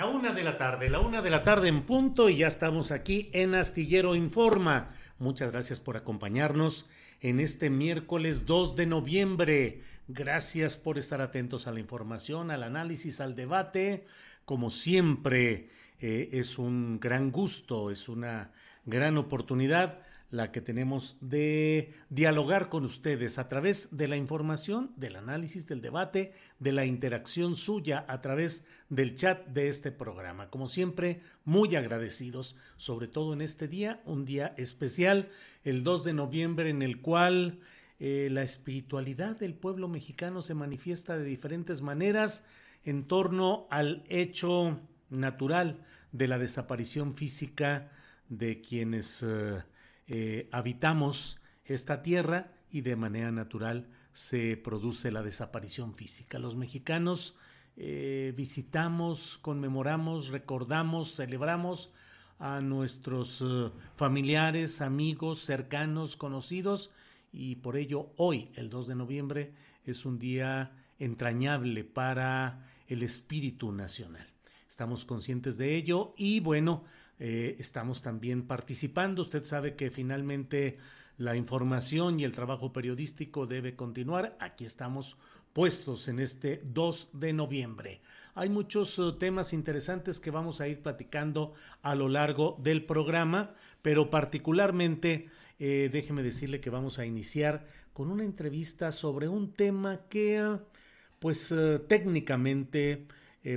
La una de la tarde, la una de la tarde en punto y ya estamos aquí en Astillero Informa. Muchas gracias por acompañarnos en este miércoles 2 de noviembre. Gracias por estar atentos a la información, al análisis, al debate. Como siempre, eh, es un gran gusto, es una gran oportunidad la que tenemos de dialogar con ustedes a través de la información, del análisis, del debate, de la interacción suya a través del chat de este programa. Como siempre, muy agradecidos, sobre todo en este día, un día especial, el 2 de noviembre, en el cual eh, la espiritualidad del pueblo mexicano se manifiesta de diferentes maneras en torno al hecho natural de la desaparición física de quienes... Eh, eh, habitamos esta tierra y de manera natural se produce la desaparición física. Los mexicanos eh, visitamos, conmemoramos, recordamos, celebramos a nuestros eh, familiares, amigos, cercanos, conocidos y por ello hoy, el 2 de noviembre, es un día entrañable para el espíritu nacional. Estamos conscientes de ello y bueno, eh, estamos también participando. Usted sabe que finalmente la información y el trabajo periodístico debe continuar. Aquí estamos puestos en este 2 de noviembre. Hay muchos uh, temas interesantes que vamos a ir platicando a lo largo del programa, pero particularmente eh, déjeme decirle que vamos a iniciar con una entrevista sobre un tema que, pues técnicamente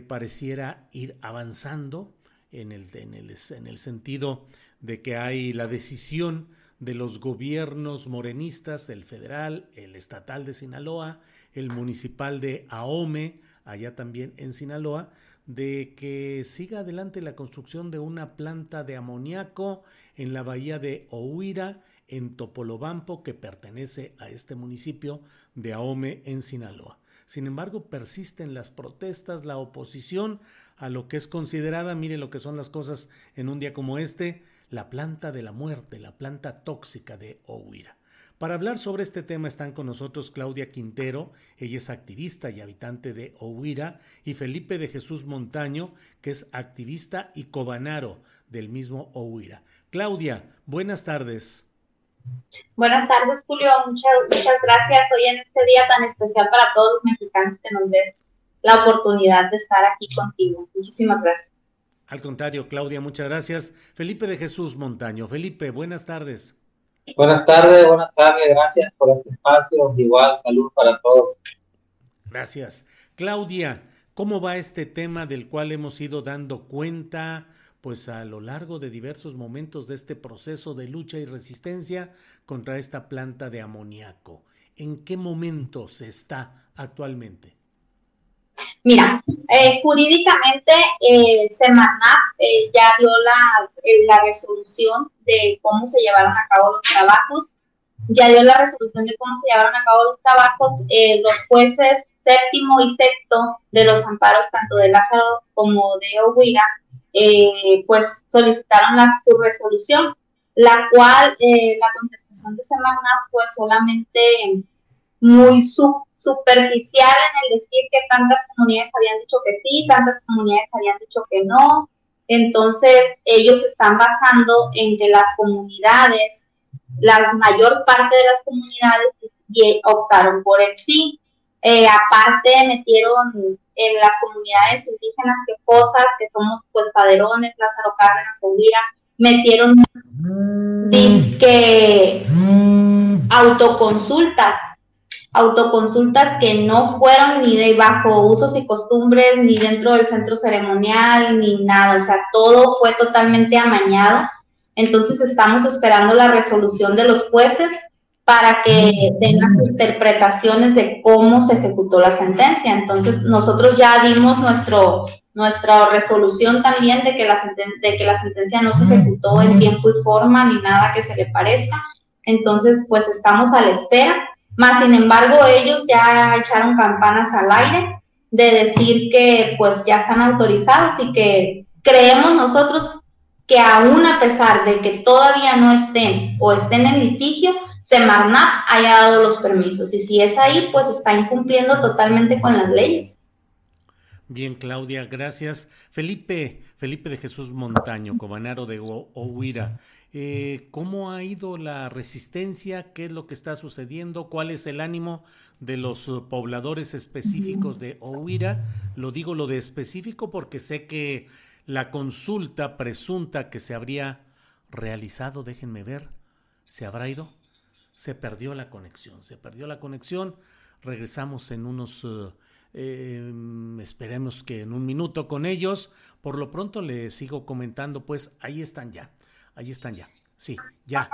pareciera ir avanzando en el, en el, en el sentido de que hay la decisión de los gobiernos morenistas, el federal, el estatal de Sinaloa, el municipal de Ahome, allá también en Sinaloa, de que siga adelante la construcción de una planta de amoníaco en la bahía de Ohuira, en Topolobampo, que pertenece a este municipio de Ahome, en Sinaloa. Sin embargo, persisten las protestas, la oposición a lo que es considerada, mire lo que son las cosas en un día como este, la planta de la muerte, la planta tóxica de Ohuira. Para hablar sobre este tema están con nosotros Claudia Quintero, ella es activista y habitante de Ohuira, y Felipe de Jesús Montaño, que es activista y cobanaro del mismo Ohuira. Claudia, buenas tardes. Buenas tardes, Julio. Muchas, muchas gracias hoy en este día tan especial para todos los mexicanos que nos ven la oportunidad de estar aquí contigo. Muchísimas gracias. Al contrario, Claudia, muchas gracias. Felipe de Jesús Montaño. Felipe, buenas tardes. Buenas tardes, buenas tardes, gracias por este espacio. Igual, salud para todos. Gracias. Claudia, ¿cómo va este tema del cual hemos ido dando cuenta? Pues a lo largo de diversos momentos de este proceso de lucha y resistencia contra esta planta de amoníaco. ¿En qué momento se está actualmente? Mira, Eh, jurídicamente, eh, Semarnat eh, ya dio la, la resolución de cómo se llevaron a cabo los trabajos, ya dio la resolución de cómo se llevaron a cabo los trabajos. los jueces séptimo y sexto de los amparos, tanto de Lázaro como de Oguira, pues solicitaron la, su resolución, la cual la contestación de Semarnat fue solamente muy superficial en el decir que tantas comunidades habían dicho que sí, tantas comunidades habían dicho que no. Entonces, ellos están basando en que las comunidades, la mayor parte de las comunidades optaron por el sí. Eh, aparte, metieron en las comunidades indígenas que cosas, que somos pues Paderones, Lázaro Cárdenas, Ovira, metieron disque autoconsultas autoconsultas que no fueron ni de bajo usos y costumbres, ni dentro del centro ceremonial, ni nada, o sea, todo fue totalmente amañado. Entonces estamos esperando la resolución de los jueces para que den las interpretaciones de cómo se ejecutó la sentencia. Entonces nosotros ya dimos nuestro, nuestra resolución también de que, la de que la sentencia no se ejecutó en tiempo y forma ni nada que se le parezca. Entonces, pues estamos a la espera más sin embargo, ellos ya echaron campanas al aire de decir que pues ya están autorizados y que creemos nosotros que aún a pesar de que todavía no estén o estén en litigio, Semarnat haya dado los permisos. Y si es ahí, pues está incumpliendo totalmente con las leyes. Bien, Claudia, gracias. Felipe, Felipe de Jesús Montaño, cobanaro de Ohuira. Eh, ¿Cómo ha ido la resistencia? ¿Qué es lo que está sucediendo? ¿Cuál es el ánimo de los uh, pobladores específicos de Ohuira? Lo digo lo de específico porque sé que la consulta presunta que se habría realizado, déjenme ver, ¿se habrá ido? Se perdió la conexión, se perdió la conexión. Regresamos en unos, uh, em, esperemos que en un minuto con ellos. Por lo pronto les sigo comentando, pues ahí están ya Ahí están ya. Sí, ya.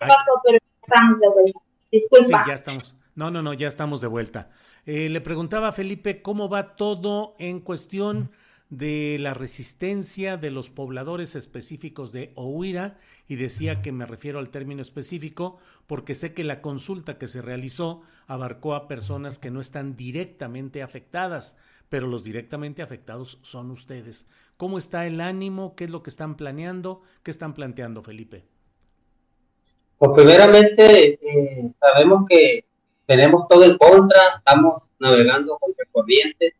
estamos de vuelta. Disculpa. Sí, ya estamos. No, no, no, ya estamos de vuelta. Eh, le preguntaba a Felipe cómo va todo en cuestión de la resistencia de los pobladores específicos de Ohuira y decía que me refiero al término específico porque sé que la consulta que se realizó abarcó a personas que no están directamente afectadas, pero los directamente afectados son ustedes. ¿Cómo está el ánimo? ¿Qué es lo que están planeando? ¿Qué están planteando, Felipe? Pues primeramente eh, sabemos que tenemos todo en contra, estamos navegando contra corriente,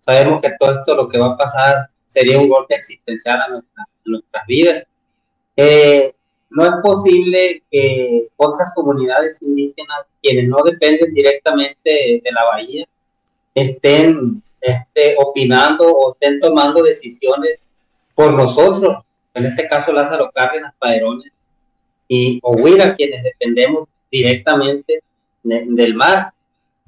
sabemos que todo esto lo que va a pasar sería un golpe existencial a, nuestras vidas. Eh, no es posible que otras comunidades indígenas, quienes no dependen directamente de la bahía, estén esté opinando o estén tomando decisiones por nosotros, en este caso Lázaro Cárdenas, Paderones y Ohuira, quienes dependemos directamente del mar.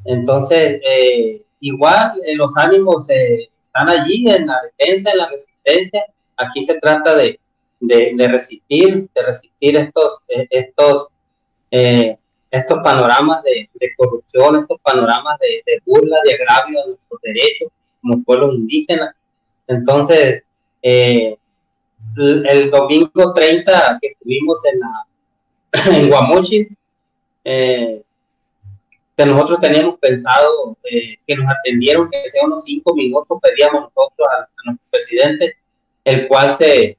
Entonces, eh, igual eh, los ánimos eh, están allí en la defensa, en la resistencia. Aquí se trata de, de, resistir, de resistir estos, estos estos panoramas de, corrupción, estos panoramas de, burla, de agravio a nuestros derechos como pueblos indígenas. Entonces, eh, el, domingo 30 que estuvimos en, en Guamuchi, eh, que nosotros teníamos pensado eh, que nos atendieron, que sea unos cinco minutos, pedíamos nosotros a, nuestro presidente, el cual se,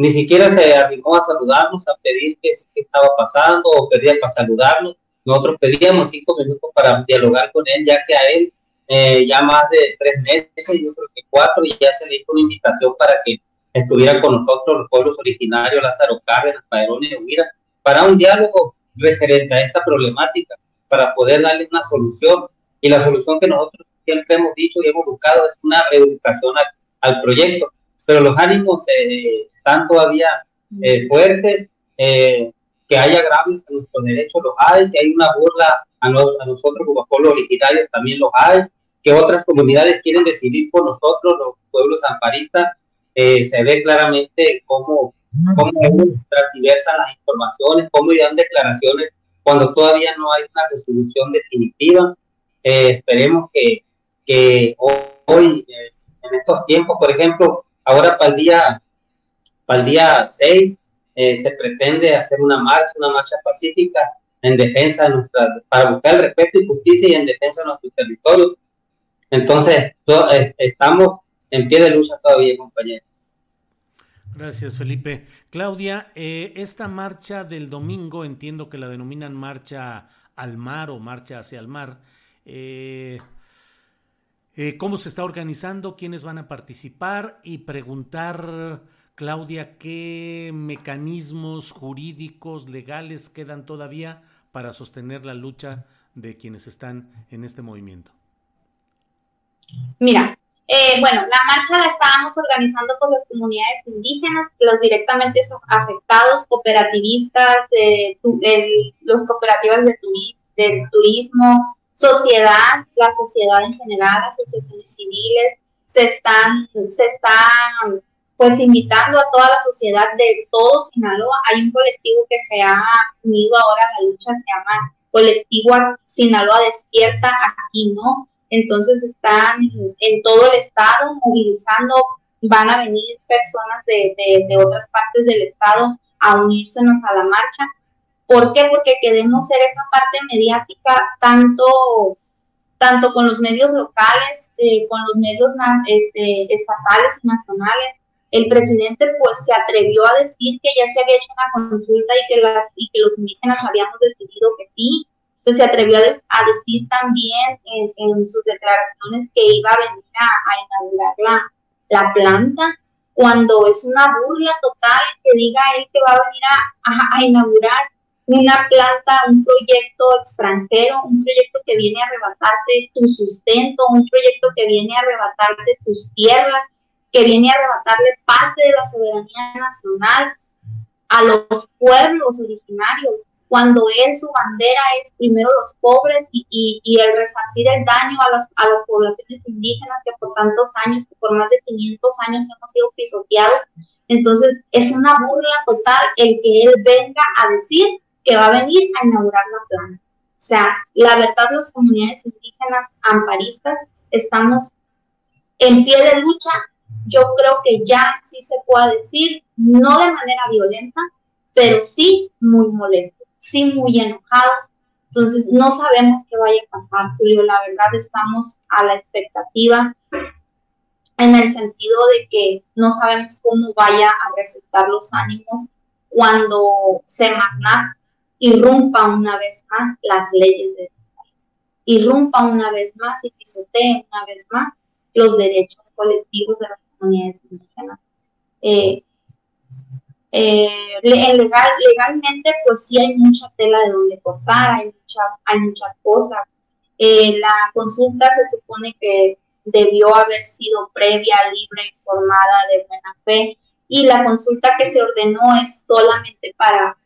ni siquiera se arrimó a saludarnos, a pedir qué, estaba pasando o pedía para saludarnos. Nosotros pedíamos cinco minutos para dialogar con él, ya que a él eh, ya más de tres meses, yo creo que cuatro, y ya se le hizo una invitación para que estuviera con nosotros los pueblos originarios, Lázaro Cárdenas, Padrón y Huira, para un diálogo referente a esta problemática, para poder darle una solución. Y la solución que nosotros siempre hemos dicho y hemos buscado es una reeducación al, proyecto. Pero los ánimos eh, están todavía eh, fuertes, eh, que hay agravios a nuestros derechos los hay, que hay una burla a, a nosotros como pueblos originarios también los hay, que otras comunidades quieren decidir por nosotros, los pueblos amparistas, eh, se ve claramente cómo, cómo transversan las informaciones, cómo dan declaraciones cuando todavía no hay una resolución definitiva. esperemos que, que hoy, eh, en estos tiempos, por ejemplo, ahora para el día, para el día 6 eh, se pretende hacer una marcha, una marcha pacífica en defensa de nuestra, para buscar el respeto y justicia y en defensa de nuestro territorio. Entonces, estamos en pie de lucha todavía, compañeros. Gracias, Felipe. Claudia, eh, esta marcha del domingo, entiendo que la denominan marcha al mar o marcha hacia el mar. Eh, eh, ¿Cómo se está organizando? ¿Quiénes van a participar? Y preguntar, Claudia, ¿qué mecanismos jurídicos, legales quedan todavía para sostener la lucha de quienes están en este movimiento? Mira, eh, bueno, la marcha la estábamos organizando con las comunidades indígenas, los directamente afectados, cooperativistas, de, los cooperativas de, turismo, sociedad, la sociedad en general, asociaciones civiles, se están, se están pues invitando a toda la sociedad de todo Sinaloa. Hay un colectivo que se ha unido ahora a la lucha, se llama Colectivo Sinaloa Despierta, aquí no, entonces están en todo el estado movilizando, van a venir personas de, otras partes del estado a unírsenos a la marcha. ¿Por qué? Porque queremos ser esa parte mediática tanto, tanto con los medios locales, eh, con los medios este, estatales y nacionales. El presidente pues se atrevió a decir que ya se había hecho una consulta y que, los indígenas habíamos decidido que sí, entonces se atrevió a, decir también en, sus declaraciones que iba a venir a, inaugurar la, planta, cuando es una burla total que diga él que va a venir a, inaugurar una planta, un proyecto extranjero, un proyecto que viene a arrebatarte tu sustento, un proyecto que viene a arrebatarte tus tierras, que viene a arrebatarle parte de la soberanía nacional a los pueblos originarios cuando él su bandera es primero los pobres y, y, el resarcir el daño a las, a las poblaciones indígenas que por tantos años, que por más de 500 años hemos sido pisoteados. Entonces es una burla total el que él venga a decir que va a venir a inaugurar la planta. O sea, la verdad las comunidades indígenas amparistas estamos en pie de lucha. Yo creo que ya sí se puede decir, no de manera violenta, pero sí muy molesta sí muy enojados. Entonces, no sabemos qué vaya a pasar, Julio. La verdad, estamos a la expectativa en el sentido de que no sabemos cómo vaya a resultar los ánimos cuando Semarnat irrumpa una vez más las leyes del país, irrumpa una vez más y pisotee una vez más los derechos colectivos de las comunidades indígenas. Eh, eh, legal, legalmente, pues sí hay mucha tela de donde cortar, hay muchas, hay muchas cosas. Eh, la consulta se supone que debió haber sido previa, libre, informada, de buena fe, y la consulta que se ordenó es solamente para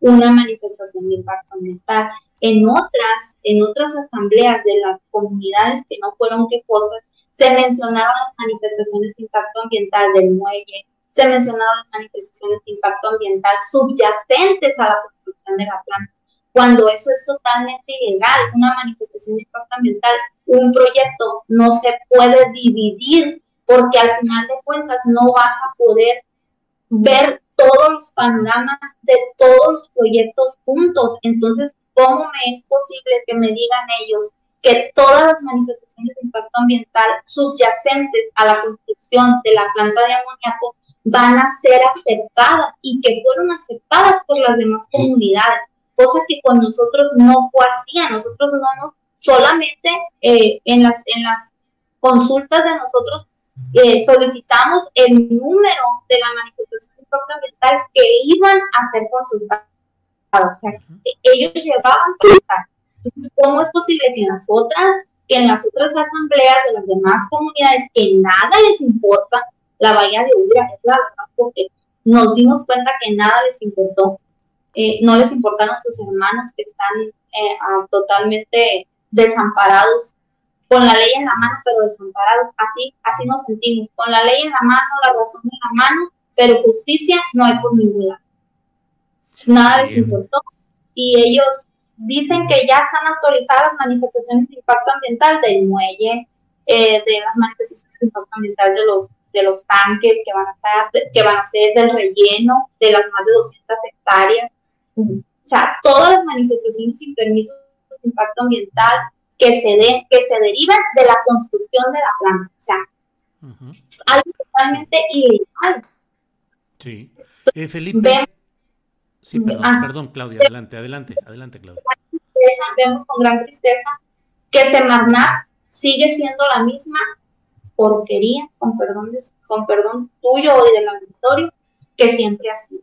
una manifestación de impacto ambiental. En otras, en otras asambleas de las comunidades que no fueron quejosas, se mencionaron las manifestaciones de impacto ambiental del muelle, se han mencionado las manifestaciones de impacto ambiental subyacentes a la construcción de la planta, cuando eso es totalmente ilegal. Una manifestación de impacto ambiental, un proyecto no se puede dividir porque al final de cuentas no vas a poder ver todos los panoramas de todos los proyectos juntos. Entonces, ¿cómo me es posible que me digan ellos que todas las manifestaciones de impacto ambiental subyacentes a la construcción de la planta de amoníaco van a ser aceptadas y que fueron aceptadas por las demás comunidades, cosa que con nosotros no fue así, a nosotros no nos, solamente eh, en, las, en las consultas de nosotros eh, solicitamos el número de la manifestación ambiental que iban a ser consultadas, o sea, ellos llevaban consultar. Entonces, ¿cómo es posible que en las otras, que en las otras asambleas de las demás comunidades que nada les importa, la bahía de Uvira, es la verdad, porque nos dimos cuenta que nada les importó, eh, no les importaron sus hermanos que están eh, totalmente desamparados, con la ley en la mano, pero desamparados, así, así nos sentimos, con la ley en la mano, la razón en la mano, pero justicia no hay por ningún lado. Nada les importó. Y ellos dicen que ya están autorizadas manifestaciones de impacto ambiental del muelle, eh, de las manifestaciones de impacto ambiental de los, de los tanques que van, a estar, que van a ser del relleno de las más de 200 hectáreas. O sea, todas las manifestaciones sin permiso de impacto ambiental que se, de, que se derivan de la construcción de la planta. O sea, algo totalmente ilegal. Sí. Eh, Felipe. Sí, perdón, ah. perdón, Claudia, adelante, adelante, adelante, Claudia. Vemos con gran tristeza que Semarnat sigue siendo la misma porquería, con perdón, con perdón tuyo y del auditorio, que siempre ha sido.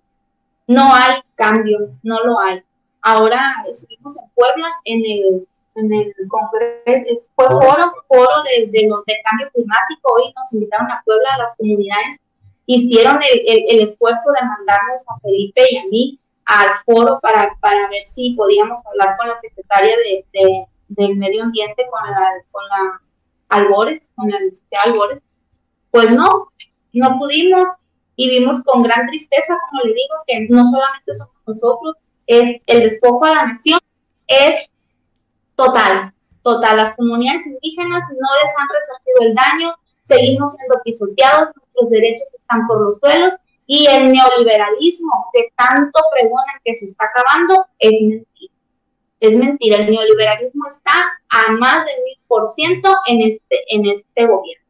No hay cambio, no lo hay. Ahora estuvimos en Puebla en el, en el congreso, fue foro, foro de, de, de, cambio climático. Hoy nos invitaron a Puebla, a las comunidades, hicieron el, el, esfuerzo de mandarnos a Felipe y a mí al foro para, para ver si podíamos hablar con la secretaria de, de del medio ambiente con la, con la Albores, con la licenciada Albores, pues no, no pudimos y vimos con gran tristeza, como le digo, que no solamente somos nosotros, es el despojo a la nación, es total, total. Las comunidades indígenas no les han resarcido el daño, seguimos siendo pisoteados, nuestros derechos están por los suelos y el neoliberalismo que tanto pregonan que se está acabando es mentira es mentira, el neoliberalismo está a más del mil por ciento en este, en este gobierno.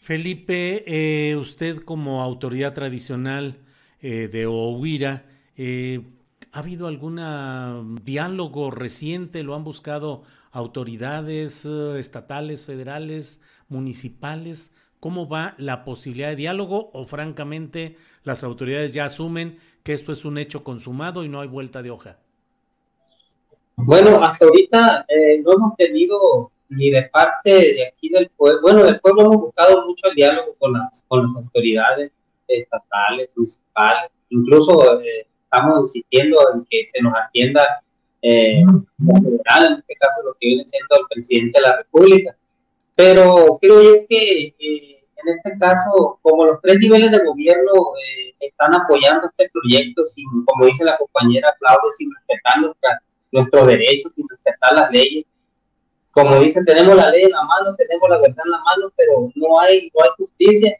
Felipe, eh, usted como autoridad tradicional eh, de Ohuira, eh, ¿ha habido algún diálogo reciente? ¿Lo han buscado autoridades estatales, federales, municipales? ¿Cómo va la posibilidad de diálogo o francamente las autoridades ya asumen que esto es un hecho consumado y no hay vuelta de hoja? Bueno, hasta ahorita eh, no hemos tenido ni de parte de aquí del pueblo, bueno, del pueblo hemos buscado mucho el diálogo con las, con las autoridades estatales, municipales, incluso eh, estamos insistiendo en que se nos atienda eh, en este caso lo que viene siendo el presidente de la República. Pero creo yo que eh, en este caso, como los tres niveles de gobierno están apoyando este proyecto, sin, como dice la compañera Claudia, sin respetar nuestra nuestros derechos y respetar las leyes. Como dicen, tenemos la ley en la mano, tenemos la verdad en la mano, pero no hay, no hay justicia.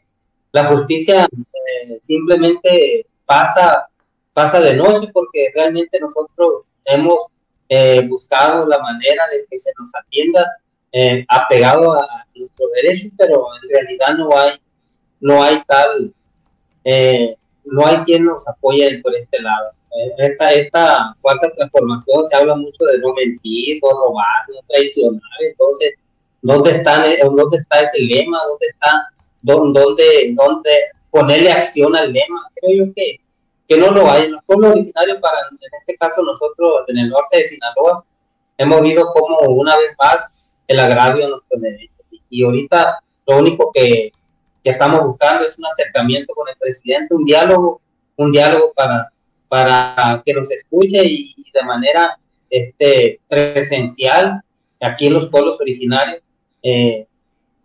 La justicia eh, simplemente pasa, pasa de noche porque realmente nosotros hemos eh, buscado la manera de que se nos atienda eh, apegado a, nuestros derechos, pero en realidad no hay, no hay tal, no hay quien nos apoye por este lado esta, esta cuarta transformación se habla mucho de no mentir, no robar, no traicionar. Entonces, ¿dónde, están, dónde está ese lema? ¿Dónde está, dónde, dónde ponerle acción al lema? Creo yo que, que no lo hay. En los pueblos originarios, para, en este caso nosotros en el norte de Sinaloa, hemos visto como una vez más el agravio a nuestros derechos. Y ahorita lo único que, que estamos buscando es un acercamiento con el presidente, un diálogo, un diálogo para para que nos escuche y, de manera este, presencial aquí en los pueblos originarios eh,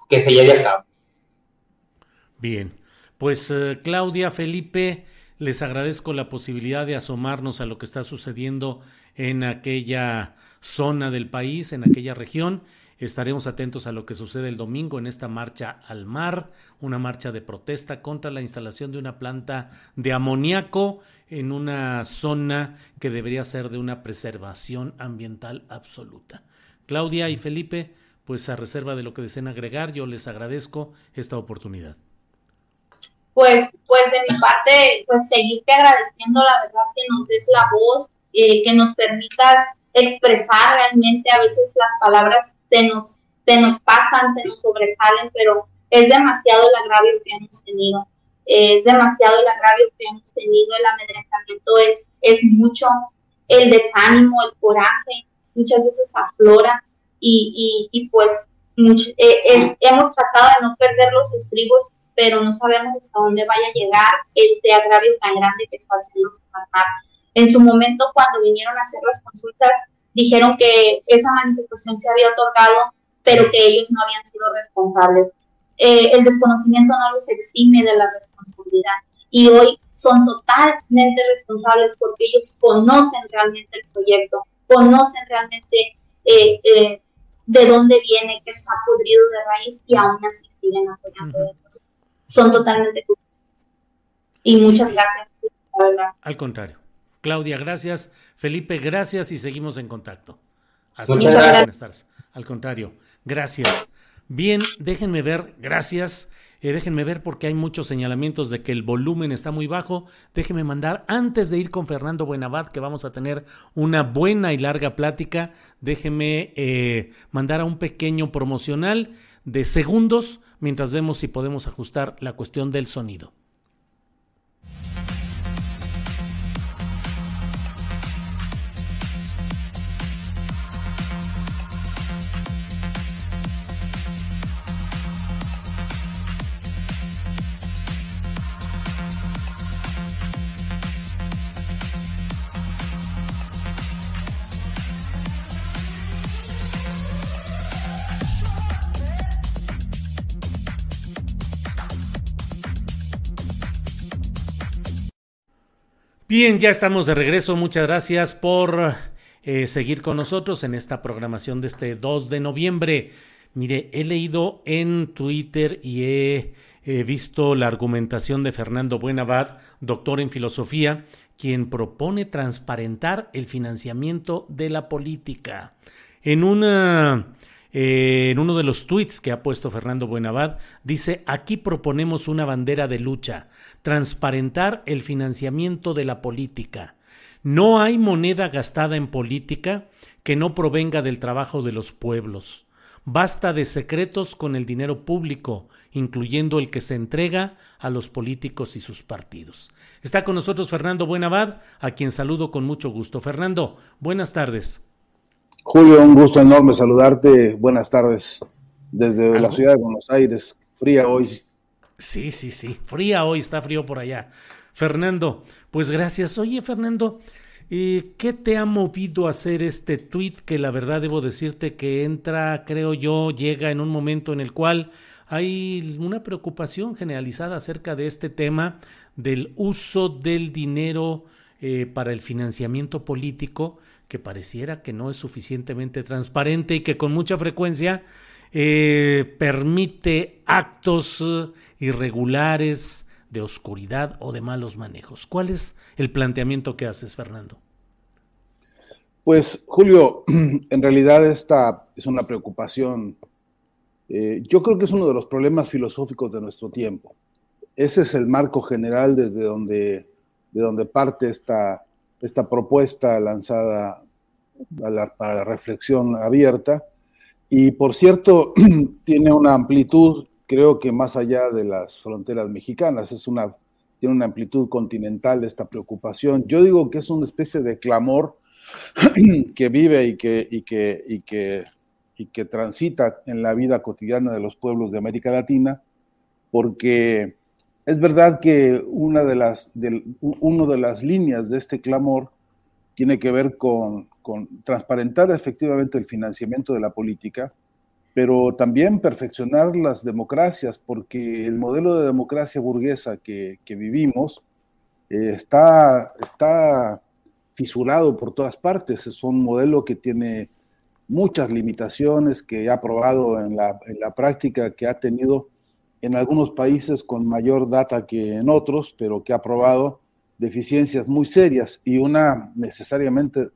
que se lleve a cabo. Bien, pues eh, Claudia, Felipe, les agradezco la posibilidad de asomarnos a lo que está sucediendo en aquella zona del país, en aquella región. Estaremos atentos a lo que sucede el domingo en esta marcha al mar, una marcha de protesta contra la instalación de una planta de amoníaco en una zona que debería ser de una preservación ambiental absoluta. Claudia y Felipe, pues a reserva de lo que deseen agregar, yo les agradezco esta oportunidad. Pues, pues de mi parte, pues seguirte agradeciendo la verdad que nos des la voz, eh, que nos permitas expresar realmente a veces las palabras se nos, se nos pasan, se nos sobresalen, pero es demasiado el agravio que hemos tenido es demasiado el agravio que hemos tenido, el amedrentamiento es, es mucho, el desánimo, el coraje, muchas veces aflora y, y, y pues eh, es, hemos tratado de no perder los estribos, pero no sabemos hasta dónde vaya a llegar este agravio tan grande que está haciendo Semarnat. En su momento, cuando vinieron a hacer las consultas, dijeron que esa manifestación se había otorgado, pero que ellos no habían sido responsables. Eh, el desconocimiento no los exime de la responsabilidad. Y hoy son totalmente responsables porque ellos conocen realmente el proyecto, conocen realmente eh, eh, de dónde viene, que está podrido de raíz y aún así siguen apoyando. Son totalmente Y muchas gracias, Al contrario. Claudia, gracias. Felipe, gracias y seguimos en contacto. Hasta luego. Buenas tardes. Al contrario, gracias. Bien, déjenme ver, gracias. Eh, déjenme ver porque hay muchos señalamientos de que el volumen está muy bajo. Déjenme mandar, antes de ir con Fernando Buenavad, que vamos a tener una buena y larga plática, déjenme eh, mandar a un pequeño promocional de segundos mientras vemos si podemos ajustar la cuestión del sonido. Bien, ya estamos de regreso. Muchas gracias por eh, seguir con nosotros en esta programación de este 2 de noviembre. Mire, he leído en Twitter y he, visto la argumentación de Fernando Buenavad, doctor en filosofía, quien propone transparentar el financiamiento de la política. En una eh, en uno de los tweets que ha puesto Fernando Buenavad, dice, aquí proponemos una bandera de lucha, transparentar el financiamiento de la política. No hay moneda gastada en política que no provenga del trabajo de los pueblos. Basta de secretos con el dinero público, incluyendo el que se entrega a los políticos y sus partidos. Está con nosotros Fernando Buenavad, a quien saludo con mucho gusto. Fernando, buenas tardes. Julio, un gusto enorme saludarte. Buenas tardes desde la ciudad de Buenos Aires. Fría hoy. Sí, sí, sí. Fría hoy, está frío por allá. Fernando, pues gracias. Oye, Fernando, eh, ¿qué te ha movido a hacer este tweet que la verdad debo decirte que entra, creo yo, llega en un momento en el cual hay una preocupación generalizada acerca de este tema del uso del dinero eh, para el financiamiento político? que pareciera que no es suficientemente transparente y que con mucha frecuencia eh, permite actos eh, irregulares de oscuridad o de malos manejos. ¿Cuál es el planteamiento que haces, Fernando? Pues, Julio, en realidad esta es una preocupación. Eh, yo creo que es uno de los problemas filosóficos de nuestro tiempo. Ese es el marco general desde donde, de donde parte esta, esta propuesta lanzada para la reflexión abierta. Y por cierto, tiene una amplitud, creo que más allá de las fronteras mexicanas, es una, tiene una amplitud continental esta preocupación. Yo digo que es una especie de clamor que vive y que, y que, y que, y que transita en la vida cotidiana de los pueblos de América Latina, porque es verdad que una de las, de, uno de las líneas de este clamor tiene que ver con, transparentar efectivamente el financiamiento de la política, pero también perfeccionar las democracias, porque el modelo de democracia burguesa que, vivimos eh, está, fisurado por todas partes. Es un modelo que tiene muchas limitaciones, que ha probado en la práctica, que ha tenido en algunos países con mayor data que en otros, pero que ha probado deficiencias muy serias y una necesariamente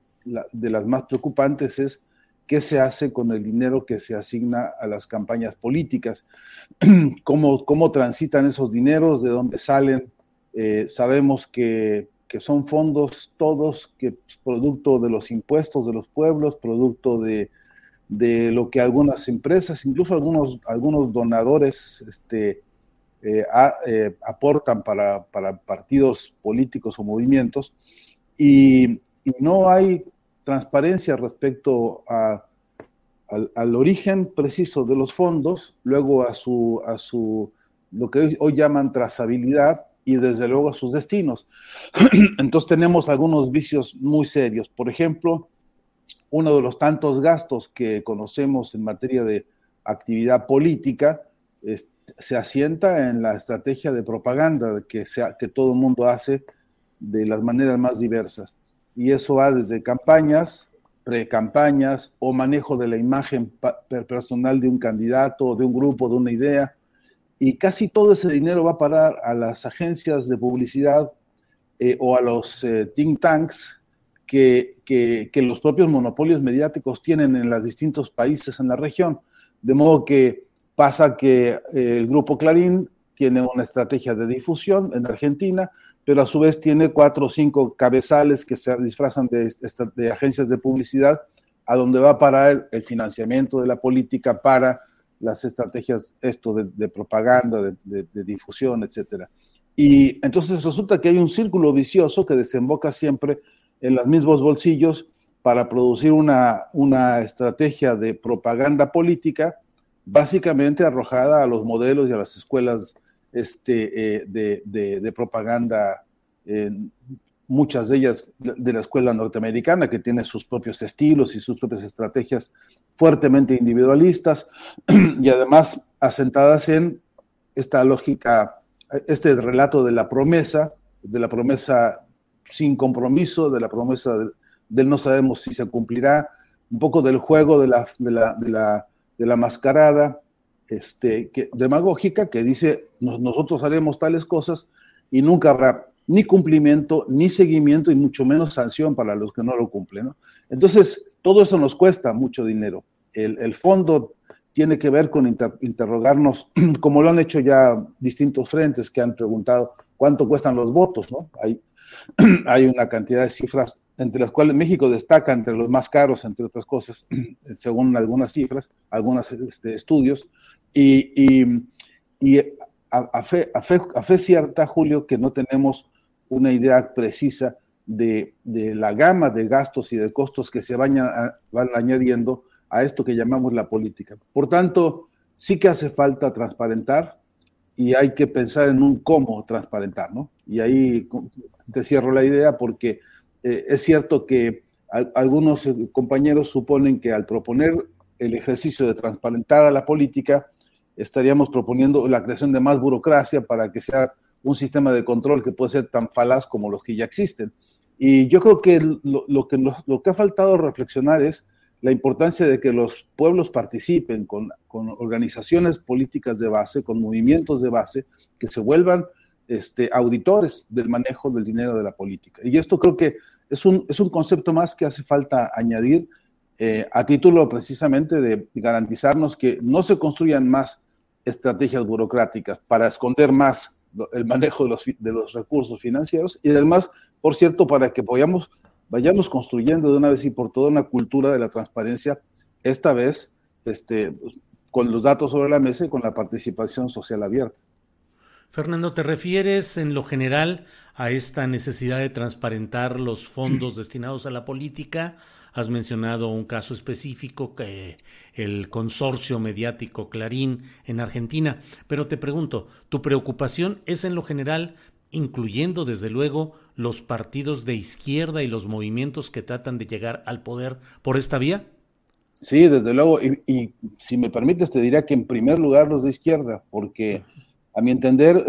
de las más preocupantes es qué se hace con el dinero que se asigna a las campañas políticas, cómo, cómo transitan esos dineros, de dónde salen. Eh, sabemos que, que, son fondos todos que producto de los impuestos de los pueblos, producto de, de lo que algunas empresas, incluso algunos, algunos donadores, este, eh, eh, aportan para, partidos políticos o movimientos y, no hay transparencia respecto al, origen preciso de los fondos, luego a su, a su, lo que hoy llaman trazabilidad y desde luego a sus destinos. Entonces tenemos algunos vicios muy serios. Por ejemplo, uno de los tantos gastos que conocemos en materia de actividad política es, se asienta en la estrategia de propaganda que, sea, que todo el mundo hace de las maneras más diversas. Y eso va desde campañas pre-campañas o manejo de la imagen personal de un candidato, de un grupo, de una idea. Y casi todo ese dinero va a parar a las agencias de publicidad eh, o a los eh, think tanks que, que, los propios monopolios mediáticos tienen en los distintos países en la región. De modo que pasa que eh, el grupo Clarín tiene una estrategia de difusión en Argentina, pero a su vez tiene cuatro o cinco cabezales que se disfrazan de, agencias de publicidad, a donde va a parar el, financiamiento de la política para las estrategias esto de, propaganda, de, difusión, etcétera. Y entonces resulta que hay un círculo vicioso que desemboca siempre en los mismos bolsillos para producir una, una estrategia de propaganda política básicamente arrojada a los modelos y a las escuelas este, eh, de, propaganda, muchas de ellas de la escuela norteamericana, que tiene sus propios estilos y sus propias estrategias fuertemente individualistas y además asentadas en esta lógica, este relato de la promesa, de la promesa sin compromiso, de la promesa del, no sabemos si se cumplirá, un poco del juego de de de la, de la mascarada, este, que, demagógica que dice nosotros haremos tales cosas y nunca habrá ni cumplimiento, ni seguimiento y mucho menos sanción para los que no lo cumplen. Entonces, todo eso nos cuesta mucho dinero. El, fondo tiene que ver con interrogarnos, como lo han hecho ya distintos frentes que han preguntado cuánto cuestan los votos. ¿no? Hay, hay una cantidad de cifras entre las cuales México destaca entre los más caros, entre otras cosas, según algunas cifras, algunos este, estudios, y, a, fe, a, fe, cierta, Julio, que no tenemos una idea precisa de, la gama de gastos y de costos que se van, van añadiendo a esto que llamamos la política. Por tanto, sí que hace falta transparentar y hay que pensar en un cómo transparentar, ¿no? Y ahí te cierro la idea porque eh, es cierto que algunos compañeros suponen que al proponer el ejercicio de transparentar a la política, estaríamos proponiendo la creación de más burocracia para que sea un sistema de control que puede ser tan falaz como los que ya existen. Y yo creo que lo, que, lo que ha faltado reflexionar es la importancia de que los pueblos participen con, con, organizaciones políticas de base, con movimientos de base, que se vuelvan este, auditores del manejo del dinero de la política. Y esto creo que es un, es un concepto más que hace falta añadir eh, a título precisamente de garantizarnos que no se construyan más estrategias burocráticas para esconder más el manejo de los, de los recursos financieros y además, por cierto, para que vayamos, vayamos construyendo de una vez y por todas una cultura de la transparencia, esta vez este, con los datos sobre la mesa y con la participación social abierta. Fernando, ¿te refieres en lo general a esta necesidad de transparentar los fondos destinados a la política? Has mencionado un caso específico, que el consorcio mediático Clarín en Argentina, pero te pregunto, ¿tu preocupación es en lo general, incluyendo desde luego los partidos de izquierda y los movimientos que tratan de llegar al poder por esta vía? Sí, desde luego, y, y si me permites te diría que en primer lugar los de izquierda, porque a mi entender,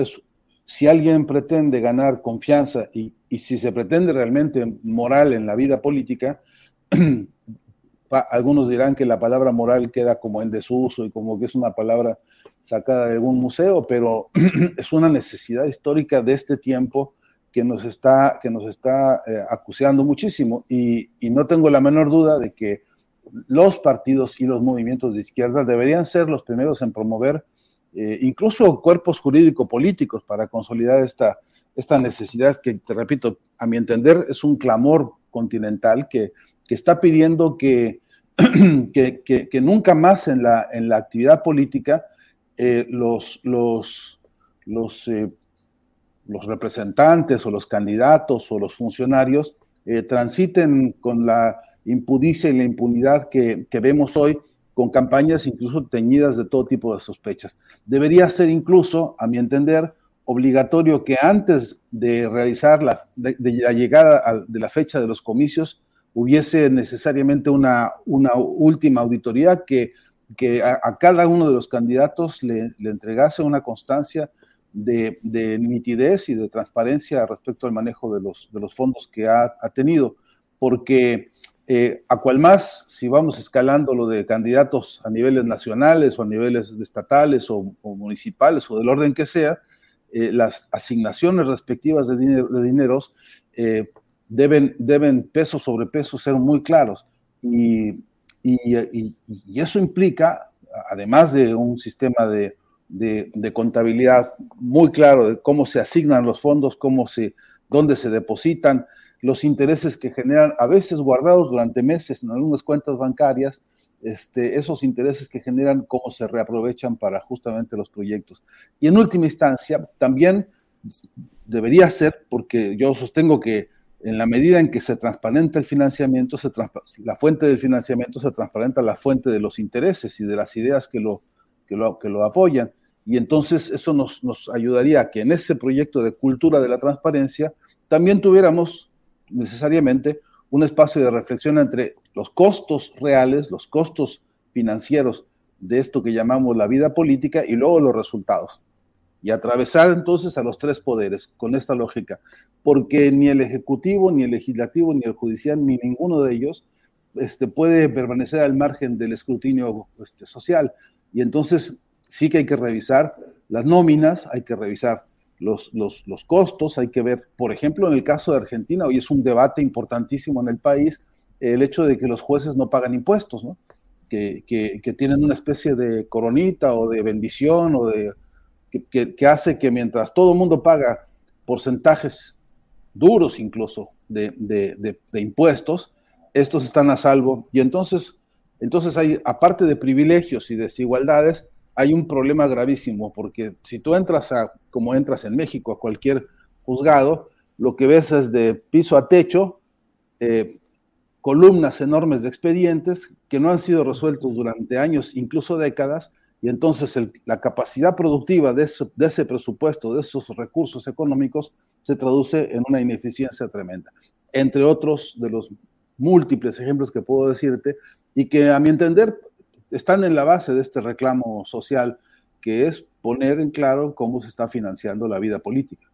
si alguien pretende ganar confianza y, si se pretende realmente moral en la vida política, algunos dirán que la palabra moral queda como en desuso y como que es una palabra sacada de algún museo, pero es una necesidad histórica de este tiempo que nos está, que nos está eh, acuciando muchísimo. Y, no tengo la menor duda de que los partidos y los movimientos de izquierda deberían ser los primeros en promover eh, incluso cuerpos jurídico-políticos para consolidar esta, esta necesidad que, te repito, a mi entender es un clamor continental que, que está pidiendo que, que, nunca más en la, en la actividad política eh, los, los, los, eh, los, representantes o los candidatos o los funcionarios transiten con la impudicia y la impunidad que, que vemos hoy con campañas incluso teñidas de todo tipo de sospechas. Debería ser incluso, a mi entender, obligatorio que antes de realizar la, de, la llegada de la fecha de los comicios hubiese necesariamente una, una última auditoría que, que a, cada uno de los candidatos le, entregase una constancia de, de, nitidez y de transparencia respecto al manejo de los, de los fondos que ha, ha tenido, porque Eh, a cual más, si vamos escalando lo de candidatos a niveles nacionales o a niveles estatales o, municipales o del orden que sea, eh, las asignaciones respectivas de, dinero, de dineros eh, deben, deben peso sobre peso ser muy claros. Y, eso implica, además de un sistema de, de, contabilidad muy claro de cómo se asignan los fondos, cómo se, dónde se depositan, los intereses que generan, a veces guardados durante meses en algunas cuentas bancarias, este, esos intereses que generan, cómo se reaprovechan para justamente los proyectos. Y en última instancia, también debería ser, porque yo sostengo que en la medida en que se transparenta el financiamiento, se la fuente del financiamiento se transparenta la fuente de los intereses y de las ideas que lo, que lo, que lo apoyan. Y entonces eso nos, nos ayudaría a que en ese proyecto de cultura de la transparencia también tuviéramos necesariamente un espacio de reflexión entre los costos reales, los costos financieros de esto que llamamos la vida política y luego los resultados. Y atravesar entonces a los tres poderes con esta lógica, porque ni el Ejecutivo, ni el Legislativo, ni el Judicial, ni ninguno de ellos este, puede permanecer al margen del escrutinio este, social. Y entonces sí que hay que revisar las nóminas, hay que revisar los, los, los, costos, hay que ver, por ejemplo, en el caso de Argentina, hoy es un debate importantísimo en el país, el hecho de que los jueces no pagan impuestos. Que, que, tienen una especie de coronita o de bendición o de que, que hace que mientras todo el mundo paga porcentajes duros incluso de, de, de, impuestos, estos están a salvo. Y entonces, entonces hay, aparte de privilegios y desigualdades, hay un problema gravísimo, porque si tú entras a, como entras en México, a cualquier juzgado, lo que ves es de piso a techo, eh, columnas enormes de expedientes que no han sido resueltos durante años, incluso décadas, y entonces la capacidad productiva de, de ese presupuesto, de esos recursos económicos, se traduce en una ineficiencia tremenda. Entre otros de los múltiples ejemplos que puedo decirte, y que a mi entender están en la base de este reclamo social, que es poner en claro cómo se está financiando la vida política.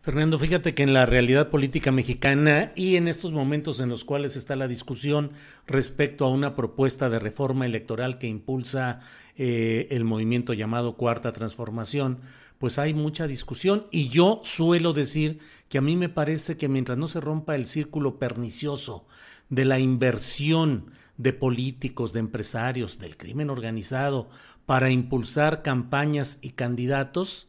Fernando, fíjate que en la realidad política mexicana y en estos momentos en los cuales está la discusión respecto a una propuesta de reforma electoral que impulsa eh, el movimiento llamado Cuarta Transformación, pues hay mucha discusión y yo suelo decir que a mí me parece que mientras no se rompa el círculo pernicioso de la inversión de políticos, de empresarios, del crimen organizado, para impulsar campañas y candidatos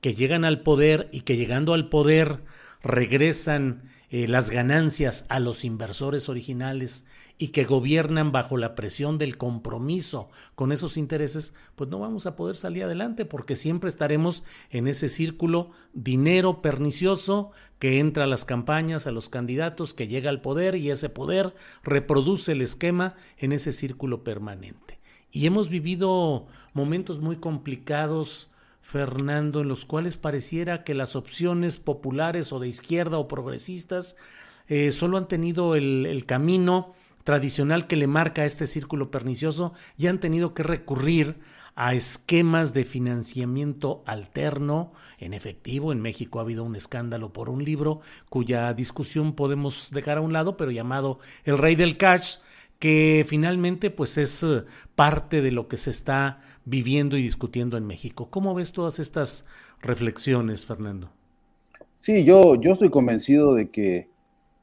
que llegan al poder y que llegando al poder regresan eh, las ganancias a los inversores originales y que gobiernan bajo la presión del compromiso con esos intereses, pues no vamos a poder salir adelante porque siempre estaremos en ese círculo dinero pernicioso que entra a las campañas, a los candidatos, que llega al poder y ese poder reproduce el esquema en ese círculo permanente. Y hemos vivido momentos muy complicados Fernando, en los cuales pareciera que las opciones populares o de izquierda o progresistas eh, solo han tenido el, camino tradicional que le marca este círculo pernicioso y han tenido que recurrir a esquemas de financiamiento alterno en efectivo. En México ha habido un escándalo por un libro cuya discusión podemos dejar a un lado, pero llamado El Rey del Cash, que finalmente pues es eh, parte de lo que se está viviendo y discutiendo en México. ¿Cómo ves todas estas reflexiones, Fernando? Sí, yo, yo estoy convencido de que,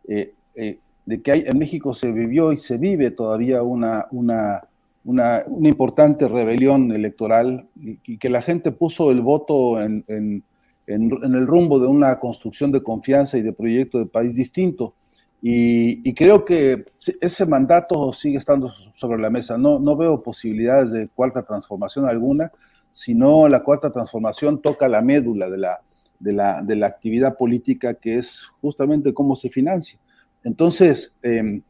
eh, eh, de que hay, en México se vivió y se vive todavía una, una, una, importante rebelión electoral y, que la gente puso el voto en, en, en el rumbo de una construcción de confianza y de proyecto de país distinto. Y, creo que ese mandato sigue estando sobre la mesa. No, no veo posibilidades de cuarta transformación alguna, sino la cuarta transformación toca la médula de la, de la, de la actividad política, que es justamente cómo se financia. Entonces, em,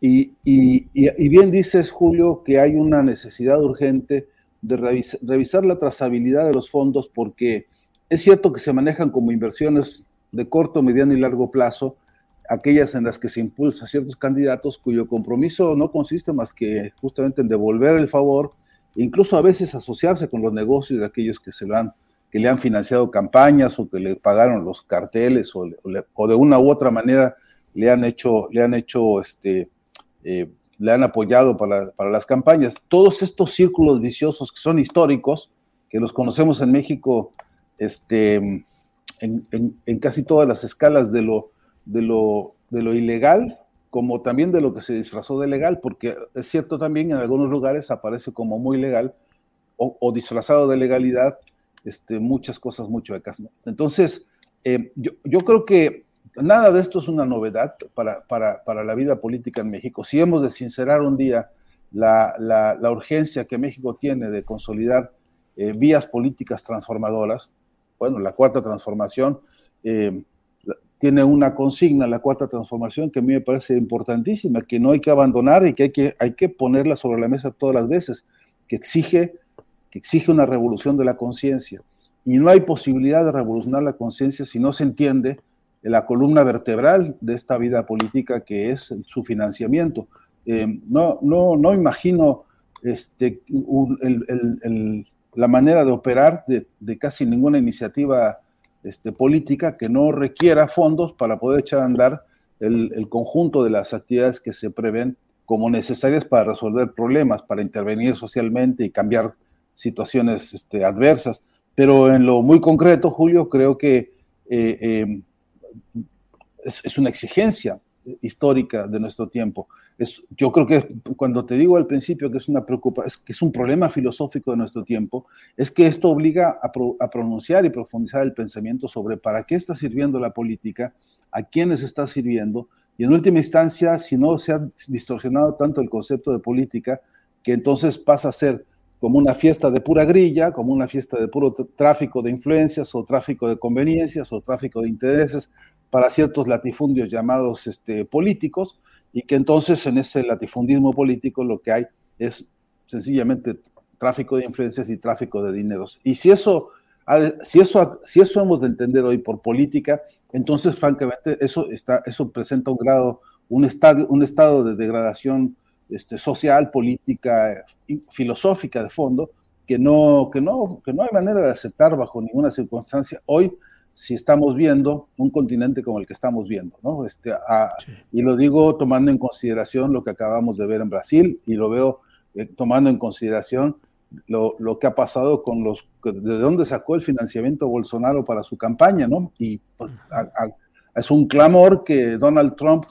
y, bien dices, Julio, que hay una necesidad urgente de revisar la trazabilidad de los fondos, porque es cierto que se manejan como inversiones de corto, mediano y largo plazo, aquellas en las que se impulsa ciertos candidatos cuyo compromiso no consiste más que justamente en devolver el favor, incluso a veces asociarse con los negocios de aquellos que se lo han que le han financiado campañas o que le pagaron los carteles o, de una u otra manera le han hecho, le han hecho este, eh, le han apoyado para, las campañas. Todos estos círculos viciosos que son históricos, que los conocemos en México este, en, casi todas las escalas de lo, de, lo, de lo ilegal, como también de lo que se disfrazó de legal, porque es cierto también en algunos lugares aparece como muy legal o, disfrazado de legalidad este, muchas cosas muy chuecas. Entonces, eh, yo, yo, creo que nada de esto es una novedad para, para, para, la vida política en México. Si hemos de sincerar un día la, la, urgencia que México tiene de consolidar eh, vías políticas transformadoras, bueno, la cuarta transformación eh, tiene una consigna, la cuarta transformación, que a mí me parece importantísima, que no hay que abandonar y que hay que, hay que ponerla sobre la mesa todas las veces, que exige, que exige una revolución de la conciencia. Y no hay posibilidad de revolucionar la conciencia si no se entiende la columna vertebral de esta vida política que es su financiamiento. Eh, no, no, no imagino este, la manera de operar de, casi ninguna iniciativa este, política que no requiera fondos para poder echar a andar el, conjunto de las actividades que se prevén como necesarias para resolver problemas, para intervenir socialmente y cambiar situaciones este, adversas. Pero en lo muy concreto, Julio, creo que eh, eh, es, una exigencia histórica de nuestro tiempo. Es, yo creo que cuando te digo al principio que es una preocupación, es que es un problema filosófico de nuestro tiempo, es que esto obliga a, pronunciar y profundizar el pensamiento sobre para qué está sirviendo la política, a quiénes está sirviendo, y en última instancia, si no se ha distorsionado tanto el concepto de política, que entonces pasa a ser como una fiesta de pura grilla, como una fiesta de puro tráfico de influencias o tráfico de conveniencias o tráfico de intereses para ciertos latifundios llamados este, políticos y que entonces en ese latifundismo político lo que hay es sencillamente tráfico de influencias y tráfico de dineros. Y si eso, si eso, si eso hemos de entender hoy por política, entonces francamente eso, está, eso presenta un grado, un estado, un estado de degradación este, social, política, filosófica de fondo, que no, que, no, que no hay manera de aceptar bajo ninguna circunstancia hoy si estamos viendo un continente como el que estamos viendo, ¿no? Este, Y lo digo tomando en consideración lo que acabamos de ver en Brasil y lo veo eh, tomando en consideración lo, lo, que ha pasado con los, de dónde sacó el financiamiento Bolsonaro para su campaña, ¿no? Y pues, es un clamor que Donald Trump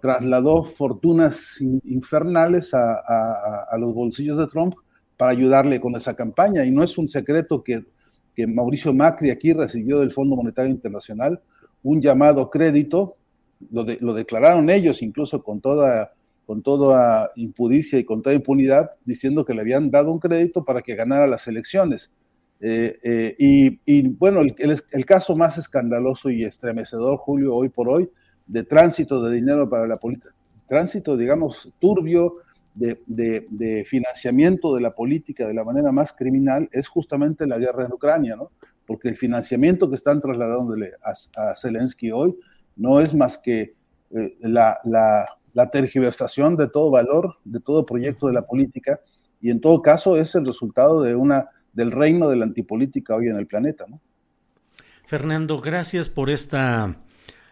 trasladó fortunas infernales a, los bolsillos de Trump para ayudarle con esa campaña. Y no es un secreto que, Mauricio Macri aquí recibió del Fondo Monetario Internacional un llamado crédito, lo, lo declararon ellos incluso con toda, con toda impudicia y con toda impunidad, diciendo que le habían dado un crédito para que ganara las elecciones. Eh, eh, y, bueno, el, el, caso más escandaloso y estremecedor, Julio, hoy por hoy, de tránsito de dinero para la política, tránsito, digamos, turbio de, financiamiento de la política de la manera más criminal, es justamente la guerra en Ucrania, ¿no? Porque el financiamiento que están trasladándole a, Zelensky hoy no es más que eh, la, la tergiversación de todo valor, de todo proyecto de la política, y en todo caso es el resultado de una, del reino de la antipolítica hoy en el planeta, ¿no? Fernando, gracias por esta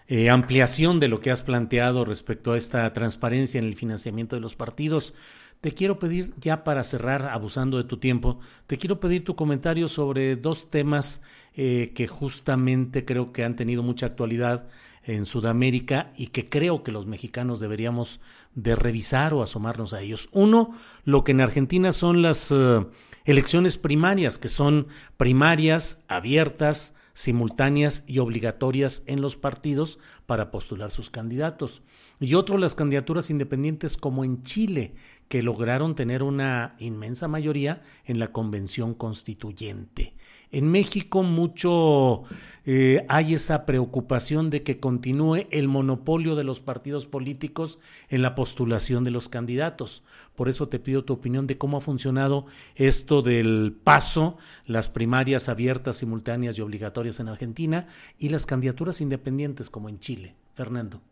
eh, ampliación de lo que has planteado respecto a esta transparencia en el financiamiento de los partidos. Te quiero pedir, ya para cerrar, abusando de tu tiempo, te quiero pedir tu comentario sobre dos temas eh, que justamente creo que han tenido mucha actualidad en Sudamérica y que creo que los mexicanos deberíamos de revisar o asomarnos a ellos. Uno, lo que en Argentina son las eh, elecciones primarias, que son primarias abiertas, simultáneas y obligatorias en los partidos para postular sus candidatos. Y otro, las candidaturas independientes como en Chile, que lograron tener una inmensa mayoría en la convención constituyente. En México mucho eh, hay esa preocupación de que continúe el monopolio de los partidos políticos en la postulación de los candidatos. Por eso te pido tu opinión de cómo ha funcionado esto del paso, las primarias abiertas, simultáneas y obligatorias en Argentina y las candidaturas independientes como en Chile. Fernando.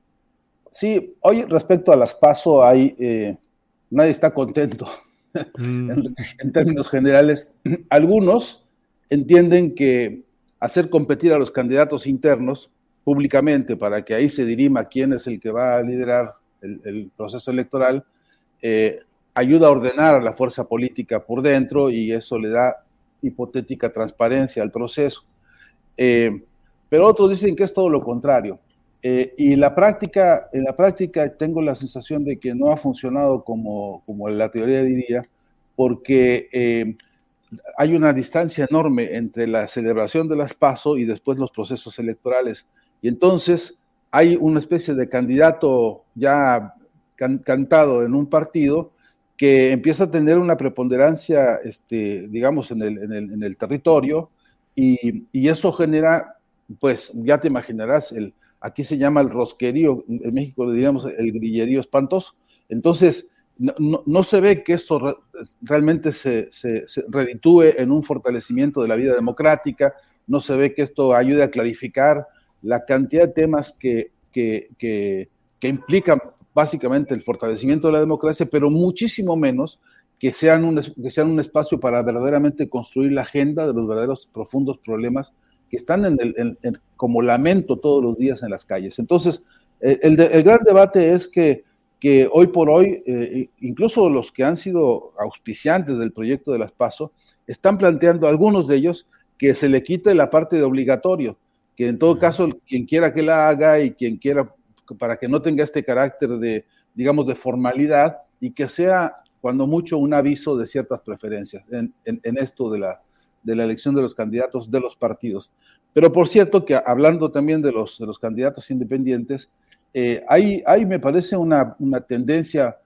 Sí, hoy respecto a las paso hay, eh, nadie está contento mm. en términos generales. Algunos entienden que hacer competir a los candidatos internos públicamente para que ahí se dirima quién es el que va a liderar el, proceso electoral, eh, ayuda a ordenar a la fuerza política por dentro y eso le da hipotética transparencia al proceso. Eh, pero otros dicen que es todo lo contrario. Eh, y la práctica, en la práctica tengo la sensación de que no ha funcionado como, como la teoría diría, porque eh, hay una distancia enorme entre la celebración de las PASO y después los procesos electorales. Y entonces hay una especie de candidato ya cantado en un partido que empieza a tener una preponderancia, este, digamos, en el, en el, territorio y, y, eso genera, pues ya te imaginarás, el, aquí se llama el rosquerío, en México le diríamos el grillerío espantoso. Entonces, no, se ve que esto realmente se, se, se, reditúe en un fortalecimiento de la vida democrática, no se ve que esto ayude a clarificar la cantidad de temas que, que, que, que implican básicamente el fortalecimiento de la democracia, pero muchísimo menos que sean, un, que sean un espacio para verdaderamente construir la agenda de los verdaderos profundos problemas que están en el, en, en, como lamento todos los días en las calles. Entonces, eh, el, de, el gran debate es que, que hoy por hoy, eh, incluso los que han sido auspiciantes del proyecto de las PASO, están planteando, algunos de ellos, que se le quite la parte de obligatorio, que en todo caso quien quiera que la haga y quien quiera, para que no tenga este carácter de, digamos, de formalidad y que sea cuando mucho un aviso de ciertas preferencias en, en, en esto de la, de la elección de los candidatos de los partidos. Pero por cierto que hablando también de los, de los candidatos independientes, eh, hay, me parece, una, una, tendencia,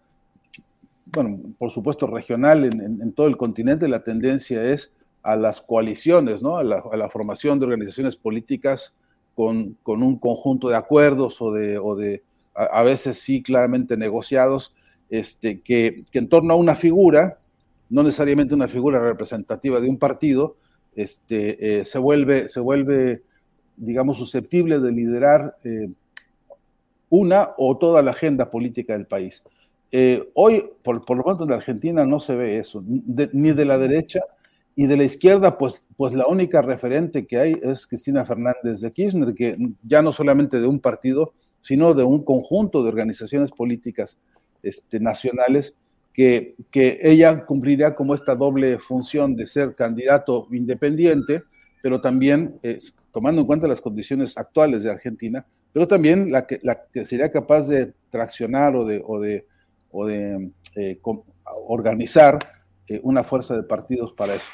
bueno, por supuesto regional en, en, en, todo el continente, la tendencia es a las coaliciones, ¿no? a, la, a la formación de organizaciones políticas con, con, un conjunto de acuerdos o de, o de a, a, veces sí claramente negociados, este, que, que en torno a una figura, no necesariamente una figura representativa de un partido, este, eh, se, vuelve, se vuelve, digamos, susceptible de liderar eh, una o toda la agenda política del país. Eh, hoy, por, por, lo tanto, en Argentina no se ve eso, ni de la derecha y de la izquierda, pues, pues la única referente que hay es Cristina Fernández de Kirchner, que ya no solamente de un partido, sino de un conjunto de organizaciones políticas este, nacionales que, que, ella cumpliría como esta doble función de ser candidato independiente, pero también eh, tomando en cuenta las condiciones actuales de Argentina, pero también la que, la que sería capaz de traccionar o de, o de, o de eh, organizar eh, una fuerza de partidos para eso.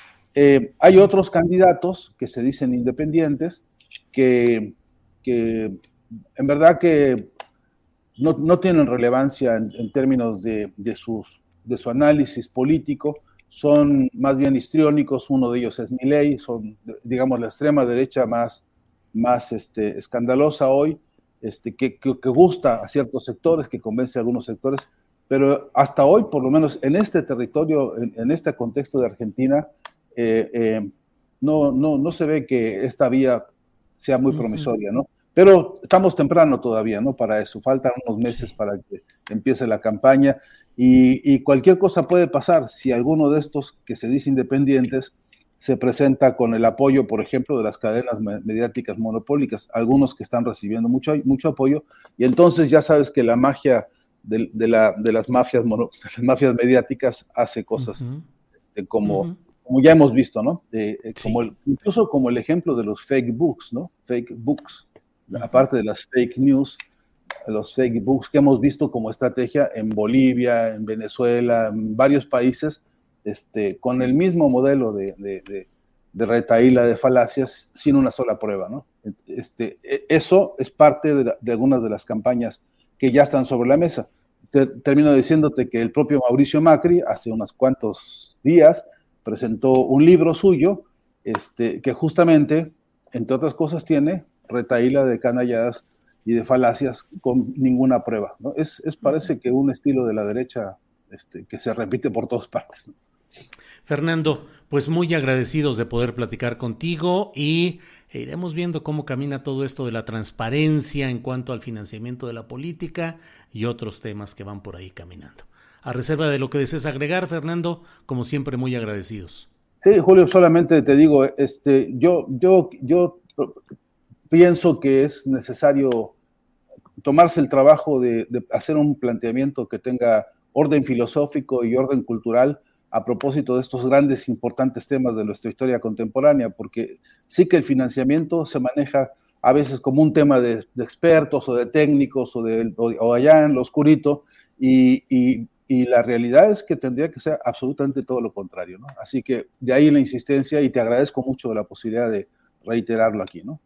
Hay otros candidatos que se dicen independientes que, que en verdad que no, no tienen relevancia en, en términos de, de, sus de su análisis político son más bien histriónicos, uno de ellos es Milei, son, digamos, la extrema derecha más, más este, escandalosa hoy, este, que, que, que, gusta a ciertos sectores, que convence a algunos sectores, pero hasta hoy, por lo menos en este territorio, en, en este contexto de Argentina, eh, eh, no, no, no se ve que esta vía sea muy promisoria, ¿no? Pero estamos temprano todavía, ¿no? Para eso, faltan unos meses para que empiece la campaña y, y, cualquier cosa puede pasar si alguno de estos que se dice independientes se presenta con el apoyo, por ejemplo, de las cadenas mediáticas monopólicas, algunos que están recibiendo mucho, mucho apoyo, y entonces ya sabes que la magia de, de, la, de las, mafias mono, de las mafias mediáticas hace cosas uh -huh. este, como, uh -huh. como ya hemos visto, ¿no? Eh, eh, como el, incluso como el ejemplo de los fake books, ¿no? Fake books. Aparte de las fake news, los fake books que hemos visto como estrategia en Bolivia, en Venezuela, en varios países, este, con el mismo modelo de, de, de, de retaíla de falacias sin una sola prueba. ¿no? Este, e, eso es parte de, algunas de las campañas que ya están sobre la mesa. Te, termino diciéndote que el propio Mauricio Macri hace unos cuantos días presentó un libro suyo este, que justamente, entre otras cosas, tiene retaíla de canalladas y de falacias con ninguna prueba. ¿no? Es, es, parece que un estilo de la derecha este, que se repite por todas partes. ¿no? Fernando, pues muy agradecidos de poder platicar contigo y iremos viendo cómo camina todo esto de la transparencia en cuanto al financiamiento de la política y otros temas que van por ahí caminando. A reserva de lo que desees agregar, Fernando, como siempre, muy agradecidos. Sí, Julio, solamente te digo, este, yo, yo, yo pienso que es necesario tomarse el trabajo de, hacer un planteamiento que tenga orden filosófico y orden cultural a propósito de estos grandes, importantes temas de nuestra historia contemporánea, porque sí que el financiamiento se maneja a veces como un tema de, expertos o de técnicos o, de, allá en lo oscurito, y, la realidad es que tendría que ser absolutamente todo lo contrario, ¿no? Así que de ahí la insistencia y te agradezco mucho la posibilidad de reiterarlo aquí, ¿no?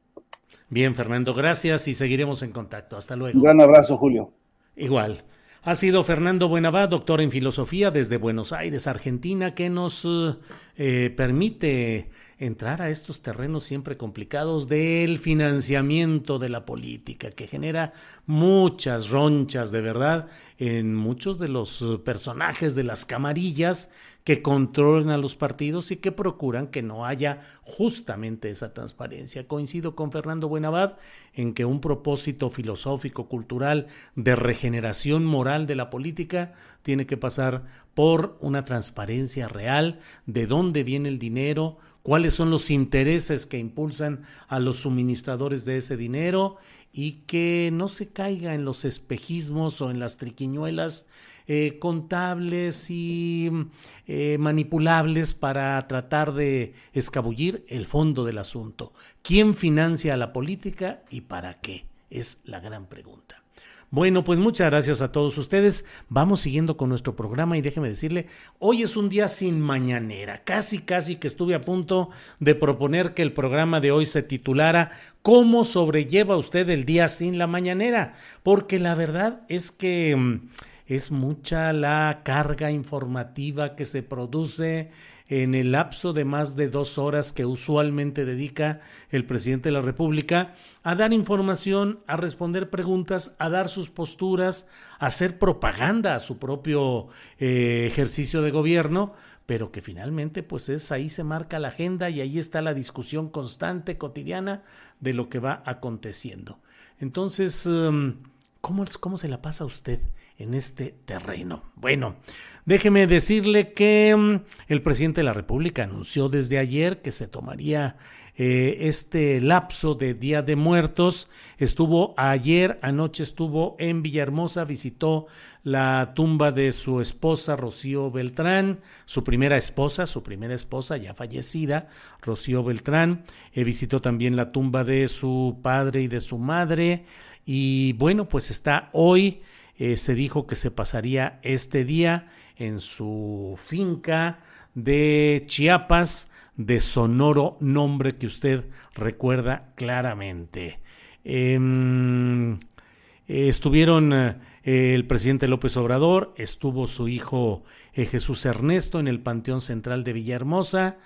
Bien, Fernando, gracias y seguiremos en contacto. Hasta luego. Un gran abrazo, Julio. Igual. Ha sido Fernando Buenabá, doctor en filosofía desde Buenos Aires, Argentina, que nos eh, permite entrar a estos terrenos siempre complicados del financiamiento de la política, que genera muchas ronchas de verdad en muchos de los personajes de las camarillas que controlan a los partidos y que procuran que no haya justamente esa transparencia. Coincido con Fernando Buenabad en que un propósito filosófico, cultural, de regeneración moral de la política tiene que pasar por una transparencia real de dónde viene el dinero, cuáles son los intereses que impulsan a los suministradores de ese dinero y que no se caiga en los espejismos o en las triquiñuelas eh, contables y eh, manipulables para tratar de escabullir el fondo del asunto. ¿Quién financia a la política y para qué? Es la gran pregunta. Bueno, pues muchas gracias a todos ustedes. Vamos siguiendo con nuestro programa y déjeme decirle, hoy es un día sin mañanera. Casi, casi que estuve a punto de proponer que el programa de hoy se titulara ¿Cómo sobrelleva usted el día sin la mañanera? Porque la verdad es que mm, es mucha la carga informativa que se produce en el lapso de más de dos horas que usualmente dedica el presidente de la República a dar información, a responder preguntas, a dar sus posturas, a hacer propaganda a su propio eh, ejercicio de gobierno, pero que finalmente pues es ahí se marca la agenda y ahí está la discusión constante, cotidiana de lo que va aconteciendo. Entonces, em, ¿cómo, cómo se la pasa usted? En este terreno. Bueno, déjeme decirle que mm, el presidente de la República anunció desde ayer que se tomaría eh, este lapso de Día de Muertos. Estuvo ayer, anoche estuvo en Villahermosa, visitó la tumba de su esposa Rocío Beltrán, su primera esposa, su primera esposa ya fallecida, Rocío Beltrán. Eh, visitó también la tumba de su padre y de su madre. Y bueno, pues está hoy eh, se dijo que se pasaría este día en su finca de Chiapas, de Sonoro, nombre que usted recuerda claramente. Em, estuvieron eh, el presidente López Obrador, estuvo su hijo eh, Jesús Ernesto en el Panteón Central de Villahermosa,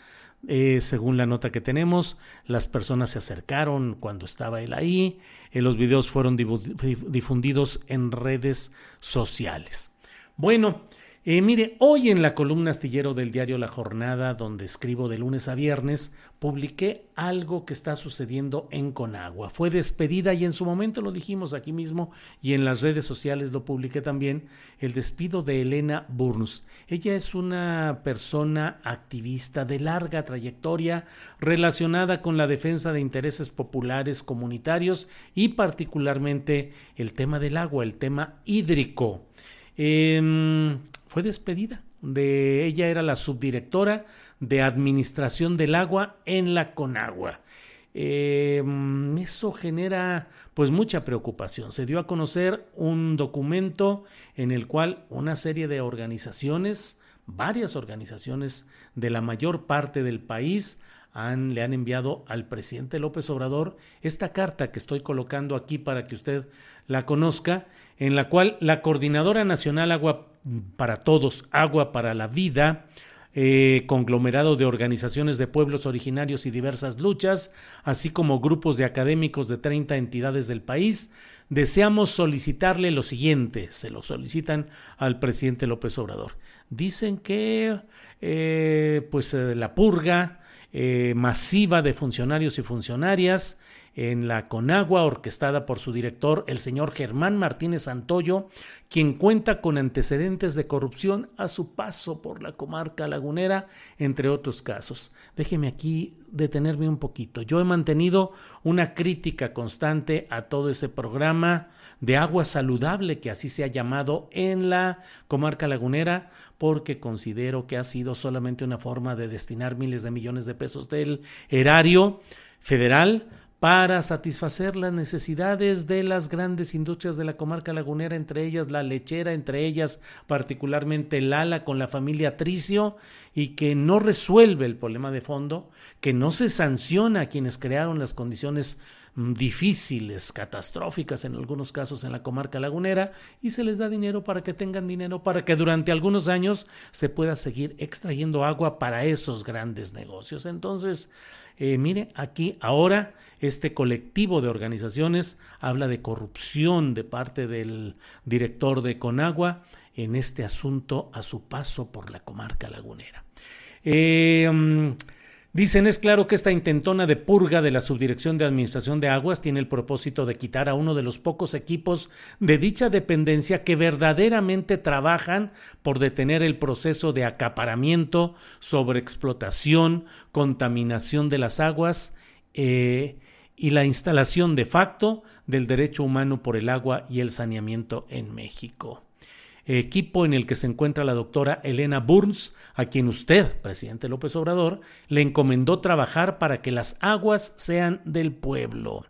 eh, según la nota que tenemos, las personas se acercaron cuando estaba él ahí. Eh, los videos fueron difundidos en redes sociales. Bueno, eh, mire, hoy en la columna astillero del diario La Jornada, donde escribo de lunes a viernes, publiqué algo que está sucediendo en Conagua. Fue despedida y en su momento lo dijimos aquí mismo y en las redes sociales lo publiqué también, el despido de Elena Burns. Ella es una persona activista de larga trayectoria relacionada con la defensa de intereses populares comunitarios y particularmente el tema del agua, el tema hídrico. Em, fue despedida. De ella era la subdirectora de administración del agua en la Conagua. Em, eso genera pues mucha preocupación. Se dio a conocer un documento en el cual una serie de organizaciones, varias organizaciones de la mayor parte del país, le han enviado al presidente López Obrador esta carta que estoy colocando aquí para que usted la conozca, en la cual la Coordinadora Nacional Agua para Todos, Agua para la Vida, eh, conglomerado de organizaciones de pueblos originarios y diversas luchas, así como grupos de académicos de 30 entidades del país, deseamos solicitarle lo siguiente, se lo solicitan al presidente López Obrador. Dicen que eh, pues eh, la purga masiva de funcionarios y funcionarias en la Conagua, orquestada por su director, el señor Germán Martínez Santoyo, quien cuenta con antecedentes de corrupción a su paso por la comarca lagunera, entre otros casos. Déjeme aquí detenerme un poquito. Yo he mantenido una crítica constante a todo ese programa de agua saludable, que así se ha llamado en la comarca lagunera, porque considero que ha sido solamente una forma de destinar miles de millones de pesos del erario federal para satisfacer las necesidades de las grandes industrias de la comarca lagunera, entre ellas la lechera, entre ellas particularmente Lala con la familia Tricio, y que no resuelve el problema de fondo, que no se sanciona a quienes crearon las condiciones mm, difíciles, catastróficas en algunos casos en la comarca lagunera, y se les da dinero para que tengan dinero, para que durante algunos años se pueda seguir extrayendo agua para esos grandes negocios. Entonces, eh, mire, aquí ahora este colectivo de organizaciones habla de corrupción de parte del director de Conagua en este asunto a su paso por la comarca lagunera. Eh, mm, Dicen, es claro que esta intentona de purga de la Subdirección de Administración de Aguas tiene el propósito de quitar a uno de los pocos equipos de dicha dependencia que verdaderamente trabajan por detener el proceso de acaparamiento, sobreexplotación, contaminación de las aguas eh, y la instalación de facto del derecho humano por el agua y el saneamiento en México equipo en el que se encuentra la doctora Elena Burns, a quien usted, presidente López Obrador, le encomendó trabajar para que las aguas sean del pueblo.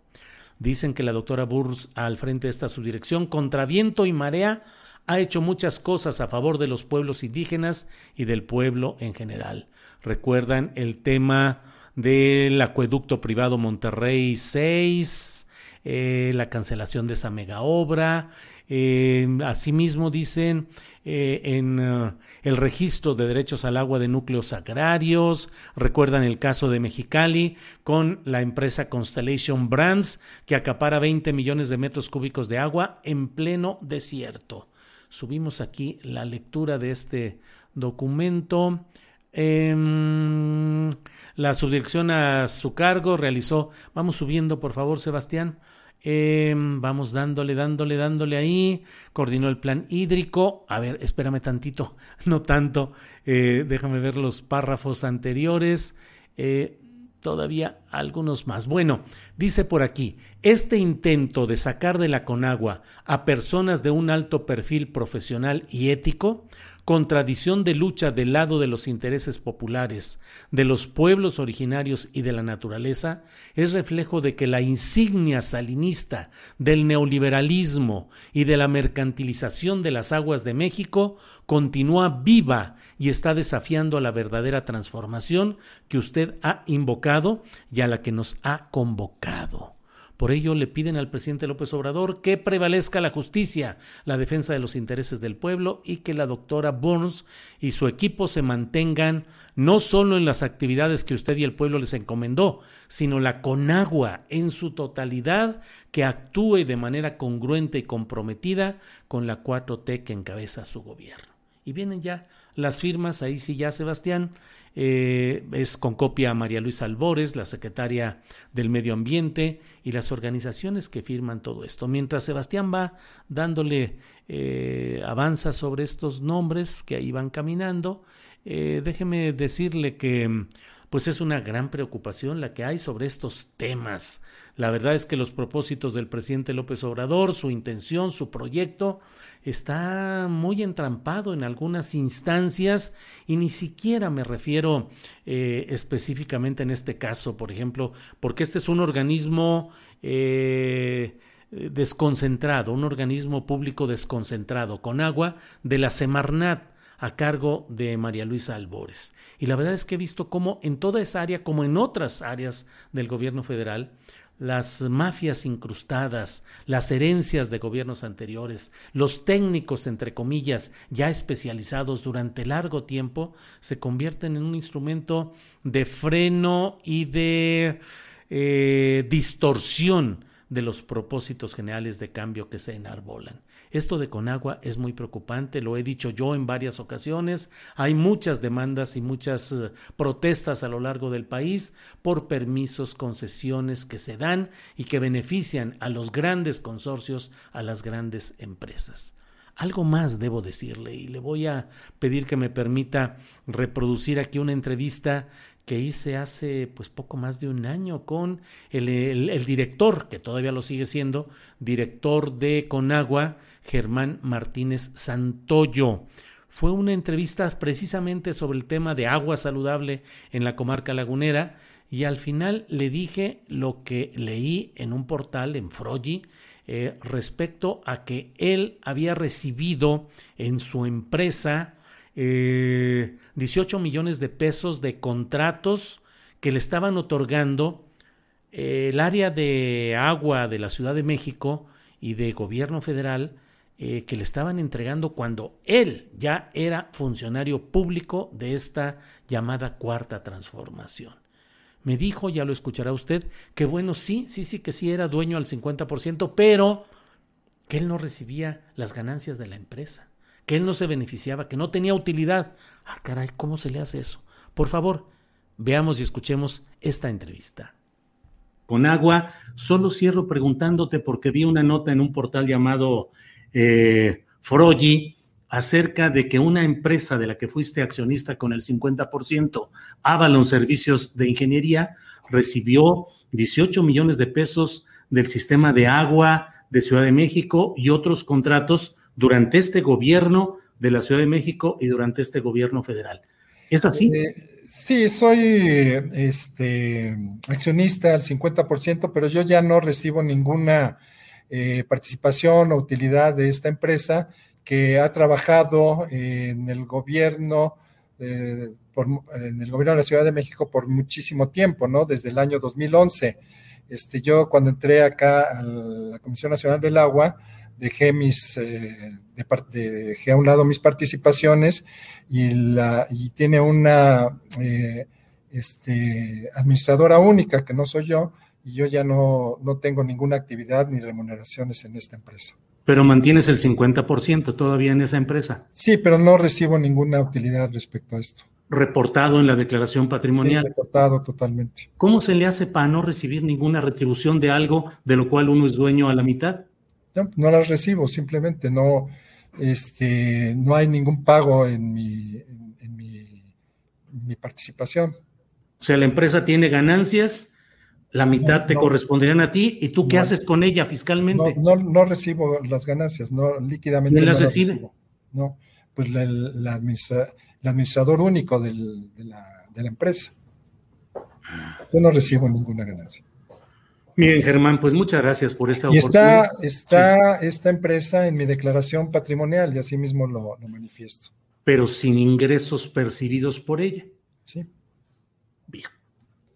Dicen que la doctora Burns, al frente de esta subdirección, contra viento y marea, ha hecho muchas cosas a favor de los pueblos indígenas y del pueblo en general. Recuerdan el tema del acueducto privado Monterrey 6, eh, la cancelación de esa mega obra, eh, asimismo dicen eh, en eh, el registro de derechos al agua de núcleos agrarios, recuerdan el caso de Mexicali con la empresa Constellation Brands que acapara 20 millones de metros cúbicos de agua en pleno desierto. Subimos aquí la lectura de este documento. Em, la subdirección a su cargo realizó, vamos subiendo por favor Sebastián, Em, vamos dándole, dándole, dándole ahí. Coordinó el plan hídrico. A ver, espérame tantito, no tanto. Eh, déjame ver los párrafos anteriores. Eh, todavía algunos más. Bueno, dice por aquí, este intento de sacar de la Conagua a personas de un alto perfil profesional y ético contradicción de lucha del lado de los intereses populares, de los pueblos originarios y de la naturaleza, es reflejo de que la insignia salinista del neoliberalismo y de la mercantilización de las aguas de México continúa viva y está desafiando a la verdadera transformación que usted ha invocado a la que nos ha convocado. Por ello le piden al presidente López Obrador que prevalezca la justicia, la defensa de los intereses del pueblo y que la doctora Burns y su equipo se mantengan no solo en las actividades que usted y el pueblo les encomendó, sino la Conagua en su totalidad que actúe de manera congruente y comprometida con la 4T que encabeza su gobierno. Y vienen ya las firmas, ahí sí ya Sebastián, eh, es con copia a María Luisa Albores, la secretaria del Medio Ambiente y las organizaciones que firman todo esto. Mientras Sebastián va dándole eh, avanza sobre estos nombres que ahí van caminando, eh, déjeme decirle que pues es una gran preocupación la que hay sobre estos temas. La verdad es que los propósitos del presidente López Obrador, su intención, su proyecto, está muy entrampado en algunas instancias y ni siquiera me refiero eh, específicamente en este caso, por ejemplo, porque este es un organismo eh, desconcentrado, un organismo público desconcentrado, con agua de la Semarnat a cargo de María Luisa Albores. Y la verdad es que he visto cómo en toda esa área, como en otras áreas del gobierno federal, las mafias incrustadas, las herencias de gobiernos anteriores, los técnicos, entre comillas, ya especializados durante largo tiempo, se convierten en un instrumento de freno y de eh, distorsión de los propósitos generales de cambio que se enarbolan. Esto de Conagua es muy preocupante, lo he dicho yo en varias ocasiones. Hay muchas demandas y muchas eh, protestas a lo largo del país por permisos, concesiones que se dan y que benefician a los grandes consorcios, a las grandes empresas. Algo más debo decirle y le voy a pedir que me permita reproducir aquí una entrevista que hice hace pues poco más de un año con el, director, que todavía lo sigue siendo, director de Conagua, Germán Martínez Santoyo. Fue una entrevista precisamente sobre el tema de agua saludable en la comarca lagunera y al final le dije lo que leí en un portal en Frogi eh, respecto a que él había recibido en su empresa 18 eh, millones de pesos de contratos que le estaban otorgando eh, el área de agua de la Ciudad de México y de gobierno federal eh, que le estaban entregando cuando él ya era funcionario público de esta llamada cuarta transformación. Me dijo, ya lo escuchará usted, que bueno, sí, sí, sí, que sí era dueño al 50%, pero que él no recibía las ganancias de la empresa que él no se beneficiaba, que no tenía utilidad. Ah, caray, ¿cómo se le hace eso? Por favor, veamos y escuchemos esta entrevista. Con agua, solo cierro preguntándote porque vi una nota en un portal llamado eh, acerca de que una empresa de la que fuiste accionista con el 50%, Avalon Servicios de Ingeniería, recibió 18 millones de pesos del sistema de agua de Ciudad de México y otros contratos durante este gobierno de la Ciudad de México y durante este gobierno federal. ¿Es así? Eh, sí, soy este, accionista al 50%, pero yo ya no recibo ninguna eh, participación o utilidad de esta empresa que ha trabajado en el gobierno. Eh, en el gobierno de la Ciudad de México por muchísimo tiempo, ¿no? Desde el año 2011. Este, yo cuando entré acá a la Comisión Nacional del Agua, dejé mis eh, dejé a un lado mis participaciones y la y tiene una este, administradora única que no soy yo y yo ya no, no tengo ninguna actividad ni remuneraciones en esta empresa. Pero mantienes el 50% todavía en esa empresa. Sí, pero no recibo ninguna utilidad respecto a esto. Reportado en la declaración patrimonial. Sí, reportado totalmente. ¿Cómo se le hace para no recibir ninguna retribución de algo de lo cual uno es dueño a la mitad? No, las recibo, simplemente no, este, no hay ningún pago en mi, en, mi, participación. O sea, la empresa tiene ganancias, la mitad te corresponderían a ti, ¿y tú qué haces con ella fiscalmente? No, no, recibo las ganancias, no líquidamente. ¿Quién las recibe? No, pues el administrador único de, la, de la empresa. Yo no recibo ninguna ganancia. Bien, Germán, pues muchas gracias por esta y oportunidad. Está, está esta empresa en mi declaración patrimonial y así mismo lo, lo manifiesto. Pero sin ingresos percibidos por ella. Sí.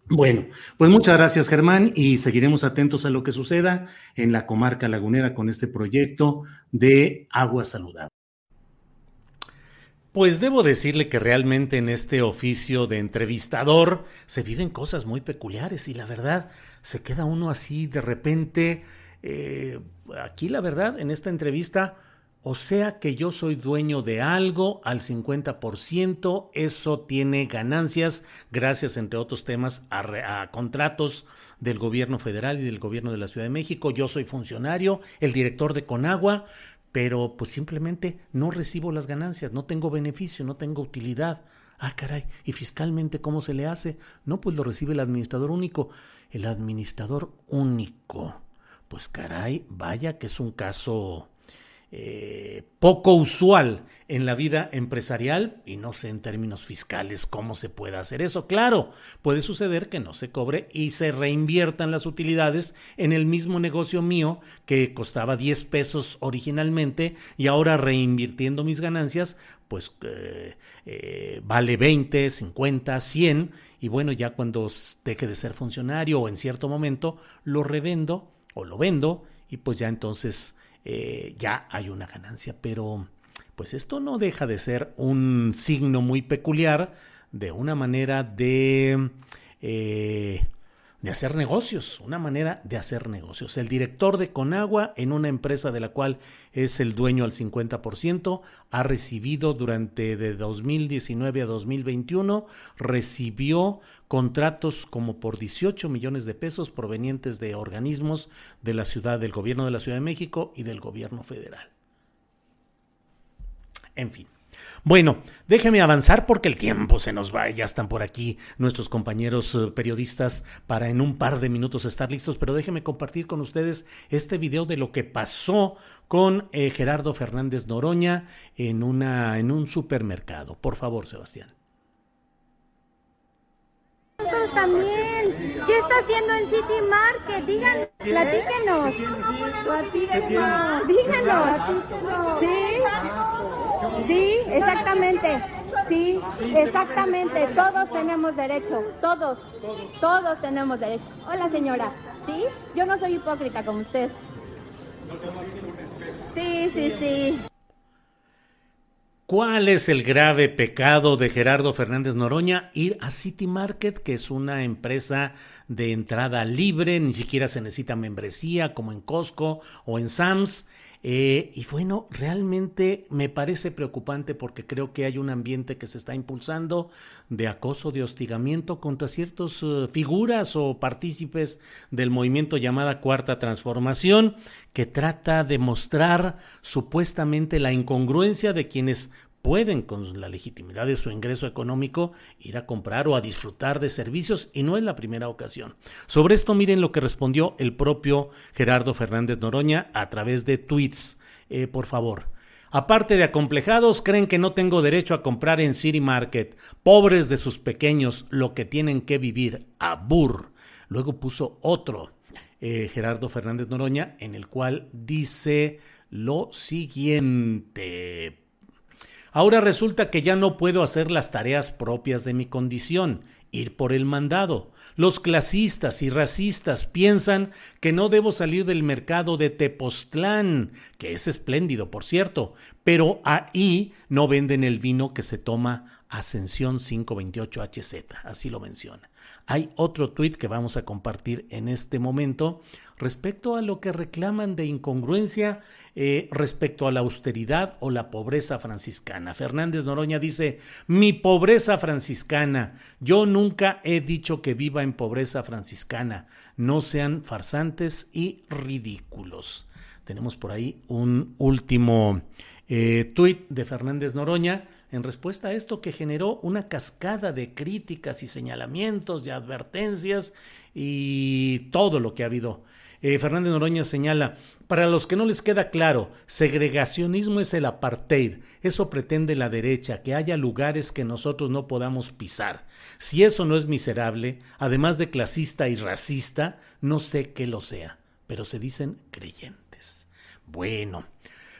Bueno, pues muchas gracias Germán y seguiremos atentos a lo que suceda en la comarca lagunera con este proyecto de agua saludable. Pues debo decirle que realmente en este oficio de entrevistador se viven cosas muy peculiares y la verdad se queda uno así de repente, eh, aquí la verdad, en esta entrevista, o sea que yo soy dueño de algo al 50%, eso tiene ganancias gracias, entre otros temas, a, a, contratos del gobierno federal y del gobierno de la Ciudad de México. Yo soy funcionario, el director de Conagua, pero pues simplemente no recibo las ganancias, no tengo beneficio, no tengo utilidad. Ah, caray, ¿y fiscalmente cómo se le hace? No, pues lo recibe el administrador único. El administrador único. Pues caray, vaya que es un caso eh, poco usual en la vida empresarial y no sé en términos fiscales cómo se puede hacer eso. Claro, puede suceder que no se cobre y se reinviertan las utilidades en el mismo negocio mío que costaba 10 pesos originalmente y ahora reinvirtiendo mis ganancias, pues eh, eh, vale 20, 50, 100 y bueno, ya cuando deje de ser funcionario o en cierto momento lo revendo o lo vendo y pues ya entonces eh, ya hay una ganancia. Pero pues esto no deja de ser un signo muy peculiar de una manera de, eh, de hacer negocios, una manera de hacer negocios. El director de Conagua, en una empresa de la cual es el dueño al 50%, ha recibido durante de 2019 a 2021, recibió contratos como por 18 millones de pesos provenientes de organismos de la ciudad, del gobierno de la Ciudad de México y del gobierno federal. En fin. Bueno, déjeme avanzar porque el tiempo se nos va. Ya están por aquí nuestros compañeros eh, periodistas para en un par de minutos estar listos, pero déjeme compartir con ustedes este video de lo que pasó con eh, Gerardo Fernández Noroña en, una, en un supermercado. Por favor, Sebastián. También, ¿qué está haciendo en City Market? Díganos, platíquenos. Platíquenos, díganos. ¿Sí? Sí, exactamente. Sí, exactamente. Todos tenemos derecho. Todos. Todos tenemos derecho. Hola, señora. ¿Sí? Yo no soy hipócrita como usted. Sí, sí, sí. ¿Cuál es el grave pecado de Gerardo Fernández Noroña? Ir a City Market, que es una empresa de entrada libre, ni siquiera se necesita membresía como en Costco o en Sam's eh, y bueno, realmente me parece preocupante porque creo que hay un ambiente que se está impulsando de acoso, de hostigamiento contra ciertas eh, figuras o partícipes del movimiento llamada Cuarta Transformación, que trata de mostrar supuestamente la incongruencia de quienes pueden, con la legitimidad de su ingreso económico, ir a comprar o a disfrutar de servicios y no es la primera ocasión. Sobre esto miren lo que respondió el propio Gerardo Fernández Noroña a través de tweets. Eh, por favor. Aparte de acomplejados, creen que no tengo derecho a comprar en City Market. Pobres de sus pequeños, lo que tienen que vivir. Abur. Luego puso otro, eh, Gerardo Fernández Noroña, en el cual dice lo siguiente. Ahora resulta que ya no puedo hacer las tareas propias de mi condición, ir por el mandado. Los clasistas y racistas piensan que no debo salir del mercado de Tepoztlán, que es espléndido, por cierto, pero ahí no venden el vino que se toma Ascensión 528HZ, así lo menciona. Hay otro tuit que vamos a compartir en este momento respecto a lo que reclaman de incongruencia eh, respecto a la austeridad o la pobreza franciscana. Fernández Noroña dice, mi pobreza franciscana, yo nunca he dicho que viva en pobreza franciscana, no sean farsantes y ridículos. Tenemos por ahí un último eh, tuit de Fernández Noroña en respuesta a esto que generó una cascada de críticas y señalamientos y advertencias y todo lo que ha habido. Eh, Fernández Noroña señala, para los que no les queda claro, segregacionismo es el apartheid. Eso pretende la derecha, que haya lugares que nosotros no podamos pisar. Si eso no es miserable, además de clasista y racista, no sé qué lo sea, pero se dicen creyentes. Bueno,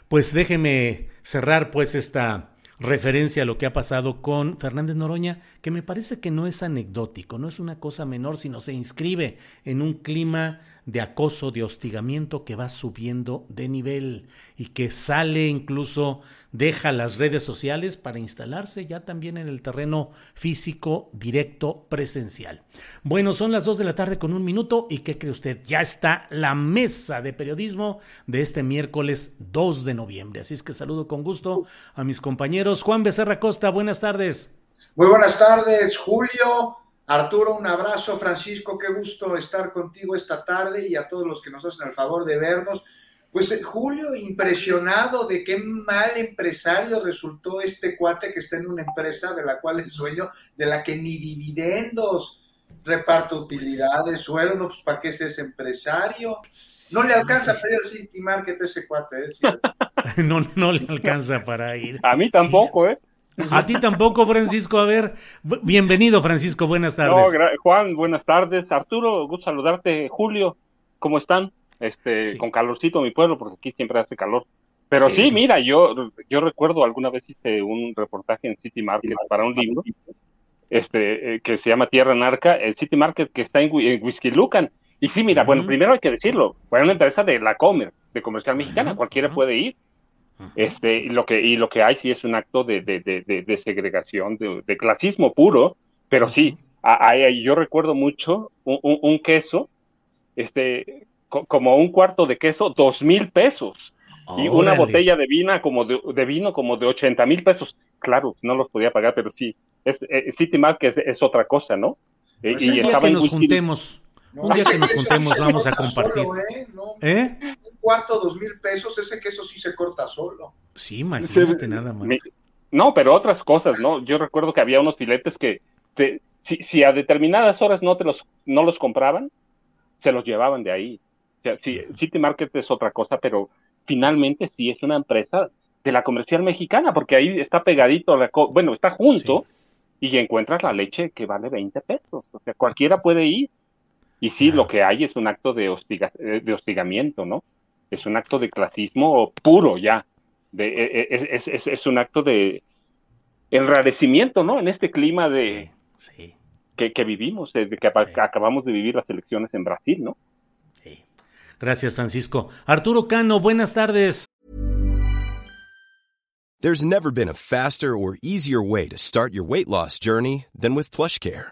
pues déjeme cerrar pues esta referencia a lo que ha pasado con Fernández Noroña, que me parece que no es anecdótico, no es una cosa menor, sino se inscribe en un clima de acoso, de hostigamiento que va subiendo de nivel y que sale incluso, deja las redes sociales para instalarse ya también en el terreno físico directo presencial. Bueno, son las dos de la tarde con un minuto y ¿qué cree usted? Ya está la mesa de periodismo de este miércoles 2 de noviembre. Así es que saludo con gusto a mis compañeros. Juan Becerra Costa, buenas tardes. Muy buenas tardes, Julio. Arturo, un abrazo. Francisco, qué gusto estar contigo esta tarde y a todos los que nos hacen el favor de vernos. Pues eh, Julio, impresionado de qué mal empresario resultó este cuate que está en una empresa de la cual es sueño, de la que ni dividendos reparto utilidades, sueldo, pues ¿para qué es ese empresario? No le alcanza para ir al City Market ese cuate, ¿eh? no, no le alcanza para ir. A mí tampoco, ¿eh? A ti tampoco, Francisco. A ver, bienvenido, Francisco. Buenas tardes. Juan, buenas tardes. Arturo, gusto saludarte. Julio, ¿cómo están? Este, con calorcito mi pueblo, porque aquí siempre hace calor. Pero sí, mira, yo, yo recuerdo alguna vez hice un reportaje en City Market para un libro, este, eh, que se llama Tierra Narca, el City Market que está en, Whisky Lucan. Y sí, mira, bueno, primero hay que decirlo, fue una empresa de la Comer, de comercial mexicana, cualquiera puede ir este, y, lo que, y lo que hay sí es un acto de, de, de, segregación, de, clasismo puro, pero sí, yo recuerdo mucho un, queso, este, como un cuarto de queso, dos mil pesos. Y una botella de vino como de, vino como de 80 mil pesos. Claro, no los podía pagar, pero sí. Es, eh, City Market es, otra cosa, ¿no? Eh, pues y un día que nos juntemos, un día que nos juntemos vamos a compartir. ¿eh? ¿Eh? Cuarto, dos mil pesos, ese queso sí se corta solo. Sí, imagínate nada más. No, pero otras cosas, ¿no? Yo recuerdo que había unos filetes que te, si, si, a determinadas horas no te los, no los compraban, se los llevaban de ahí. O sea, sí, City Market es otra cosa, pero finalmente sí es una empresa de la comercial mexicana, porque ahí está pegadito, bueno, está junto y encuentras la leche que vale 20 pesos. O sea, cualquiera puede ir. Y sí, lo que hay es un acto de, hostiga, eh, de hostigamiento, ¿no? Es un acto de clasismo puro ya. De, e, e, es, es, es, un acto de enrarecimiento, ¿no? En este clima de Que, que, vivimos, de que acabamos de vivir las elecciones en Brasil, ¿no? Gracias, Francisco. Arturo Cano, buenas tardes. There's never been a faster or easier way to start your weight loss journey than with PlushCare.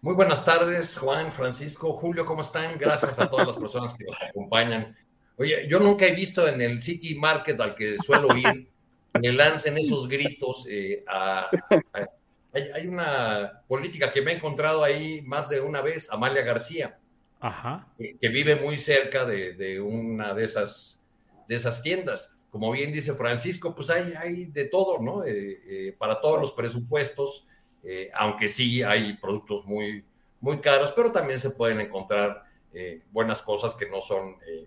Muy buenas tardes, Juan, Francisco, Julio, ¿cómo están? Gracias a todas las personas que nos acompañan. Oye, yo nunca he visto en el City Market al que suelo ir, me lancen esos gritos. Eh, hay, una política que me he encontrado ahí más de una vez, Amalia García, Que, vive muy cerca de, una de esas, de esas tiendas. Como bien dice Francisco, pues hay, hay de todo, ¿no? Eh, eh, para todos los presupuestos eh, aunque sí hay productos muy, muy caros, pero también se pueden encontrar eh, buenas cosas que no son eh,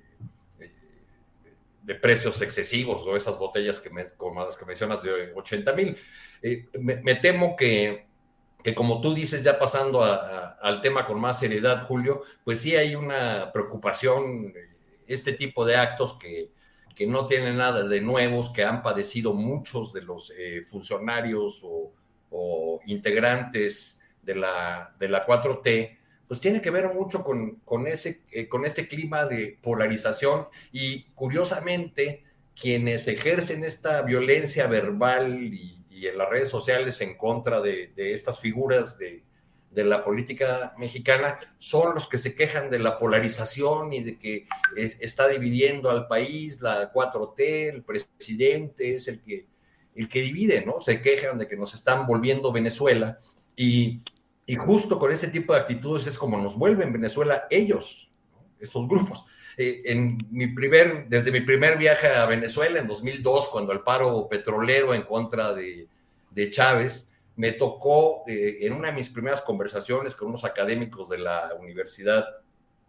de precios excesivos, o esas botellas que como las que mencionas de 80 mil. Me, temo que, que, como tú dices, ya pasando al tema con más seriedad, Julio, pues sí hay una preocupación, este tipo de actos que, que no tienen nada de nuevos, que han padecido muchos de los funcionarios o o integrantes de la, de la 4T, pues tiene que ver mucho con, con, ese, eh, con este clima de polarización. Y curiosamente quienes ejercen esta violencia verbal y, en las redes sociales en contra de, estas figuras de, de, la política mexicana son los que se quejan de la polarización y de que está dividiendo al país, la 4T, el presidente es el que el que divide, ¿no? Se quejan de que nos están volviendo Venezuela y, justo con ese tipo de actitudes es como nos vuelven Venezuela ellos, estos grupos. Eh, en mi primer, desde mi primer viaje a Venezuela en 2002, cuando el paro petrolero en contra de, Chávez, me tocó eh, en una de mis primeras conversaciones con unos académicos de la Universidad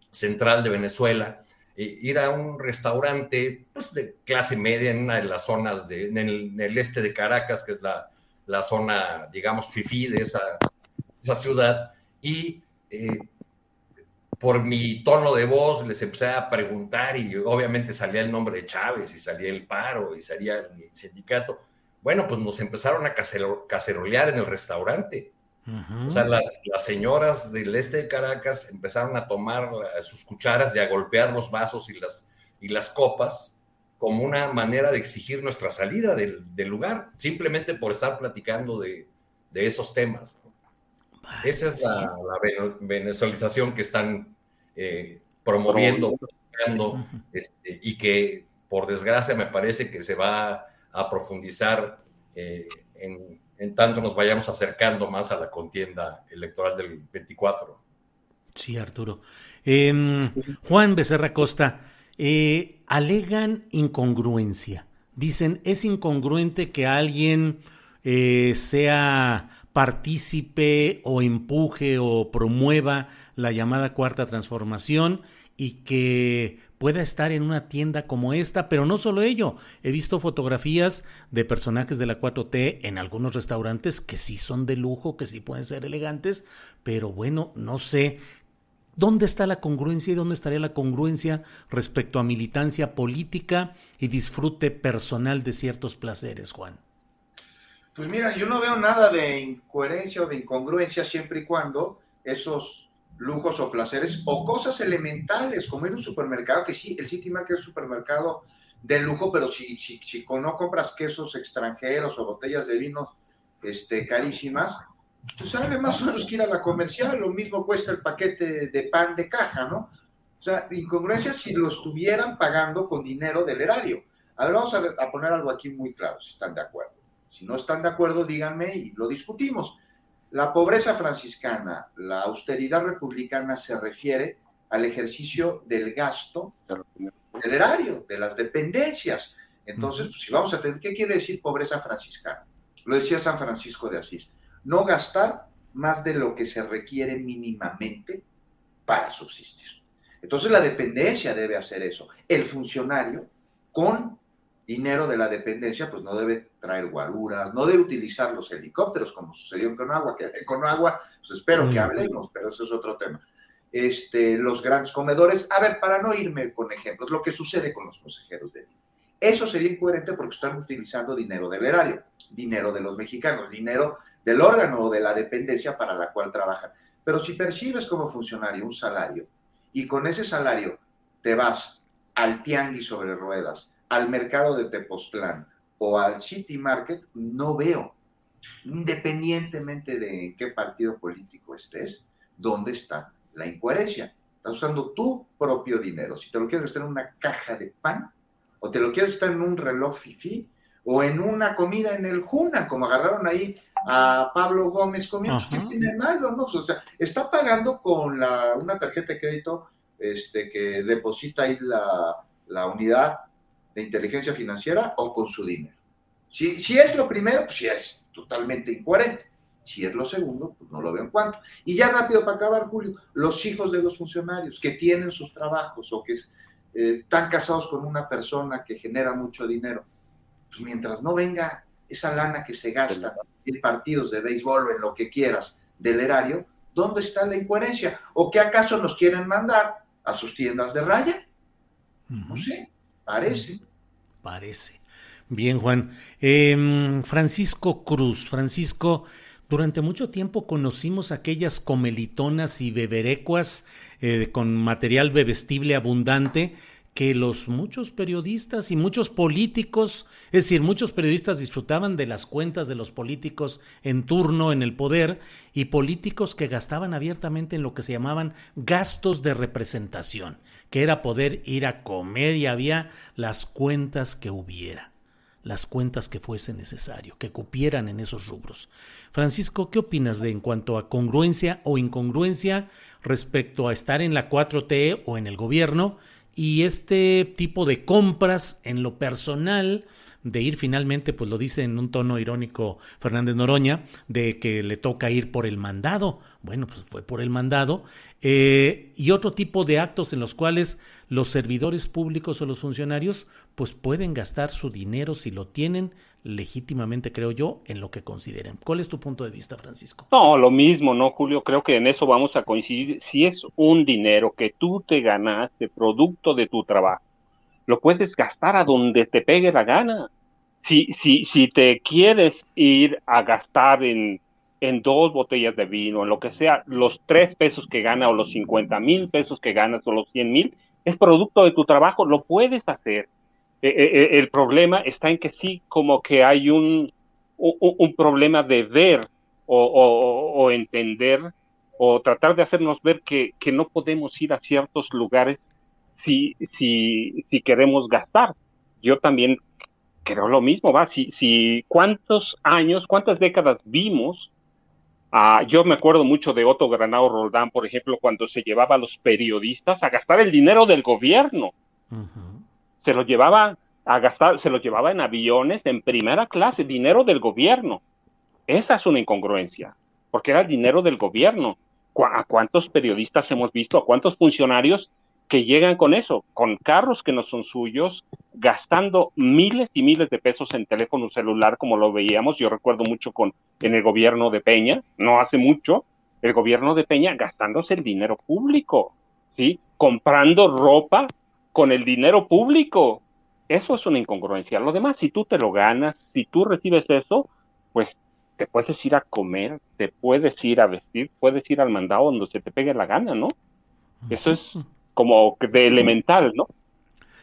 Central de Venezuela, eh, ir a un restaurante pues, de clase media en una de las zonas de, en, el, este de Caracas, que es la, zona, digamos, fifí de esa, esa ciudad, y eh, por mi tono de voz les empecé a preguntar y obviamente salía el nombre de Chávez y salía el paro y salía el sindicato. Bueno, pues nos empezaron a cacerolear en el restaurante. O sea, las, las, señoras del este de Caracas empezaron a tomar sus cucharas y a golpear los vasos y las, y las copas como una manera de exigir nuestra salida del, lugar, simplemente por estar platicando de, esos temas. Esa es la, venezuelización que están eh, promoviendo este, y que, por desgracia, me parece que se va a profundizar eh, en en tanto nos vayamos acercando más a la contienda electoral del 24. Sí, Arturo. Em, Juan Becerra Costa, eh, alegan incongruencia. Dicen, es incongruente que alguien eh, sea partícipe o empuje o promueva la llamada cuarta transformación y que pueda estar en una tienda como esta, pero no solo ello, he visto fotografías de personajes de la 4T en algunos restaurantes que sí son de lujo, que sí pueden ser elegantes, pero bueno, no sé ¿Dónde está la congruencia y dónde estaría la congruencia respecto a militancia política y disfrute personal de ciertos placeres, Juan? Pues mira, yo no veo nada de incoherencia o de incongruencia siempre y cuando esos lujos o placeres o cosas elementales como ir a un supermercado, que sí, el City Market es un supermercado de lujo, pero si, si, si no compras quesos extranjeros o botellas de vinos este, carísimas, pues sale más o menos que ir a la comercial, lo mismo cuesta el paquete de pan de caja, ¿no? O sea, incongruencia si lo estuvieran pagando con dinero del erario. A ver, vamos a poner algo aquí muy claro, si están de acuerdo. Si no están de acuerdo, díganme y lo discutimos. La pobreza franciscana, la austeridad republicana se refiere al ejercicio del gasto del erario, de las dependencias. Entonces, pues, si vamos a tener, ¿qué quiere decir pobreza franciscana? Lo decía San Francisco de Asís no gastar más de lo que se requiere mínimamente para subsistir. Entonces la dependencia debe hacer eso. El funcionario con dinero de la dependencia pues no debe traer guaruras, no debe utilizar los helicópteros como sucedió en Conagua, que con Conagua pues espero que hablemos, pero eso es otro tema. Este, los grandes comedores, a ver, para no irme con ejemplos, lo que sucede con los consejeros de vida. Eso sería incoherente porque están utilizando dinero del erario, dinero de los mexicanos, dinero del órgano o de la dependencia para la cual trabajan. Pero si percibes como funcionario un salario y con ese salario te vas al tianguis sobre ruedas, al mercado de Tepoztlán o al City Market, no veo, independientemente de en qué partido político estés, dónde está la incoherencia. Estás usando tu propio dinero. Si te lo quieres estar en una caja de pan o te lo quieres estar en un reloj fifi o en una comida en el Juna, como agarraron ahí a Pablo Gómez comiendo, ¿qué tiene malo? No? O sea, está pagando con la, una tarjeta de crédito este, que deposita ahí la, la unidad de inteligencia financiera o con su dinero. Si, si es lo primero, pues ya es totalmente incoherente. Si es lo segundo, pues no lo veo en cuanto. Y ya rápido para acabar, Julio, los hijos de los funcionarios que tienen sus trabajos o que eh, están casados con una persona que genera mucho dinero, pues mientras no venga esa lana que se gasta en partidos de béisbol o en lo que quieras del erario, ¿dónde está la incoherencia? ¿O qué acaso nos quieren mandar a sus tiendas de raya? No sé, parece. Parece. Bien, Juan. Em, Francisco Cruz. Francisco, durante mucho tiempo conocimos aquellas comelitonas y beberecuas eh, con material bebestible abundante que los muchos periodistas y muchos políticos, es decir, muchos periodistas disfrutaban de las cuentas de los políticos en turno en el poder y políticos que gastaban abiertamente en lo que se llamaban gastos de representación, que era poder ir a comer y había las cuentas que hubiera, las cuentas que fuese necesario, que cupieran en esos rubros. Francisco, ¿qué opinas de en cuanto a congruencia o incongruencia respecto a estar en la 4T o en el gobierno? Y este tipo de compras en lo personal, de ir finalmente, pues lo dice en un tono irónico Fernández Noroña, de que le toca ir por el mandado. Bueno, pues fue por el mandado. Eh, y otro tipo de actos en los cuales los servidores públicos o los funcionarios, pues pueden gastar su dinero si lo tienen legítimamente, creo yo, en lo que consideren. ¿Cuál es tu punto de vista, Francisco? No, lo mismo, ¿no, Julio? Creo que en eso vamos a coincidir. Si es un dinero que tú te ganaste, producto de tu trabajo, lo puedes gastar a donde te pegue la gana. Si, si, si te quieres ir a gastar en, en dos botellas de vino, en lo que sea, los tres pesos que gana o los cincuenta mil pesos que ganas o los cien mil, es producto de tu trabajo, lo puedes hacer el problema está en que sí, como que hay un, un, problema de ver o, entender o tratar de hacernos ver que, no podemos ir a ciertos lugares si, si, si queremos gastar. Yo también creo lo mismo, va. Si, si cuántos años, cuántas décadas vimos Ah, yo me acuerdo mucho de Otto Granado Roldán, por ejemplo, cuando se llevaba a los periodistas a gastar el dinero del gobierno. Se lo llevaba a gastar, se lo llevaba en aviones en primera clase, dinero del gobierno. Esa es una incongruencia, porque era el dinero del gobierno. ¿A cuántos periodistas hemos visto? ¿A cuántos funcionarios que llegan con eso, con carros que no son suyos, gastando miles y miles de pesos en teléfono celular, como lo veíamos, yo recuerdo mucho con en el gobierno de Peña, no hace mucho, el gobierno de Peña gastándose el dinero público, ¿sí? Comprando ropa con el dinero público. Eso es una incongruencia. Lo demás, si tú te lo ganas, si tú recibes eso, pues te puedes ir a comer, te puedes ir a vestir, puedes ir al mandado donde se te pegue la gana, ¿no? Eso es como de elemental, ¿no?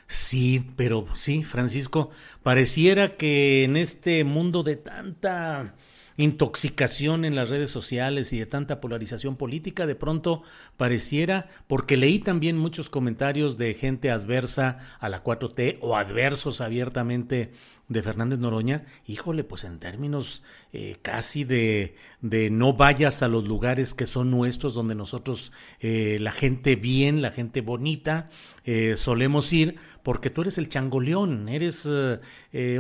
Sí, pero sí, Francisco, pareciera que en este mundo de tanta intoxicación en las redes sociales y de tanta polarización política, de pronto pareciera, porque leí también muchos comentarios de gente adversa a la 4T o adversos abiertamente de Fernández Noroña, híjole, pues en términos eh, casi de, de, no vayas a los lugares que son nuestros, donde nosotros, eh, la gente bien, la gente bonita, eh, solemos ir, porque tú eres el changoleón, eres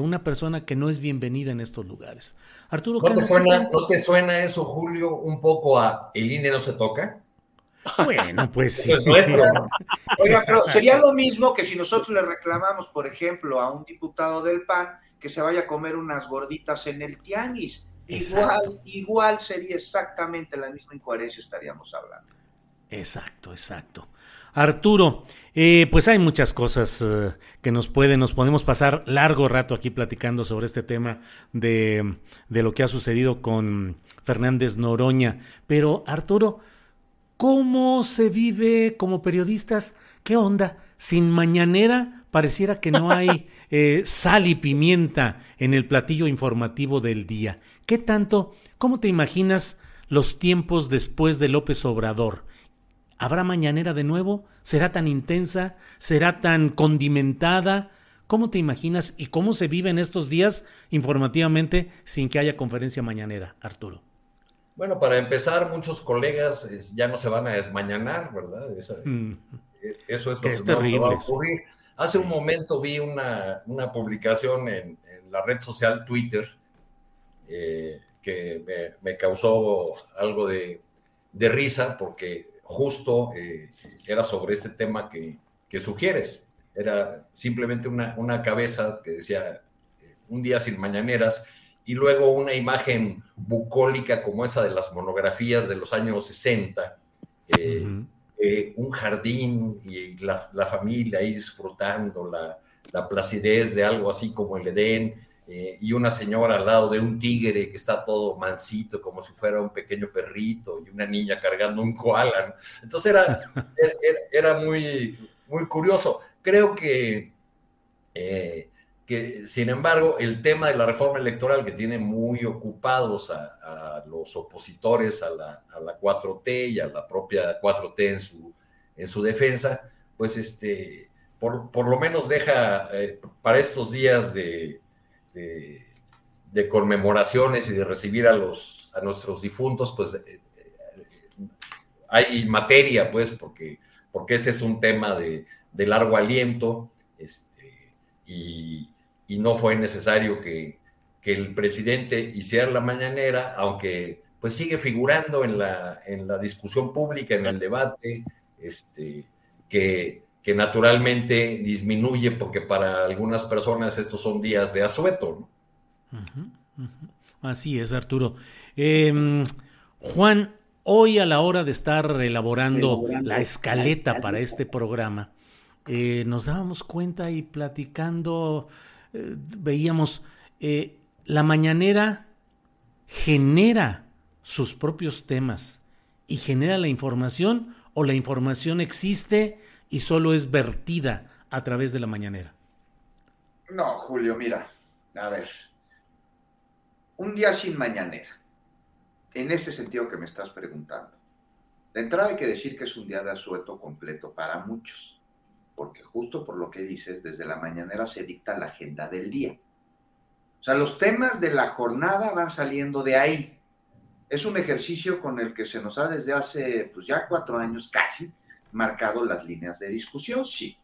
una persona que no es bienvenida en estos lugares. Arturo, ¿No te, suena, ¿No te suena eso, Julio, un poco a el INE no se toca? Bueno, pues sí. Oiga, pero sería lo mismo que si nosotros le reclamamos, por ejemplo, a un diputado del PAN que se vaya a comer unas gorditas en el tianguis. Igual, igual sería exactamente la misma incoherencia estaríamos hablando. Exacto, exacto. Arturo, eh, pues hay muchas cosas eh, que nos pueden, nos podemos pasar largo rato aquí platicando sobre este tema de, de lo que ha sucedido con Fernández Noroña. Pero Arturo, ¿cómo se vive como periodistas? ¿Qué onda? Sin mañanera pareciera que no hay eh, sal y pimienta en el platillo informativo del día. ¿Qué tanto? ¿Cómo te imaginas los tiempos después de López Obrador? ¿Habrá mañanera de nuevo? ¿Será tan intensa? ¿Será tan condimentada? ¿Cómo te imaginas y cómo se vive en estos días informativamente sin que haya conferencia mañanera, Arturo? Bueno, para empezar, muchos colegas ya no se van a desmañanar, ¿verdad? Mm. E, eso es lo que, terrible. va a ocurrir. Hace un momento vi una, publicación en, la red social Twitter eh, que me, causó algo de, risa porque justo eh, era sobre este tema que, sugieres. Era simplemente una, una, cabeza que decía eh, un día sin mañaneras y luego una imagen bucólica como esa de las monografías de los años 60 eh, un jardín y la, familia ahí disfrutando la, placidez de algo así como el Edén, eh, y una señora al lado de un tigre que está todo mansito, como si fuera un pequeño perrito, y una niña cargando un koala. Entonces era, era, muy, muy curioso. Creo que eh, que, sin embargo, el tema de la reforma electoral que tiene muy ocupados a, los opositores a la, a la, 4T y a la propia 4T en su, en su defensa, pues este, por, por lo menos deja eh, para estos días de, de, conmemoraciones y de recibir a, los, a nuestros difuntos, pues eh, eh, hay materia, pues, porque, porque ese es un tema de, de largo aliento. Este, y, y no fue necesario que, el presidente hiciera la mañanera, aunque pues sigue figurando en la, en la discusión pública, en el debate, este, que, que naturalmente disminuye porque para algunas personas estos son días de asueto. Así es, Arturo. Em, Juan, hoy a la hora de estar elaborando la escaleta para este programa, eh, nos dábamos cuenta y platicando veíamos, eh, la mañanera genera sus propios temas y genera la información o la información existe y solo es vertida a través de la mañanera. No, Julio, mira, a ver, un día sin mañanera, en ese sentido que me estás preguntando. De entrada hay que decir que es un día de asueto completo para muchos porque justo por lo que dices, desde la mañanera se dicta la agenda del día. O sea, los temas de la jornada van saliendo de ahí. es un ejercicio con el que se nos ha desde hace pues ya cuatro años casi marcado las líneas de discusión, sí.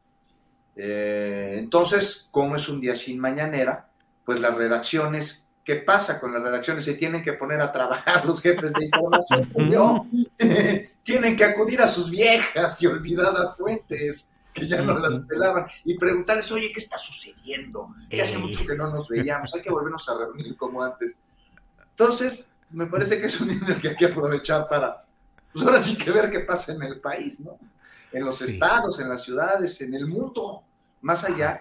Eh, entonces, como es un día sin mañanera, pues las redacciones, ¿qué pasa con las redacciones? Se tienen que poner a trabajar los jefes de información, ¿no? tienen que acudir a sus viejas y olvidadas fuentes que ya no las pelaban, y preguntarles, oye, ¿qué está sucediendo? Que hace mucho que no nos veíamos, hay que volvernos a reunir como antes. Entonces, me parece que es un día en el que hay que aprovechar para, pues ahora sí que ver qué pasa en el país, ¿no? En los estados, en las ciudades, en el mundo, más allá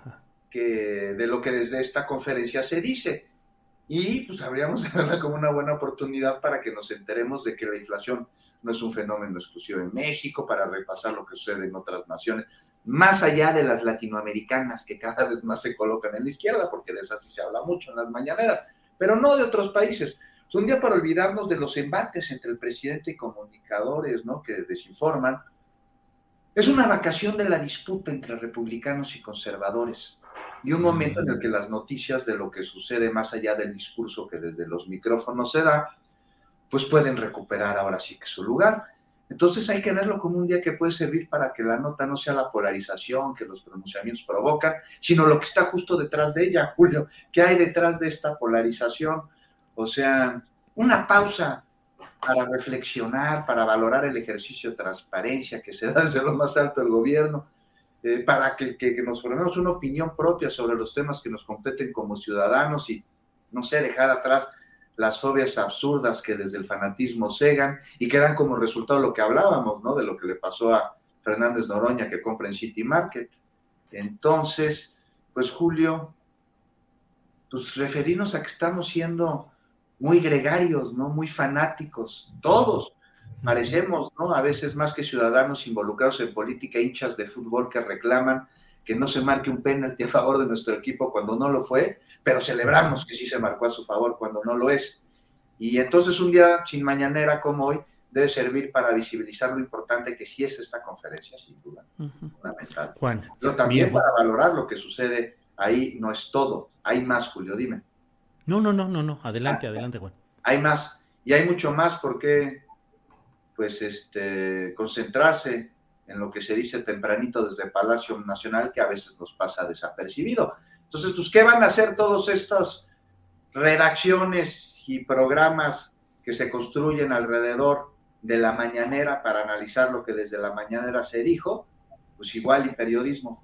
que de lo que desde esta conferencia se dice. Y pues habríamos de verla como una buena oportunidad para que nos enteremos de que la inflación no es un fenómeno exclusivo en México, para repasar lo que sucede en otras naciones, más allá de las latinoamericanas que cada vez más se colocan en la izquierda, porque de esas sí se habla mucho en las mañaneras, pero no de otros países. Es un día para olvidarnos de los embates entre el presidente y comunicadores, ¿no? Que desinforman. Es una vacación de la disputa entre republicanos y conservadores y un momento en el que las noticias de lo que sucede más allá del discurso que desde los micrófonos se da, pues pueden recuperar ahora sí que su lugar. Entonces hay que verlo como un día que puede servir para que la nota no sea la polarización que los pronunciamientos provocan, sino lo que está justo detrás de ella, Julio. ¿Qué hay detrás de esta polarización? O sea, una pausa para reflexionar, para valorar el ejercicio de transparencia que se da desde lo más alto del gobierno, eh, para que, que, nos formemos una opinión propia sobre los temas que nos competen como ciudadanos y, no sé, dejar atrás las fobias absurdas que desde el fanatismo cegan y que dan como resultado lo que hablábamos, ¿no? De lo que le pasó a Fernández Noroña que compra en City Market. Entonces, pues Julio, pues referirnos a que estamos siendo muy gregarios, ¿no? Muy fanáticos, todos. Parecemos, ¿no? A veces más que ciudadanos involucrados en política, hinchas de fútbol que reclaman que no se marque un penalti a favor de nuestro equipo cuando no lo fue, pero celebramos que sí se marcó a su favor cuando no lo es. Y entonces un día sin mañanera como hoy debe servir para visibilizar lo importante que sí es esta conferencia, sin duda, fundamental. Juan. Pero también para valorar lo que sucede ahí no es todo, hay más, Julio, dime. No, no, no, no, no, adelante, ah, adelante, Juan. Hay más, y hay mucho más porque, pues, este, concentrarse en lo que se dice tempranito desde Palacio Nacional, que a veces nos pasa desapercibido. Entonces, pues, ¿qué van a hacer todas estas redacciones y programas que se construyen alrededor de la mañanera para analizar lo que desde la mañanera se dijo? Pues igual y periodismo.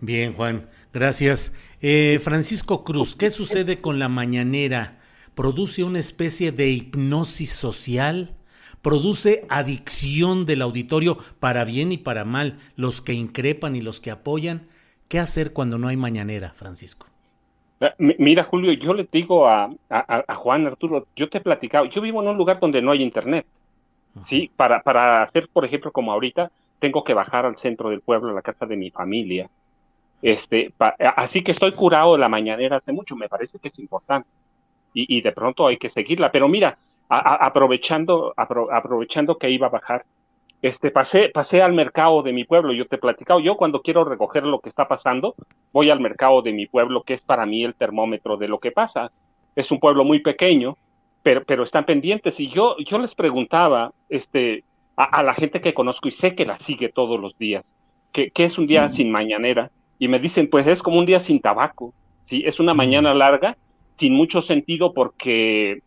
Bien, Juan, gracias. Eh, Francisco Cruz, ¿qué sucede con la mañanera? ¿Produce una especie de hipnosis social? Produce adicción del auditorio para bien y para mal, los que increpan y los que apoyan. ¿Qué hacer cuando no hay mañanera, Francisco? Ah, mira, Julio, yo le digo a, Juan Arturo, yo te he platicado, yo vivo en un lugar donde no hay internet. Sí, para, para hacer, por ejemplo, como ahorita, tengo que bajar al centro del pueblo, a la casa de mi familia. Este, así que estoy curado de la mañanera hace mucho, me parece que es importante. Y, y de pronto hay que seguirla. Pero mira, aprovechando, aprovechando que iba a bajar, este, pasé, pasé al mercado de mi pueblo, yo te he platicado, yo cuando quiero recoger lo que está pasando, voy al mercado de mi pueblo, que es para mí el termómetro de lo que pasa. Es un pueblo muy pequeño, pero, pero están pendientes. Y yo, yo les preguntaba este, a, la gente que conozco y sé que la sigue todos los días, que, es un día sin mañanera, y me dicen, pues es como un día sin tabaco, ¿sí? Es una mañana larga, sin mucho sentido porque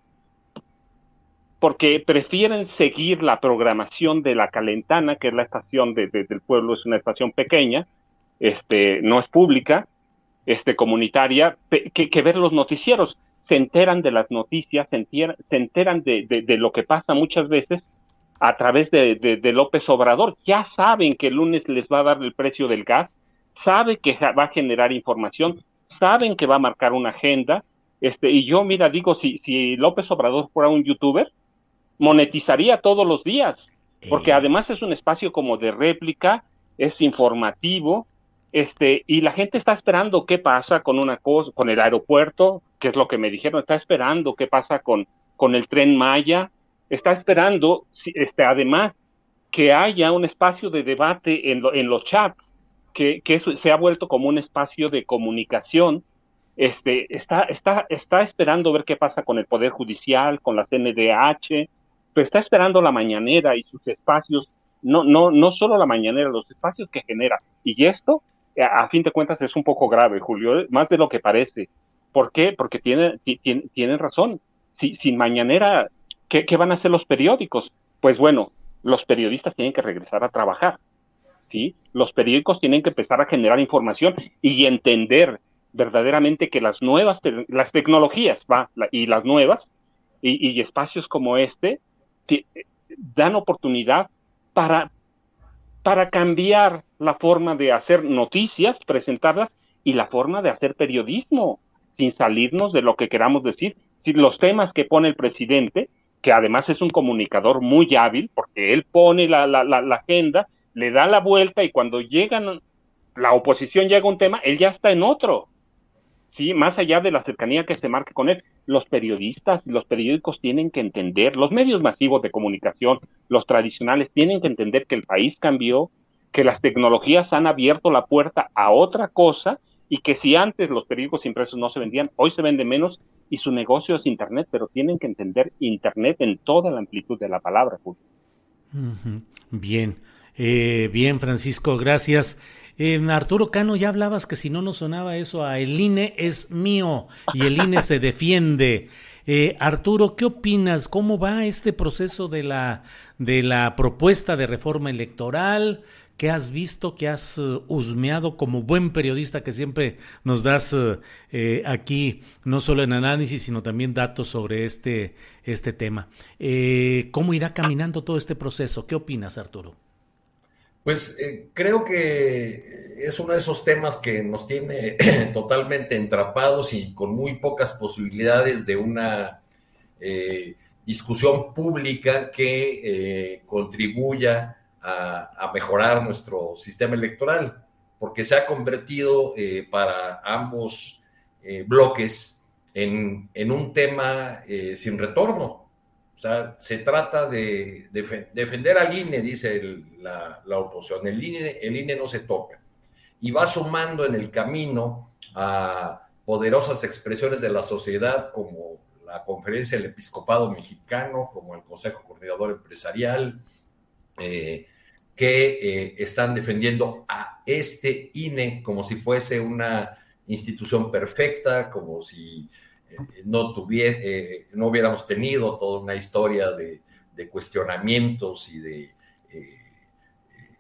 porque prefieren seguir la programación de la Calentana, que es la estación de, del pueblo, es una estación pequeña, este, no es pública, este, comunitaria, que, ver los noticieros. Se enteran de las noticias, se enteran, de, lo que pasa muchas veces a través de, López Obrador. Ya saben que el lunes les va a dar el precio del gas, sabe que va a generar información, saben que va a marcar una agenda. Este, y yo, mira, digo, si, si López Obrador fuera un youtuber, monetizaría todos los días, porque eh. además es un espacio como de réplica, es informativo, este, y la gente está esperando qué pasa con una cosa, con el aeropuerto, que es lo que me dijeron, está esperando qué pasa con, con el tren Maya, está esperando, este, además, que haya un espacio de debate en, en los chats, que, que eso se ha vuelto como un espacio de comunicación este, está, está, está esperando ver qué pasa con el Poder Judicial, con la CNDH, pero está esperando la mañanera y sus espacios, no, no, no solo la mañanera, los espacios que genera. Y esto, a, fin de cuentas, es un poco grave, Julio, más de lo que parece. ¿Por qué? Porque tiene, tienen razón. Si, sin mañanera, ¿qué, ¿qué van a hacer los periódicos? Pues bueno, los periodistas tienen que regresar a trabajar. ¿sí? Los periódicos tienen que empezar a generar información y entender verdaderamente que las nuevas, las tecnologías va, y las nuevas, y, espacios como este, dan oportunidad para, para cambiar la forma de hacer noticias, presentarlas, y la forma de hacer periodismo, sin salirnos de lo que queramos decir. Los temas que pone el presidente, que además es un comunicador muy hábil, porque él pone la, la, la agenda, le da la vuelta y cuando llegan, la oposición llega a un tema, él ya está en otro. ¿sí? Más allá de la cercanía que se marque con él, los periodistas y los periódicos tienen que entender, los medios masivos de comunicación, los tradicionales, tienen que entender que el país cambió, que las tecnologías han abierto la puerta a otra cosa y que si antes los periódicos impresos no se vendían, hoy se vende menos y su negocio es Internet, pero tienen que entender Internet en toda la amplitud de la palabra. Bien, eh, bien Francisco, gracias. Arturo Cano, ya hablabas que si no nos sonaba eso a el INE es mío y el INE se defiende. Eh, Arturo, ¿qué opinas? ¿Cómo va este proceso de la, de la propuesta de reforma electoral? ¿Qué has visto, qué has uh, husmeado como buen periodista que siempre nos das uh, eh, aquí, no solo en análisis, sino también datos sobre este, este tema? Eh, ¿Cómo irá caminando todo este proceso? ¿Qué opinas, Arturo? Pues eh, creo que es uno de esos temas que nos tiene totalmente entrapados y con muy pocas posibilidades de una eh, discusión pública que eh, contribuya a, mejorar nuestro sistema electoral, porque se ha convertido para ambos bloques en, en, un tema sin retorno sea, se trata de, defender al INE, dice la, oposición. El INE, el INE no se toca. Y va sumando en el camino a poderosas expresiones de la sociedad como la Conferencia del Episcopado Mexicano, como el Consejo Coordinador Empresarial, eh, que eh, están defendiendo a este INE como si fuese una institución perfecta, como si no, eh, no hubiéramos tenido toda una historia de, cuestionamientos y de eh,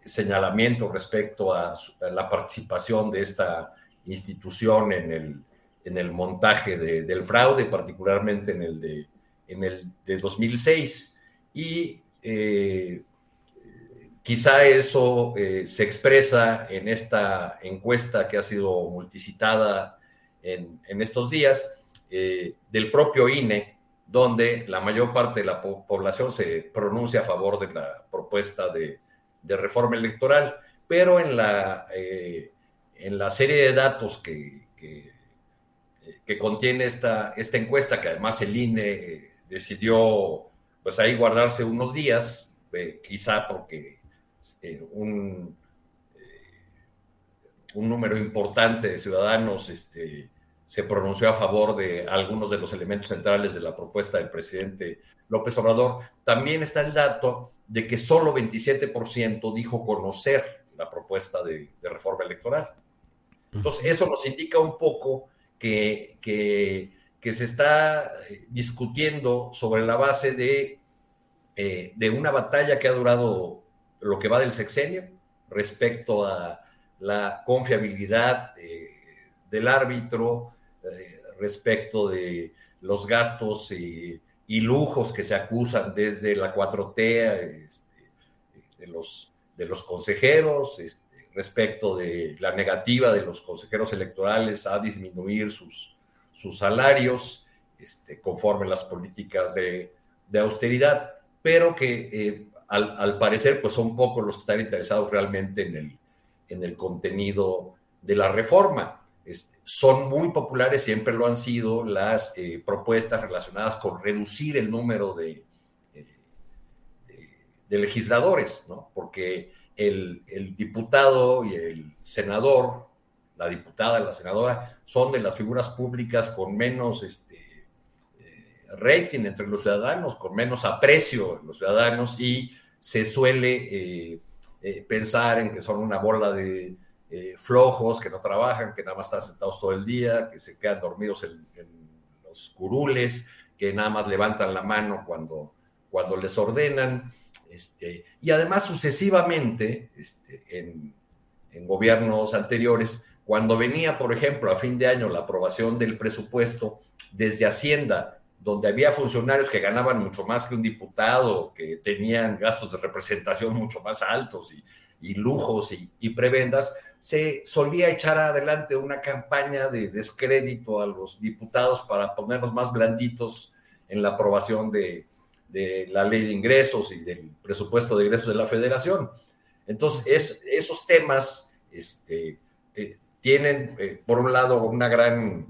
señalamientos respecto a, la participación de esta institución en el, en el montaje del fraude, particularmente en el de, en el de 2006. Y eh, quizá eso se expresa en esta encuesta que ha sido multicitada en, en estos días, eh, del propio INE, donde la mayor parte de la población se pronuncia a favor de la propuesta de, reforma electoral, pero en la, eh, en la serie de datos que, que, contiene esta, esta encuesta, que además el INE eh, decidió pues ahí guardarse unos días, quizá porque un, un número importante de ciudadanos este, se pronunció a favor de algunos de los elementos centrales de la propuesta del presidente López Obrador. También está el dato de que solo 27% dijo conocer la propuesta de, reforma electoral. Entonces, eso nos indica un poco que, que, se está eh, discutiendo sobre la base de, eh, de una batalla que ha durado lo que va del sexenio respecto a la confiabilidad eh, del árbitro, eh, respecto de los gastos y, lujos que se acusan desde la 4T este, de, los, consejeros, este, respecto de la negativa de los consejeros electorales a disminuir sus, salarios este, conforme las políticas de, austeridad, pero que eh, al, parecer pues son pocos los que están interesados realmente en el, en el contenido de la reforma. Son muy populares, siempre lo han sido, las eh, propuestas relacionadas con reducir el número de, eh, de, legisladores, ¿no? porque el, diputado y el senador, la diputada, la senadora, son de las figuras públicas con menos este, eh, rating entre los ciudadanos, con menos aprecio en los ciudadanos y se suele pensar en que son una bola de flojos, que no trabajan, que nada más están sentados todo el día, que se quedan dormidos en, los curules, que nada más levantan la mano cuando, cuando les ordenan. Este, y además sucesivamente, este, en, en gobiernos anteriores, cuando venía, por ejemplo, a fin de año la aprobación del presupuesto desde Hacienda, donde había funcionarios que ganaban mucho más que un diputado, que tenían gastos de representación mucho más altos y, lujos y, y, prebendas, se solía echar adelante una campaña de descrédito a los diputados para ponerlos más blanditos en la aprobación de, la ley de ingresos y del presupuesto de ingresos de la federación. Entonces, esos temas este, eh, tienen, eh, por un lado, una gran,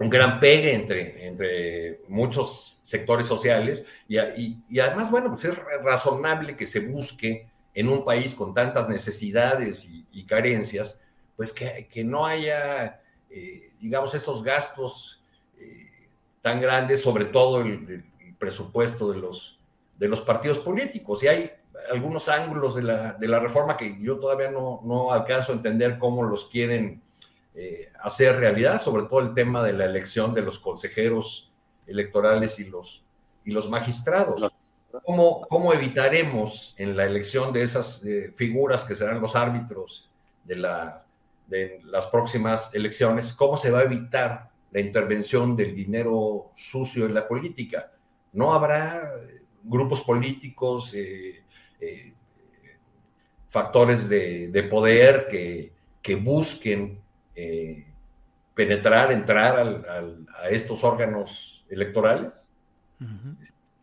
un gran pegue entre, entre muchos sectores sociales y, además, bueno, pues es razonable que se busque en un país con tantas necesidades y, carencias, pues que, no haya, eh, digamos, esos gastos tan grandes, sobre todo el, presupuesto de los, de los partidos políticos. Y hay algunos ángulos de la, de la reforma que yo todavía no, no, alcanzo a entender cómo los quieren eh, hacer realidad, sobre todo el tema de la elección de los consejeros electorales y los, y los magistrados. ¿Cómo, ¿Cómo evitaremos en la elección de esas eh, figuras que serán los árbitros de, la, de las próximas elecciones, cómo se va a evitar la intervención del dinero sucio en la política? no habrá grupos políticos, eh, eh, factores de, poder que, busquen eh, penetrar, entrar a estos órganos electorales.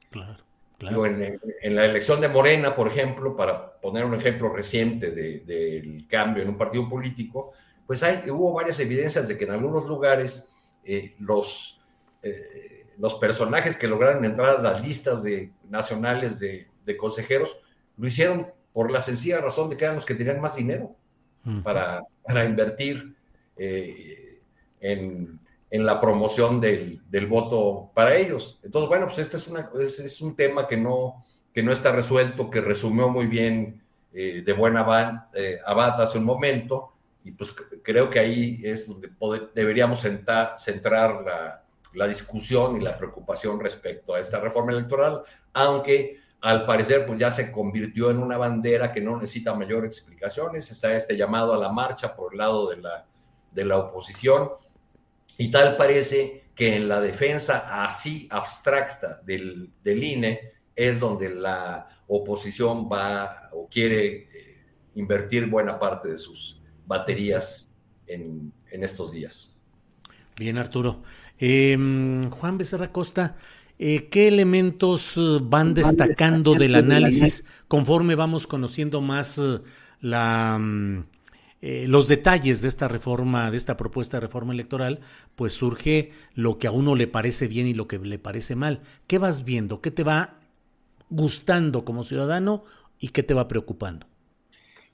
Claro. En, la elección de Morena, por ejemplo, para poner un ejemplo reciente del cambio en un partido político, pues hay, hubo varias evidencias de que en algunos lugares los los personajes que lograron entrar a las listas de, nacionales de, consejeros lo hicieron por la sencilla razón de que eran los que tenían más dinero para, para, invertir eh, en, la promoción del, voto para ellos. Entonces, bueno, pues este es, una, es, un tema que no, que no está resuelto, que resumió muy bien eh, de abad, eh, Abad hace un momento, y pues creo que ahí es donde deberíamos centrar la, la discusión y la preocupación respecto a esta reforma electoral, aunque al parecer pues ya se convirtió en una bandera que no necesita mayor explicaciones, está este llamado a la marcha por el lado de la, de la oposición y tal parece que en la defensa así abstracta del, del INE es donde la oposición va o quiere eh, invertir buena parte de sus baterías en, en estos días. Bien, Arturo. Em, Juan Becerra Costa, eh, ¿qué elementos eh, van destacando del análisis conforme vamos conociendo más la, mm, los detalles de esta reforma, de esta propuesta de reforma electoral? Pues surge lo que a uno le parece bien y lo que le parece mal. ¿Qué vas viendo? ¿Qué te va gustando como ciudadano y qué te va preocupando?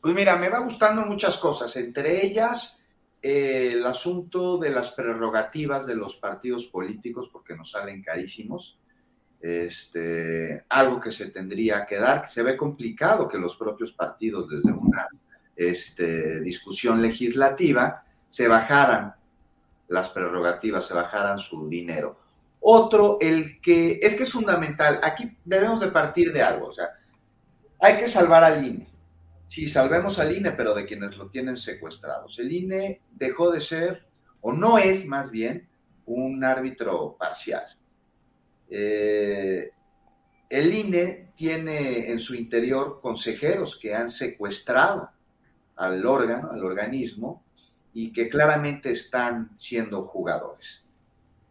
Pues mira, me va gustando muchas cosas, entre ellas el asunto de las prerrogativas de los partidos políticos, porque nos salen carísimos, este, algo que se tendría que dar, que se ve complicado que los propios partidos desde una este, discusión legislativa se bajaran las prerrogativas, se bajaran su dinero. Otro, el que es que es fundamental, aquí debemos de partir de algo, o sea, hay que salvar al INE. Sí, salvemos al INE, pero de quienes lo tienen secuestrados. El INE dejó de ser, o no es más bien, un árbitro parcial. Eh, el INE tiene en su interior consejeros que han secuestrado al órgano, al organismo, y que claramente están siendo jugadores.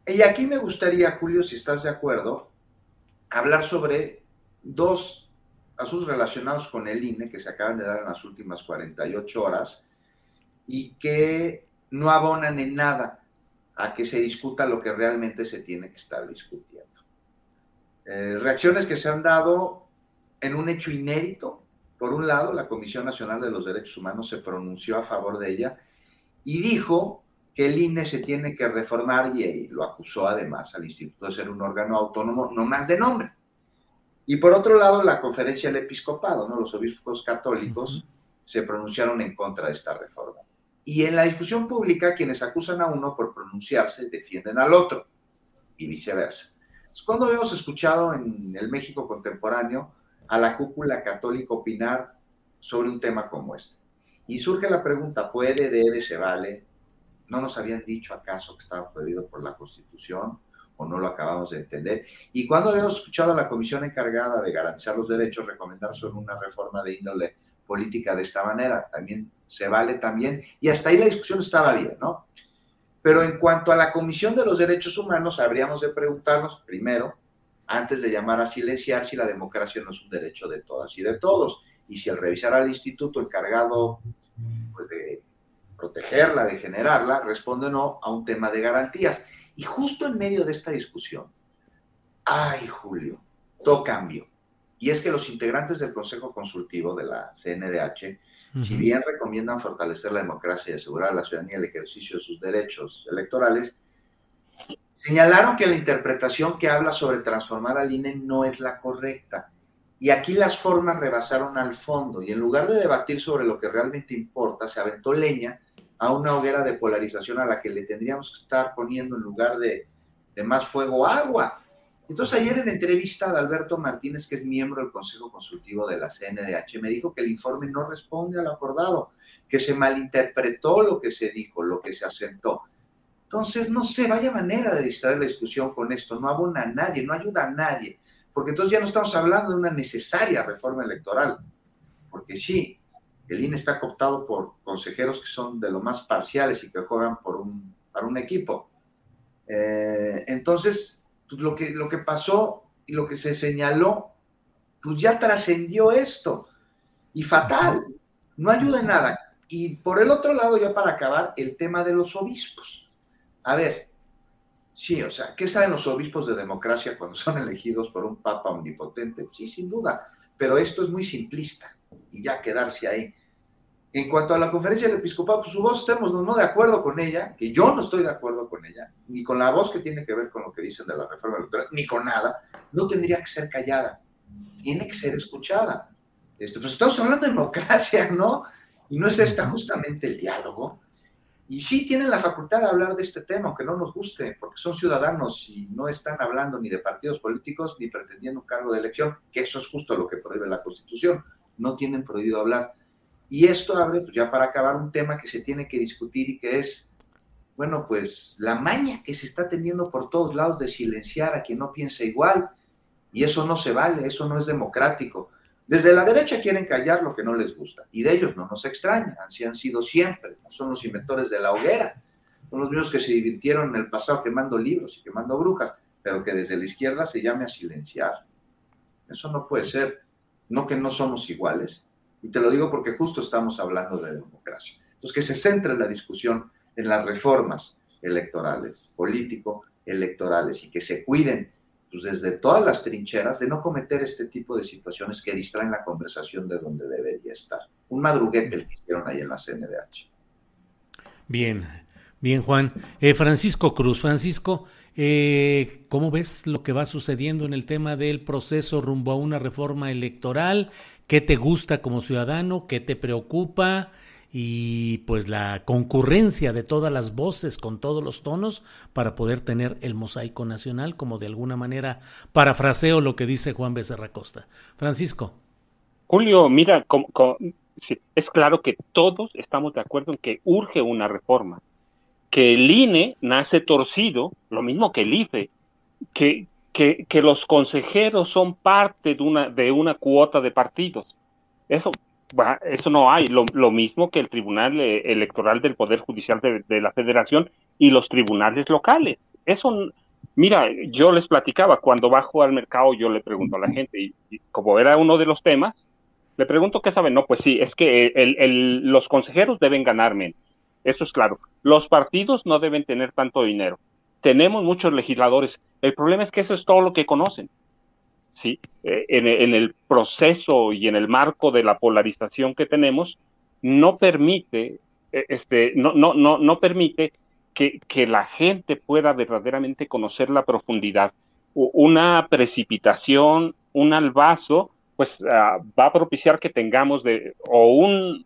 Y aquí me gustaría, Julio, si estás de acuerdo, hablar sobre dos asuntos relacionados con el INE que se acaban de dar en las últimas 48 horas y que no abonan en nada a que se discuta lo que realmente se tiene que estar discutiendo. Eh, reacciones que se han dado en un hecho inédito. Por un lado, la Comisión Nacional de los Derechos Humanos se pronunció a favor de ella y dijo que el INE se tiene que reformar y, lo acusó además al instituto de ser un órgano autónomo, no más de nombre. Y por otro lado, la conferencia del episcopado, ¿no? los obispos católicos se pronunciaron en contra de esta reforma. Y en la discusión pública, quienes acusan a uno por pronunciarse defienden al otro y viceversa. cuando hemos escuchado en el México contemporáneo a la cúpula católica opinar sobre un tema como este? Y surge la pregunta, ¿puede, debe, se vale? ¿No nos habían dicho acaso que estaba prohibido por la Constitución? ¿O no lo acabamos de entender? Y cuando habíamos escuchado a la comisión encargada de garantizar los derechos recomendar sobre una reforma de índole política de esta manera, también se vale también, y hasta ahí la discusión estaba bien, ¿no? Pero en cuanto a la Comisión de los Derechos Humanos, habríamos de preguntarnos primero, antes de llamar a silenciar, si la democracia no es un derecho de todas y de todos y si al revisar al instituto encargado pues, de protegerla, de generarla, responde no a un tema de garantías. Y justo en medio de esta discusión, ay Julio, todo cambio. Y es que los integrantes del Consejo Consultivo de la CNDH, si bien recomiendan fortalecer la democracia y asegurar a la ciudadanía el ejercicio de sus derechos electorales, señalaron que la interpretación que habla sobre transformar al INE no es la correcta y aquí las formas rebasaron al fondo y en lugar de debatir sobre lo que realmente importa, se aventó leña a una hoguera de polarización a la que le tendríamos que estar poniendo en lugar de, más fuego agua. Entonces ayer en entrevista de Alberto Martínez, que es miembro del Consejo Consultivo de la CNDH, me dijo que el informe no responde a lo acordado, que se malinterpretó lo que se dijo, lo que se asentó. Entonces, no sé, vaya manera de distraer la discusión con esto, no abona a nadie, no ayuda a nadie porque entonces ya no estamos hablando de una necesaria reforma electoral, porque sí, el INE está cooptado por consejeros que son de lo más parciales y que juegan por un, para un equipo. Eh, entonces, pues lo, que, lo que pasó y lo que se señaló, pues ya trascendió esto. Y fatal, no ayuda en nada. Y por el otro lado, ya para acabar, el tema de los obispos. A ver, Sí, o sea, ¿qué saben los obispos de democracia cuando son elegidos por un papa omnipotente? Sí, sin duda, pero esto es muy simplista y ya quedarse ahí. En cuanto a la conferencia del episcopado, pues su voz estemos no, de acuerdo con ella, que yo no estoy de acuerdo con ella, ni con la voz que tiene que ver con lo que dicen de la reforma electoral, ni con nada, no tendría que ser callada, tiene que ser escuchada. Esto, pues estamos hablando de democracia, ¿no? Y no es esta justamente el diálogo. Y sí tienen la facultad de hablar de este tema, aunque no nos guste, porque son ciudadanos y no están hablando ni de partidos políticos ni pretendiendo un cargo de elección, que eso es justo lo que prohíbe la Constitución. No tienen prohibido hablar. Y esto abre, pues ya para acabar, un tema que se tiene que discutir y que es, bueno, pues la maña que se está teniendo por todos lados de silenciar a quien no piensa igual. Y eso no se vale, eso no es democrático. Desde la derecha quieren callar lo que no les gusta, y de ellos no nos extraña, así han sido siempre, son los inventores de la hoguera, son los mismos que se divirtieron en el pasado quemando libros y quemando brujas, pero que desde la izquierda se llame a silenciar. Eso no puede ser, no que no somos iguales, y te lo digo porque justo estamos hablando de democracia. Entonces, que se centre la discusión en las reformas electorales, político-electorales, y que se cuiden pues desde todas las trincheras de no cometer este tipo de situaciones que distraen la conversación de donde debería estar. Un madruguete el que hicieron ahí en la CNDH. Bien, bien Juan. Eh, Francisco Cruz, Francisco, eh, ¿cómo ves lo que va sucediendo en el tema del proceso rumbo a una reforma electoral? ¿Qué te gusta como ciudadano? ¿Qué te preocupa? Y pues la concurrencia de todas las voces con todos los tonos para poder tener el mosaico nacional, como de alguna manera parafraseo lo que dice Juan Becerra Costa. Francisco. Julio, mira, es claro que todos estamos de acuerdo en que urge una reforma, que el INE nace torcido, lo mismo que el IFE, que, que, que los consejeros son parte de una, de una cuota de partidos. Eso eso no hay. Lo, mismo que el Tribunal eh, Electoral del Poder Judicial de, la Federación y los tribunales locales. Eso, mira, yo les platicaba, cuando bajo al mercado yo le pregunto a la gente, y, como era uno de los temas, le pregunto qué saben. No, pues sí, es que los consejeros deben ganar menos. Eso es claro. Los partidos no deben tener tanto dinero. Tenemos muchos legisladores. El problema es que eso es todo lo que conocen. ¿Sí? Eh, en, el proceso y en el marco de la polarización que tenemos, no permite e, este, no, no, no, no permite que, que la gente pueda verdaderamente conocer la profundidad. Una precipitación, un albazo, pues ah, va a propiciar que tengamos de, o, un,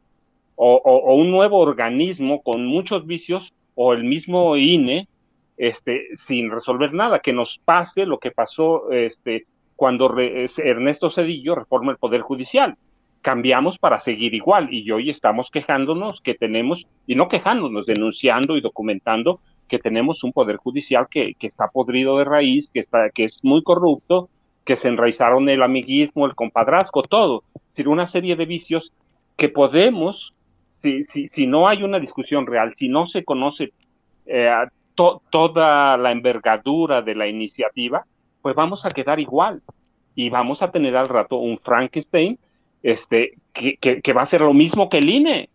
o, un nuevo organismo con muchos vicios o el mismo INE este, sin resolver nada, que nos pase lo que pasó este, cuando Ernesto Cedillo reforma el Poder Judicial. Cambiamos para seguir igual y hoy estamos quejándonos que tenemos, y no quejándonos, denunciando y documentando que tenemos un Poder Judicial que, que está podrido de raíz, que, está, que es muy corrupto, que se enraizaron el amiguismo, el compadrazgo, todo. Es decir, una serie de vicios que podemos, si, si, si no hay una discusión real, si no se conoce eh, toda la envergadura de la iniciativa, pues vamos a quedar igual y vamos a tener al rato un Frankenstein este, que, va a ser lo mismo que el INE,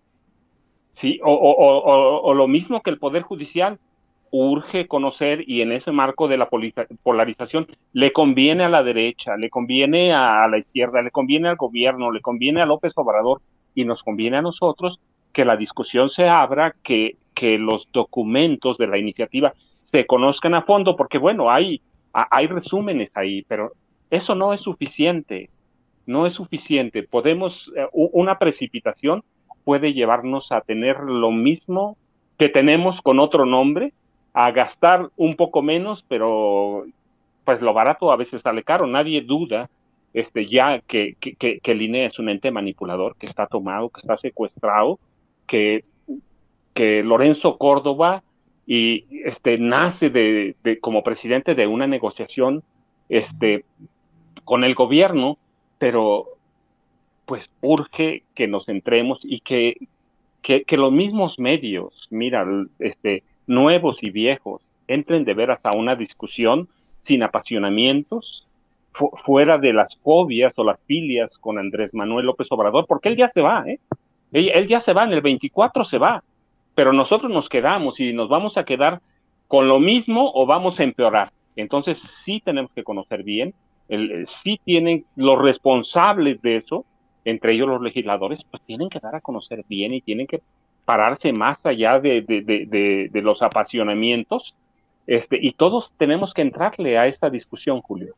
¿sí? O, o, o, lo mismo que el Poder Judicial. Urge conocer y en ese marco de la polarización le conviene a la derecha, le conviene a, la izquierda, le conviene al gobierno, le conviene a López Obrador y nos conviene a nosotros que la discusión se abra, que, que los documentos de la iniciativa se conozcan a fondo, porque bueno, hay hay resúmenes ahí, pero eso no es suficiente, no es suficiente. Podemos, eh, una precipitación puede llevarnos a tener lo mismo que tenemos con otro nombre, a gastar un poco menos, pero pues lo barato a veces sale caro. Nadie duda este, ya que, que, que, el INE es un ente manipulador, que está tomado, que está secuestrado, que, que Lorenzo Córdoba y este, nace de, como presidente de una negociación este, con el gobierno, pero pues urge que nos centremos y que, que, los mismos medios, mira, este, nuevos y viejos, entren de veras a una discusión sin apasionamientos, fuera de las fobias o las filias con Andrés Manuel López Obrador, porque él ya se va, ¿eh? Él ya se va, en el 24 se va, pero nosotros nos quedamos y nos vamos a quedar con lo mismo o vamos a empeorar. Entonces sí tenemos que conocer bien, el, sí tienen los responsables de eso, entre ellos los legisladores, pues tienen que dar a conocer bien y tienen que pararse más allá de, de, los apasionamientos, este, y todos tenemos que entrarle a esta discusión, Julio.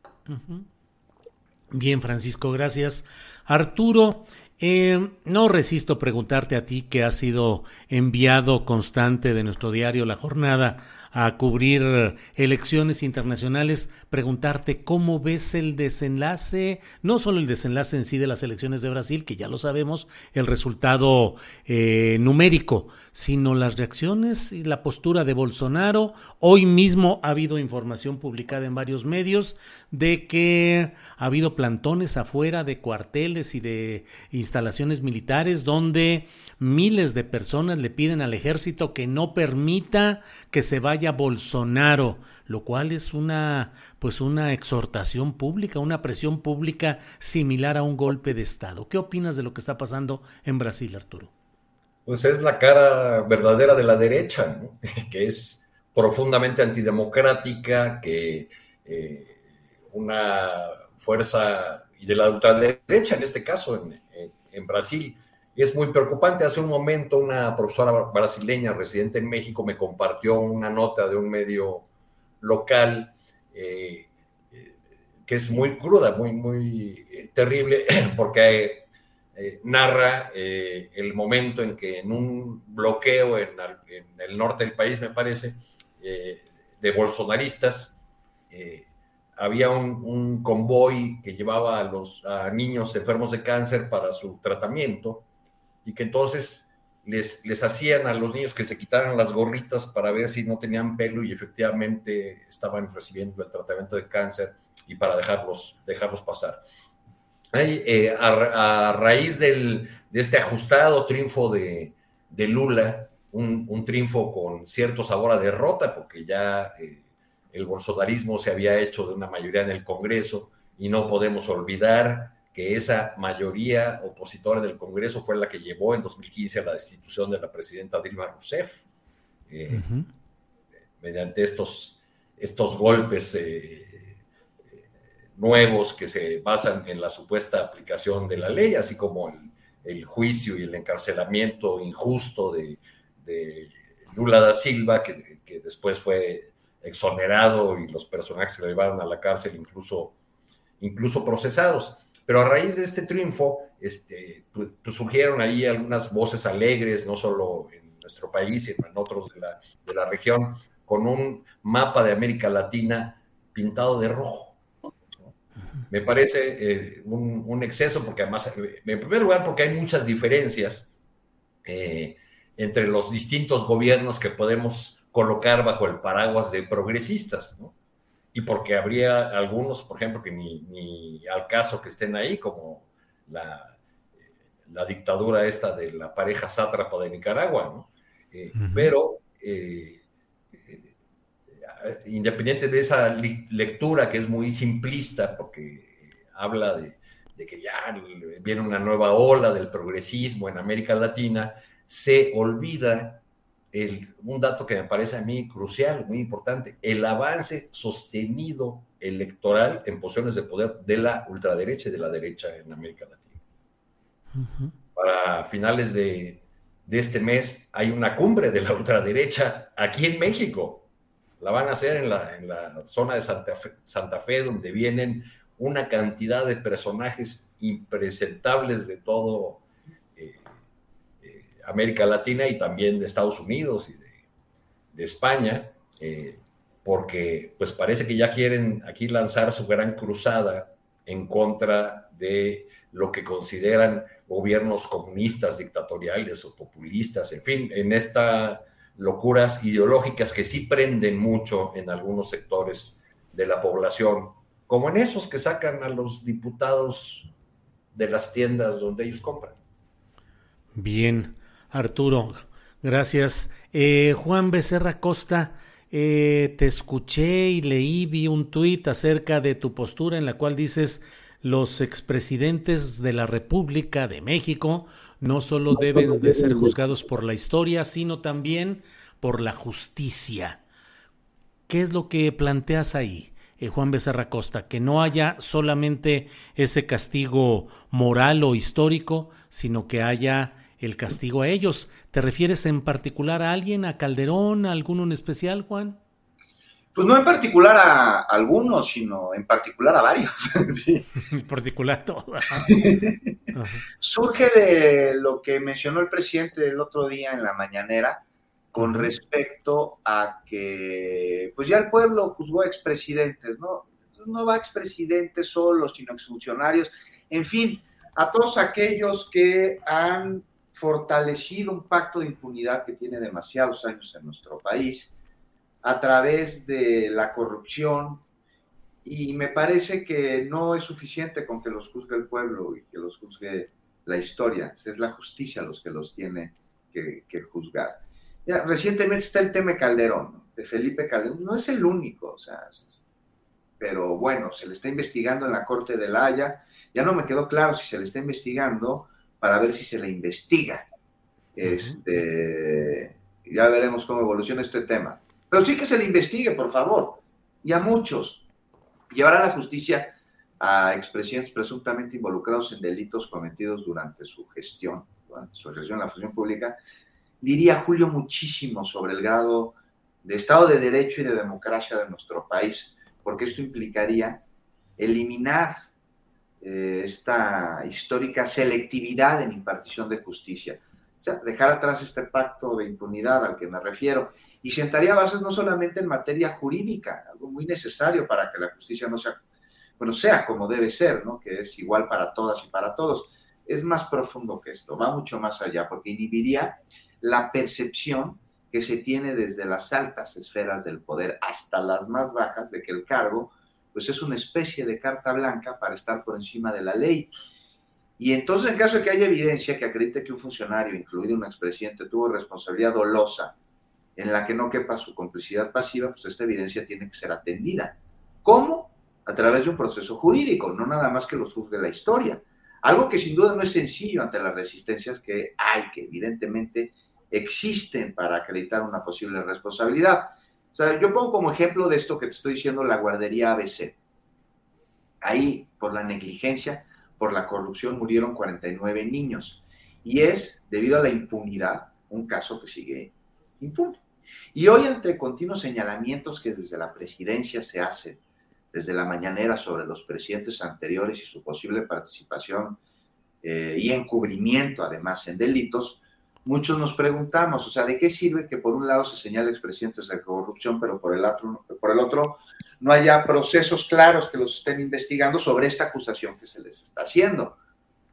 Bien, Francisco, gracias. Arturo, eh, no resisto preguntarte a ti, que has sido enviado constante de nuestro diario La Jornada a cubrir elecciones internacionales, preguntarte cómo ves el desenlace, no solo el desenlace en sí de las elecciones de Brasil, que ya lo sabemos, el resultado eh, numérico, sino las reacciones y la postura de Bolsonaro. Hoy mismo ha habido información publicada en varios medios de que ha habido plantones afuera de cuarteles y de instalaciones militares donde miles de personas le piden al ejército que no permita que se vaya Bolsonaro, lo cual es una pues una exhortación pública, una presión pública similar a un golpe de estado. ¿Qué opinas de lo que está pasando en Brasil, Arturo? Pues es la cara verdadera de la derecha, que es profundamente antidemocrática, que eh, una fuerza y de la ultraderecha en este caso en, en Brasil y es muy preocupante. Hace un momento una profesora brasileña residente en México me compartió una nota de un medio local eh, que es muy cruda, muy, muy eh, terrible, porque eh, narra el momento en que en un bloqueo en, el norte del país, me parece, de bolsonaristas, había un, convoy que llevaba a los niños enfermos de cáncer para su tratamiento y que entonces les, les hacían a los niños que se quitaran las gorritas para ver si no tenían pelo y efectivamente estaban recibiendo el tratamiento de cáncer y para dejarlos, dejarlos pasar. Eh, a, raíz del, de este ajustado triunfo de, de Lula, un, un, triunfo con cierto sabor a derrota, porque ya eh, el bolsonarismo se había hecho de una mayoría en el Congreso y no podemos olvidar que esa mayoría opositora del Congreso fue la que llevó en 2015 a la destitución de la presidenta Dilma Rousseff, eh, mediante estos, estos golpes eh, nuevos que se basan en la supuesta aplicación de la ley, así como el, juicio y el encarcelamiento injusto de de Lula da Silva, que, que, después fue exonerado y los personajes que lo llevaron a la cárcel incluso, incluso procesados. Pero a raíz de este triunfo, este, pues, surgieron ahí algunas voces alegres, no solo en nuestro país, sino en otros de la, de la región, con un mapa de América Latina pintado de rojo. Me parece eh, un, exceso, porque además, en primer lugar, porque hay muchas diferencias eh, entre los distintos gobiernos que podemos colocar bajo el paraguas de progresistas, ¿no? y porque habría algunos, por ejemplo, que ni, ni al caso que estén ahí, como la, la, dictadura esta de la pareja sátrapa de Nicaragua, ¿no? Eh, pero eh, eh, independiente de esa lectura que es muy simplista, porque habla de, de, que ya viene una nueva ola del progresismo en América Latina, se olvida un dato que me parece a mí crucial, muy importante, el avance sostenido electoral en posiciones de poder de la ultraderecha y de la derecha en América Latina. Para finales de, este mes hay una cumbre de la ultraderecha aquí en México. La van a hacer en la, zona de Santa Fe, Santa Fe, donde vienen una cantidad de personajes impresentables de todo América Latina y también de Estados Unidos y de, España, eh, porque pues parece que ya quieren aquí lanzar su gran cruzada en contra de lo que consideran gobiernos comunistas, dictatoriales o populistas, en fin, en estas locuras ideológicas que sí prenden mucho en algunos sectores de la población, como en esos que sacan a los diputados de las tiendas donde ellos compran. Bien, Arturo, gracias. Eh, Juan Becerra Costa, eh, te escuché y leí, vi un tuit acerca de tu postura en la cual dices los expresidentes de la República de México no solo deben de ser juzgados por la historia, sino también por la justicia. ¿Qué es lo que planteas ahí? Eh, Juan Becerra Costa, que no haya solamente ese castigo moral o histórico, sino que haya el castigo a ellos. ¿Te refieres en particular a alguien, a Calderón, a alguno en especial, Juan? Pues no en particular a algunos, sino en particular a varios. sí. En particular todo. Surge de lo que mencionó el presidente el otro día en la mañanera con respecto a que, pues ya el pueblo juzgó a expresidentes, ¿no? No va a expresidentes solos, sino exfuncionarios, en fin, a todos aquellos que han fortalecido un pacto de impunidad que tiene demasiados años en nuestro país a través de la corrupción. Y me parece que no es suficiente con que los juzgue el pueblo y que los juzgue la historia, es la justicia los que los tiene que, juzgar. Ya, recientemente está el tema Calderón, de Felipe Calderón, no es el único, o sea, pero bueno, se le está investigando en la Corte de la Haya, ya no me quedó claro si se le está investigando para ver si se le investiga. Este, ya veremos cómo evoluciona este tema. Pero sí que se le investigue, por favor. Y a muchos. Llevar a la justicia a expresidentes presuntamente involucrados en delitos cometidos durante su gestión, durante su gestión en la función pública, diría Julio muchísimo sobre el grado de Estado de Derecho y de democracia de nuestro país, porque esto implicaría eliminar eh, esta histórica selectividad en impartición de justicia. O sea, dejar atrás este pacto de impunidad al que me refiero y sentaría bases no solamente en materia jurídica, algo muy necesario para que la justicia no sea, bueno, sea como debe ser, ¿no? que es igual para todas y para todos. Es más profundo que esto, va mucho más allá, porque inhibiría la percepción que se tiene desde las altas esferas del poder hasta las más bajas de que el cargo pues es una especie de carta blanca para estar por encima de la ley. Y entonces, en caso de que haya evidencia que acredite que un funcionario, incluido un expresidente, tuvo responsabilidad dolosa en la que no quepa su complicidad pasiva, pues esta evidencia tiene que ser atendida. ¿Cómo? A través de un proceso jurídico, no nada más que lo juzgue la historia. Algo que sin duda no es sencillo ante las resistencias que hay, que evidentemente existen para acreditar una posible responsabilidad. O sea, yo pongo como ejemplo de esto que te estoy diciendo la guardería ABC. Ahí, por la negligencia, por la corrupción, murieron 49 niños. Y es debido a la impunidad un caso que sigue impune. Y hoy ante continuos señalamientos que desde la presidencia se hacen, desde la mañanera sobre los presidentes anteriores y su posible participación eh, y encubrimiento además en delitos, muchos nos preguntamos, o sea, ¿de qué sirve que por un lado se señale expresidentes de corrupción, pero por el, otro, por el otro no haya procesos claros que los estén investigando sobre esta acusación que se les está haciendo?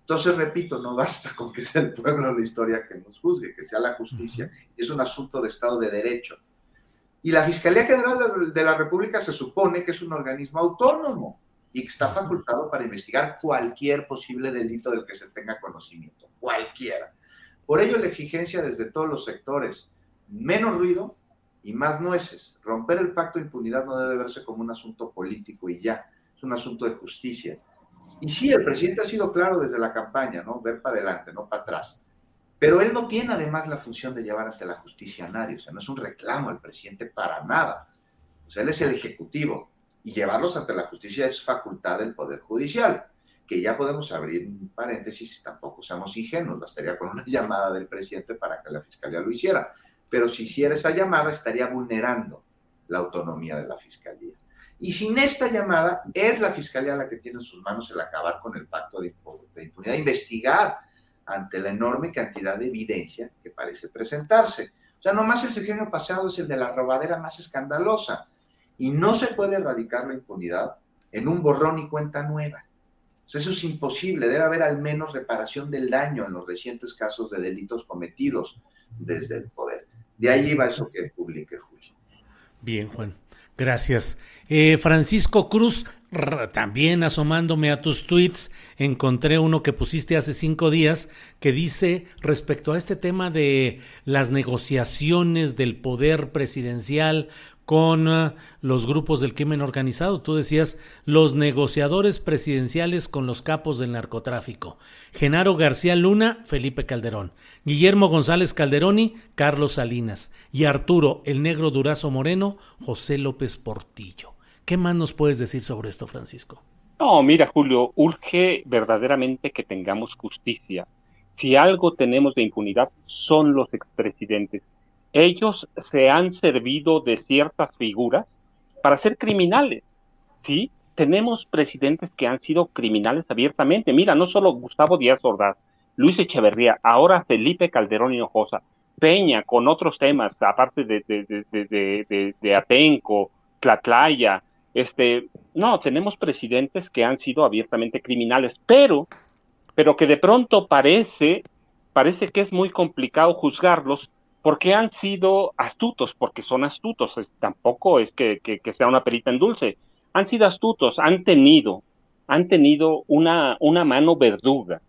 Entonces, repito, no basta con que sea el pueblo la historia que nos juzgue, que sea la justicia, es un asunto de Estado de Derecho. Y la Fiscalía General de la República se supone que es un organismo autónomo y que está facultado para investigar cualquier posible delito del que se tenga conocimiento, cualquiera. Por ello, la exigencia desde todos los sectores, menos ruido y más nueces. Romper el pacto de impunidad no debe verse como un asunto político y ya, es un asunto de justicia. Y sí, el presidente ha sido claro desde la campaña, ¿no? Ver para adelante, no para atrás. Pero él no tiene además la función de llevar ante la justicia a nadie, o sea, no es un reclamo al presidente para nada. O sea, él es el ejecutivo y llevarlos ante la justicia es facultad del Poder Judicial, que ya podemos abrir un paréntesis, tampoco seamos ingenuos, bastaría con una llamada del presidente para que la fiscalía lo hiciera. Pero si hiciera esa llamada, estaría vulnerando la autonomía de la fiscalía. Y sin esta llamada, es la fiscalía la que tiene en sus manos el acabar con el pacto de, impunidad, investigar ante la enorme cantidad de evidencia que parece presentarse. O sea, nomás el sexenio pasado es el de la robadera más escandalosa. Y no se puede erradicar la impunidad en un borrón y cuenta nueva. Eso es imposible. Debe haber al menos reparación del daño en los recientes casos de delitos cometidos desde el poder. De ahí va eso que publique Julio. Bien, Juan. Gracias. Eh, Francisco Cruz, también asomándome a tus tweets, encontré uno que pusiste hace cinco días que dice respecto a este tema de las negociaciones del poder presidencial con uh, los grupos del crimen organizado. Tú decías los negociadores presidenciales con los capos del narcotráfico. Genaro García Luna, Felipe Calderón. Guillermo González Calderoni, Carlos Salinas. Y Arturo, el negro Durazo Moreno, José López Portillo. ¿Qué más nos puedes decir sobre esto, Francisco? No, mira, Julio, urge verdaderamente que tengamos justicia. Si algo tenemos de impunidad, son los expresidentes. Ellos se han servido de ciertas figuras para ser criminales, ¿sí? Tenemos presidentes que han sido criminales abiertamente. Mira, no solo Gustavo Díaz Ordaz, Luis Echeverría, ahora Felipe Calderón Hinojosa, Peña con otros temas, aparte de, de, de, de Atenco, Tlatlaya, este, no, tenemos presidentes que han sido abiertamente criminales, pero, pero que de pronto parece, parece que es muy complicado juzgarlos porque han sido astutos, porque son astutos, tampoco es que, que, sea una perita en dulce, han sido astutos, han tenido, han tenido una, una mano verduga,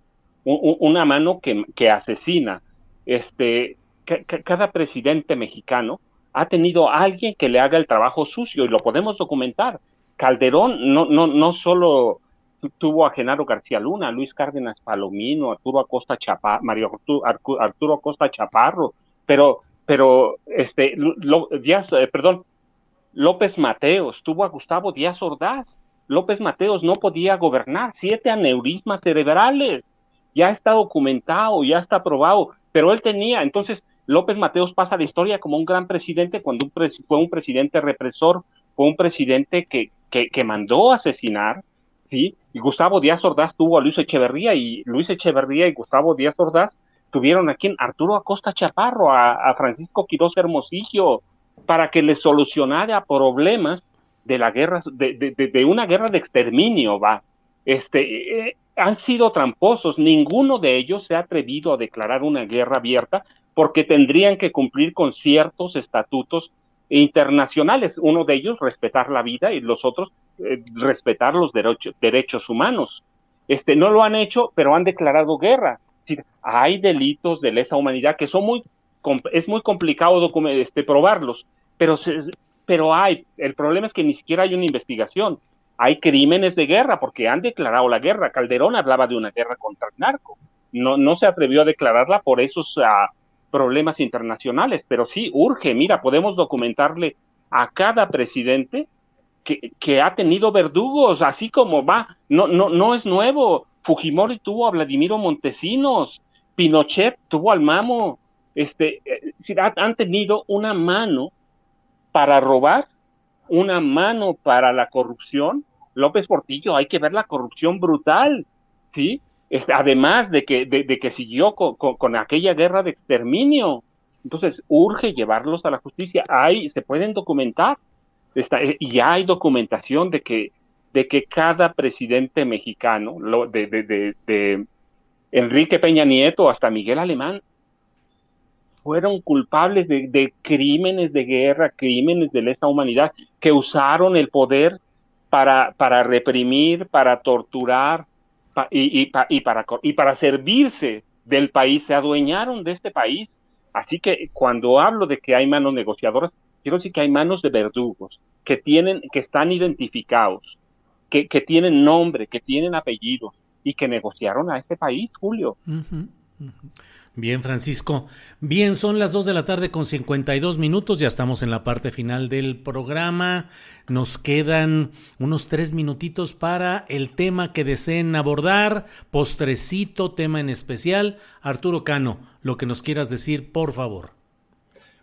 una mano que, que asesina. Este, cada presidente mexicano ha tenido alguien que le haga el trabajo sucio y lo podemos documentar. Calderón no, no, no solo tuvo a Genaro García Luna, Luis Cárdenas Palomino, Arturo Acosta Chaparro, Mario Arturo, Acosta Chaparro, pero, pero este, Díaz, eh, perdón, López Mateos, tuvo a Gustavo Díaz Ordaz. López Mateos no podía gobernar, siete aneurismas cerebrales. Ya está documentado, ya está probado, pero él tenía, entonces López Mateos pasa a la historia como un gran presidente cuando fue un presidente represor, fue un presidente que, que, mandó asesinar, ¿sí? Y Gustavo Díaz Ordaz tuvo a Luis Echeverría y Luis Echeverría y Gustavo Díaz Ordaz tuvieron en Arturo Acosta Chaparro, a, Francisco Quiroz Hermosillo, para que le solucionara problemas de la guerra, de, de, una guerra de exterminio, va. Este, eh, han sido tramposos, ninguno de ellos se ha atrevido a declarar una guerra abierta porque tendrían que cumplir con ciertos estatutos internacionales, uno de ellos respetar la vida y los otros eh, respetar los derechos humanos. Este, no lo han hecho, pero han declarado guerra. hay delitos de lesa humanidad que son muy, es muy complicado este, probarlos, pero, pero hay, el problema es que ni siquiera hay una investigación. Hay crímenes de guerra porque han declarado la guerra. Calderón hablaba de una guerra contra el narco. No, no se atrevió a declararla por esos uh, problemas internacionales, pero sí urge, mira, podemos documentarle a cada presidente que, que, ha tenido verdugos, así como va, no, no, no es nuevo. Fujimori tuvo a Vladimiro Montesinos, Pinochet tuvo al Mamo, este, eh, han tenido una mano para robar, una mano para la corrupción. López Portillo, hay que ver la corrupción brutal, ¿sí? Además de que, de, que siguió con, aquella guerra de exterminio. Entonces, urge llevarlos a la justicia. Hay, se pueden documentar. Está, eh, y hay documentación de que, de que cada presidente mexicano, lo, de, de, de Enrique Peña Nieto hasta Miguel Alemán, fueron culpables de, crímenes de guerra, crímenes de lesa humanidad, que usaron el poder para, para reprimir, para torturar y, y, para, y para servirse del país, se adueñaron de este país. Así que cuando hablo de que hay manos negociadoras, quiero decir que hay manos de verdugos, que, tienen, que están identificados, que tienen nombre, que tienen apellidos y que negociaron a este país, Julio. Bien, Francisco. Bien, son las 2 de la tarde con 52 minutos, ya estamos en la parte final del programa. Nos quedan unos tres minutitos para el tema que deseen abordar, postrecito, tema en especial. Arturo Cano, lo que nos quieras decir, por favor.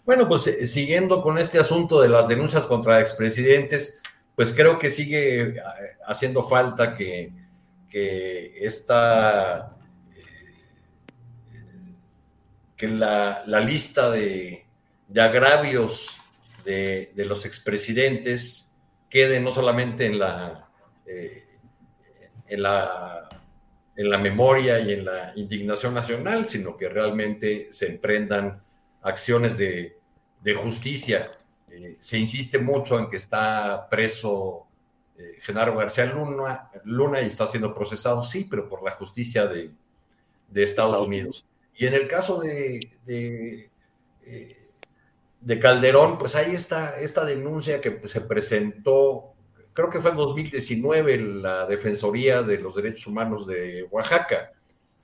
Bueno, pues eh, siguiendo con este asunto de las denuncias contra expresidentes, pues creo que sigue eh, haciendo falta que, que esta que la, lista de, agravios de, los expresidentes quede no solamente en la, eh, en, la, en la memoria y en la indignación nacional, sino que realmente se emprendan acciones de, justicia. Eh, se insiste mucho en que está preso eh, Genaro García Luna, Luna, y está siendo procesado, sí, pero por la justicia de, Estados Unidos. Y en el caso de, de, eh, Calderón, pues ahí está esta denuncia que se presentó, creo que fue en 2019, la Defensoría de los Derechos Humanos de Oaxaca,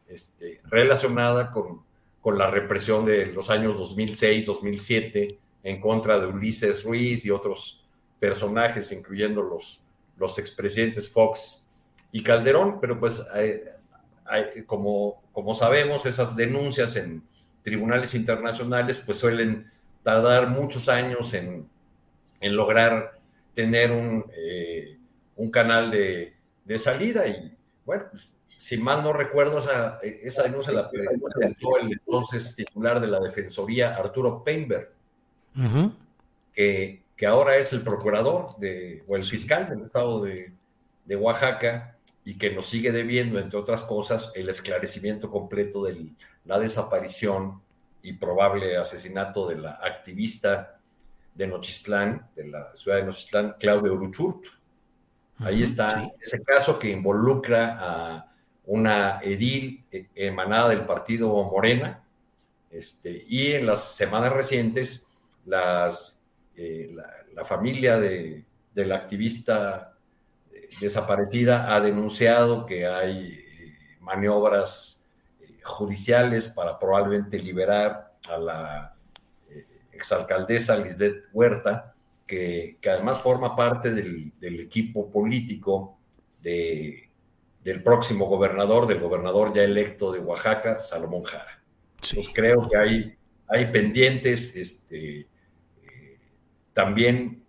este, relacionada con, con la represión de los años 2006-2007 en contra de Ulises Ruiz y otros personajes, incluyendo los, los expresidentes Fox y Calderón, pero pues eh, como, como sabemos, esas denuncias en tribunales internacionales pues suelen tardar muchos años en, lograr tener un, eh, un canal de, salida y bueno, si mal no recuerdo, esa, esa denuncia la presentó el entonces titular de la Defensoría, Arturo Peinberg, que, que, ahora es el procurador de, o el fiscal del estado de, de Oaxaca, y que nos sigue debiendo, entre otras cosas, el esclarecimiento completo de la desaparición y probable asesinato de la activista de Nochistlán, de la ciudad de Nochistlán, Claudia Uruchurt. Ahí está ese caso que involucra a una edil eh, emanada del partido Morena, este, y en las semanas recientes las, eh, la, familia de, de la activista desaparecida ha denunciado que hay eh, maniobras eh, judiciales para probablemente liberar a la eh, exalcaldesa Lisbeth Huerta, que, además forma parte del, equipo político de, del próximo gobernador, del gobernador ya electo de Oaxaca, Salomón Jara. pues creo que hay, hay pendientes este, también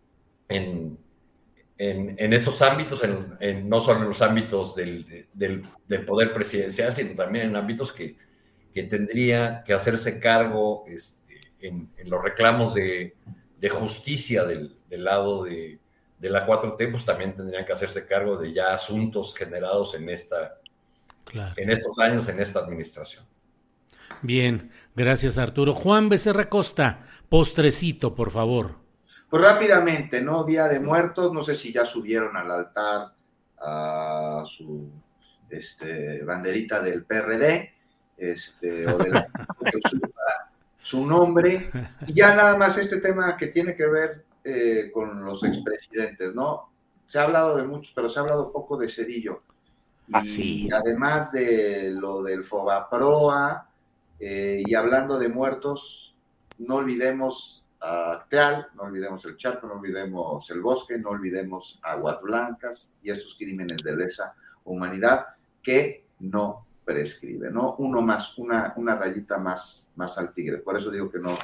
en, en, estos ámbitos, en, no solo en los ámbitos del, poder presidencial, sino también en ámbitos que, tendría que hacerse cargo este, en, los reclamos de, justicia del, lado de, la 4T, pues también tendrían que hacerse cargo de ya asuntos generados en, esta, en estos años, en esta administración. Bien, gracias Arturo. Juan Becerra Costa, postrecito, por favor. Pues rápidamente, ¿no? Día de Muertos, no sé si ya subieron al altar a su este, banderita del PRD, este, o de la, su nombre, y ya nada más este tema que tiene que ver eh, con los expresidentes, ¿no? Se ha hablado de muchos, pero se ha hablado poco de Cedillo. Y ah, además de lo del Fobaproa, eh, y hablando de muertos, no olvidemos No olvidemos el Chaco, no olvidemos el Bosque, no olvidemos Aguas Blancas y esos crímenes de lesa humanidad que no prescribe, ¿no? Uno más, una, una rayita más, más al tigre. Por eso digo que no,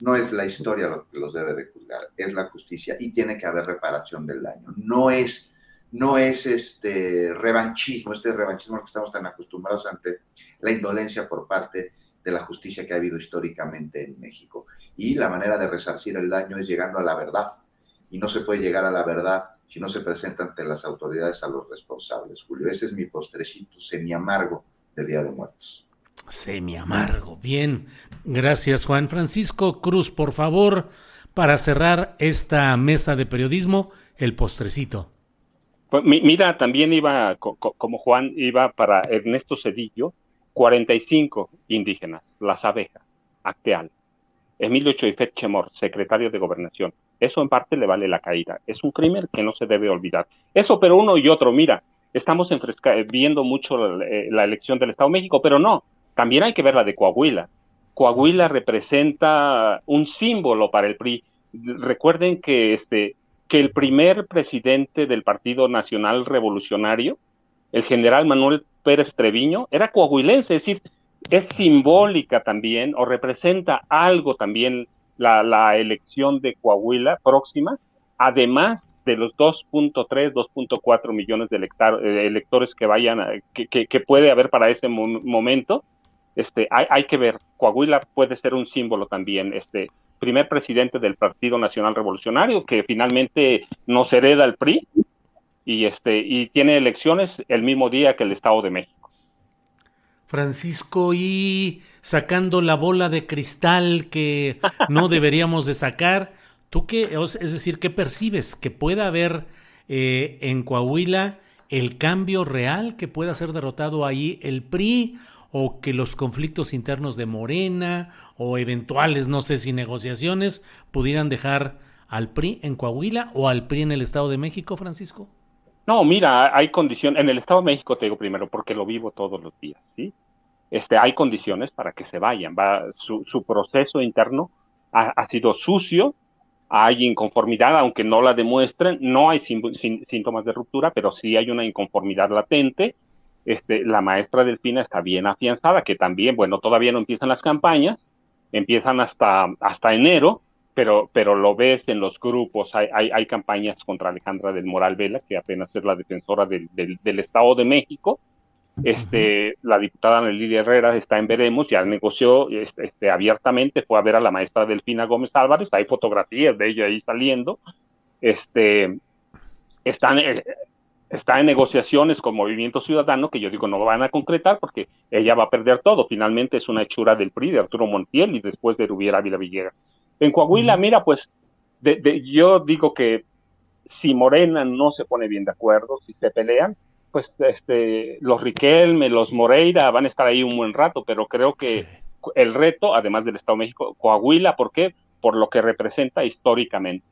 no es la historia lo que los debe de juzgar, es la justicia y tiene que haber reparación del daño. No es, no es este revanchismo, este revanchismo al que estamos tan acostumbrados ante la indolencia por parte de la justicia que ha habido históricamente en México. Y la manera de resarcir el daño es llegando a la verdad. Y no se puede llegar a la verdad si no se presenta ante las autoridades a los responsables, Julio. Ese es mi postrecito semi amargo del Día de Muertos. Semi amargo, bien. Gracias, Juan Francisco Cruz. Por favor, para cerrar esta mesa de periodismo, el postrecito. Pues, mira, también iba, como Juan, iba para Ernesto Cedillo, 45 indígenas, las abejas, Acteal. Emilio Choifet Chemor, secretario de Gobernación. Eso en parte le vale la caída. Es un crimen que no se debe olvidar. Eso, pero uno y otro, mira, estamos viendo mucho eh, la, elección del Estado de México, pero no, también hay que ver la de Coahuila. Coahuila representa un símbolo para el PRI. Recuerden que, este, que el primer presidente del Partido Nacional Revolucionario, el general Manuel Pérez Treviño, era coahuilense, es decir, es simbólica también o representa algo también la, elección de Coahuila próxima, además de los 2.3, 2.4 millones de eh, electores que vayan, que, puede haber para ese momento, este, hay, que ver, Coahuila puede ser un símbolo también, este, primer presidente del Partido Nacional Revolucionario, que finalmente nos hereda el PRI, y, este, y tiene elecciones el mismo día que el Estado de México. Francisco, y sacando la bola de cristal que no deberíamos de sacar, ¿tú qué, es decir, qué percibes? ¿Que pueda haber eh, en Coahuila el cambio real, que pueda ser derrotado ahí el PRI? o que los conflictos internos de Morena o eventuales, no sé si negociaciones, pudieran dejar al PRI en Coahuila o al PRI en el Estado de México, Francisco? No, mira, hay condiciones, en el Estado de México te digo primero, porque lo vivo todos los días, ¿sí? Este, hay condiciones para que se vayan, va, su, proceso interno ha, sido sucio, hay inconformidad, aunque no la demuestren, no hay síntomas de ruptura, pero sí hay una inconformidad latente, este, la maestra Delfina está bien afianzada, que también, bueno, todavía no empiezan las campañas, empiezan hasta, hasta enero, pero, pero lo ves en los grupos, hay, hay, campañas contra Alejandra del Moral Vela, que apenas es la defensora del, del, Estado de México. Este, La diputada Lidia Herrera está en Veremos, ya negoció este, este, abiertamente, fue a ver a la maestra Delfina Gómez Álvarez, hay fotografías de ella ahí saliendo. Este, están, eh, está en negociaciones con Movimiento Ciudadano, que yo digo no van a concretar porque ella va a perder todo. Finalmente es una hechura del PRI, de Arturo Montiel y después de Rubiera Vila Villegas. En Coahuila, mira, pues yo digo que si Morena no se pone bien de acuerdo, si se pelean, pues este, los Riquelme, los Moreira van a estar ahí un buen rato, pero creo que el reto, además del Estado de México, Coahuila, ¿por qué? Por lo que representa históricamente.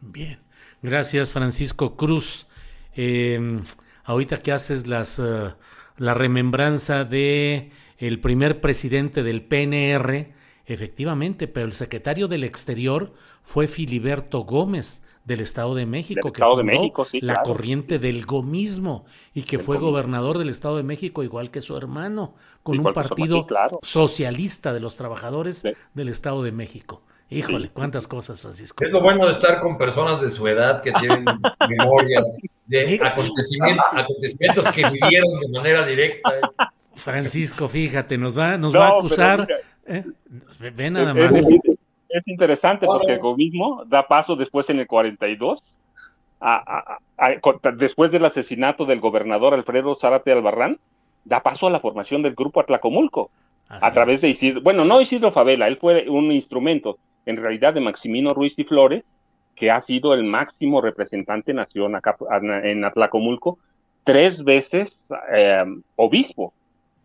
Bien, gracias Francisco Cruz. Eh, ahorita que haces las, eh, la remembranza de el primer presidente del PNR, efectivamente, pero el secretario del Exterior fue Filiberto Gómez del Estado de México, que Estado de México, la corriente del gomismo y que fue gobernador del Estado de México igual que su hermano, con un partido socialista de los trabajadores del Estado de México. Híjole, cuántas cosas, Francisco. Es lo bueno de estar con personas de su edad que tienen memoria de acontecimientos, que vivieron de manera directa. Francisco, fíjate, nos va, nos va a acusar. ¿Eh? Ve nada más. Es, interesante porque el gomismo da paso después en el 42, después del asesinato del gobernador Alfredo Zárate Albarrán, da paso a la formación del grupo Atlacomulco. a través de Isidro, bueno, no Isidro Favela, él fue un instrumento, en realidad de Maximino Ruiz y Flores, que ha sido el máximo representante nación acá en Atlacomulco, tres veces eh, obispo,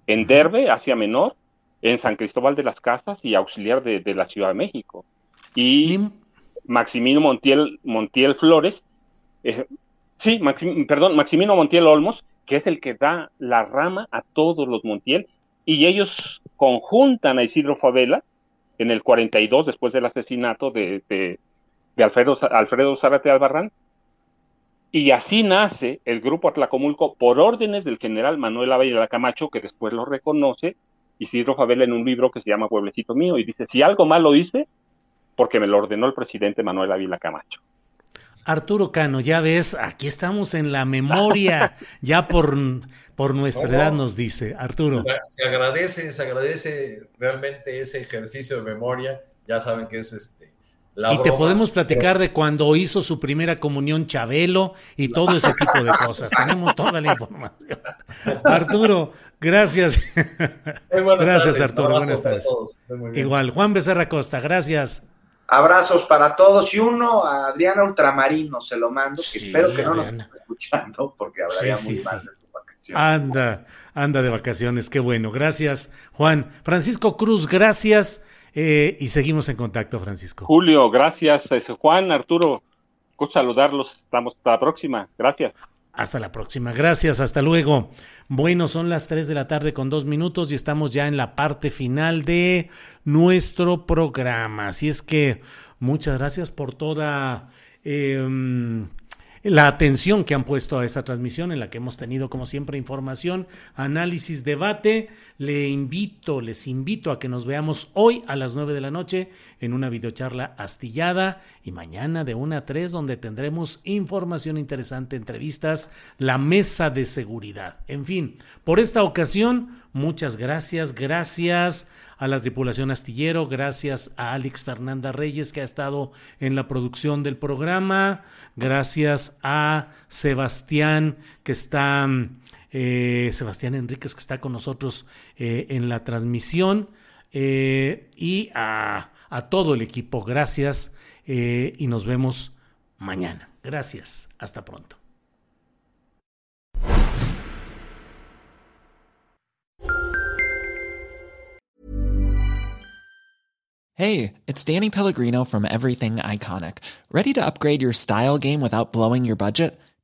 en Derbe, Asia Menor, en San Cristóbal de las Casas y auxiliar de, la Ciudad de México. Y Maximino Montiel, Montiel Flores, eh, sí, perdón, Maximino Montiel Olmos, que es el que da la rama a todos los Montiel, y ellos conjuntan a Isidro Favela en el 42, después del asesinato de, de, Alfredo, Alfredo Zárate Albarrán, Y así nace el grupo Atlacomulco por órdenes del general Manuel Ávila Camacho, que después lo reconoce, Isidro Favela en un libro que se llama Pueblecito Mío, y dice, si algo malo hice, porque me lo ordenó el presidente Manuel Ávila Camacho. Arturo Cano, ya ves, aquí estamos en la memoria, ya por, por nuestra edad nos dice, Arturo. Se agradece, se agradece realmente ese ejercicio de memoria, ya saben que es este. La y te podemos platicar de cuando hizo su primera comunión Chabelo y todo ese tipo de cosas. Tenemos toda la información. Arturo, gracias. gracias, Arturo. Buenas tardes. Igual, Juan Becerra Costa, gracias. Abrazos para todos y uno a Adriana Ultramarino se lo mando, que espero que no nos esté escuchando porque hablaría muy mal de su vacaciones. Anda, anda de vacaciones, qué bueno. Gracias, Juan. Francisco Cruz, gracias. Eh, y seguimos en contacto, Francisco. Julio, gracias. Juan, Arturo, gusto saludarlos. Estamos hasta la próxima. Gracias. Hasta la próxima. Gracias. Hasta luego. Bueno, son las 3 de la tarde con dos minutos y estamos ya en la parte final de nuestro programa. Así es que muchas gracias por toda... Eh, la atención que han puesto a esa transmisión en la que hemos tenido como siempre información, análisis, debate. Le invito, les invito a que nos veamos hoy a las 9 de la noche en una videocharla astillada y mañana de 1 a 3 donde tendremos información interesante, entrevistas, la mesa de seguridad. En fin, por esta ocasión, muchas gracias, gracias a la tripulación astillero, gracias a Alex Fernanda Reyes que ha estado en la producción del programa, gracias a Sebastián que está, eh, Sebastián Enríquez que está con nosotros eh, en la transmisión eh, y a, a, todo el equipo, gracias y nos vemos mañana. Gracias, hasta pronto. Hey, it's Danny Pellegrino from Everything Iconic. Ready to upgrade your style game without blowing your budget?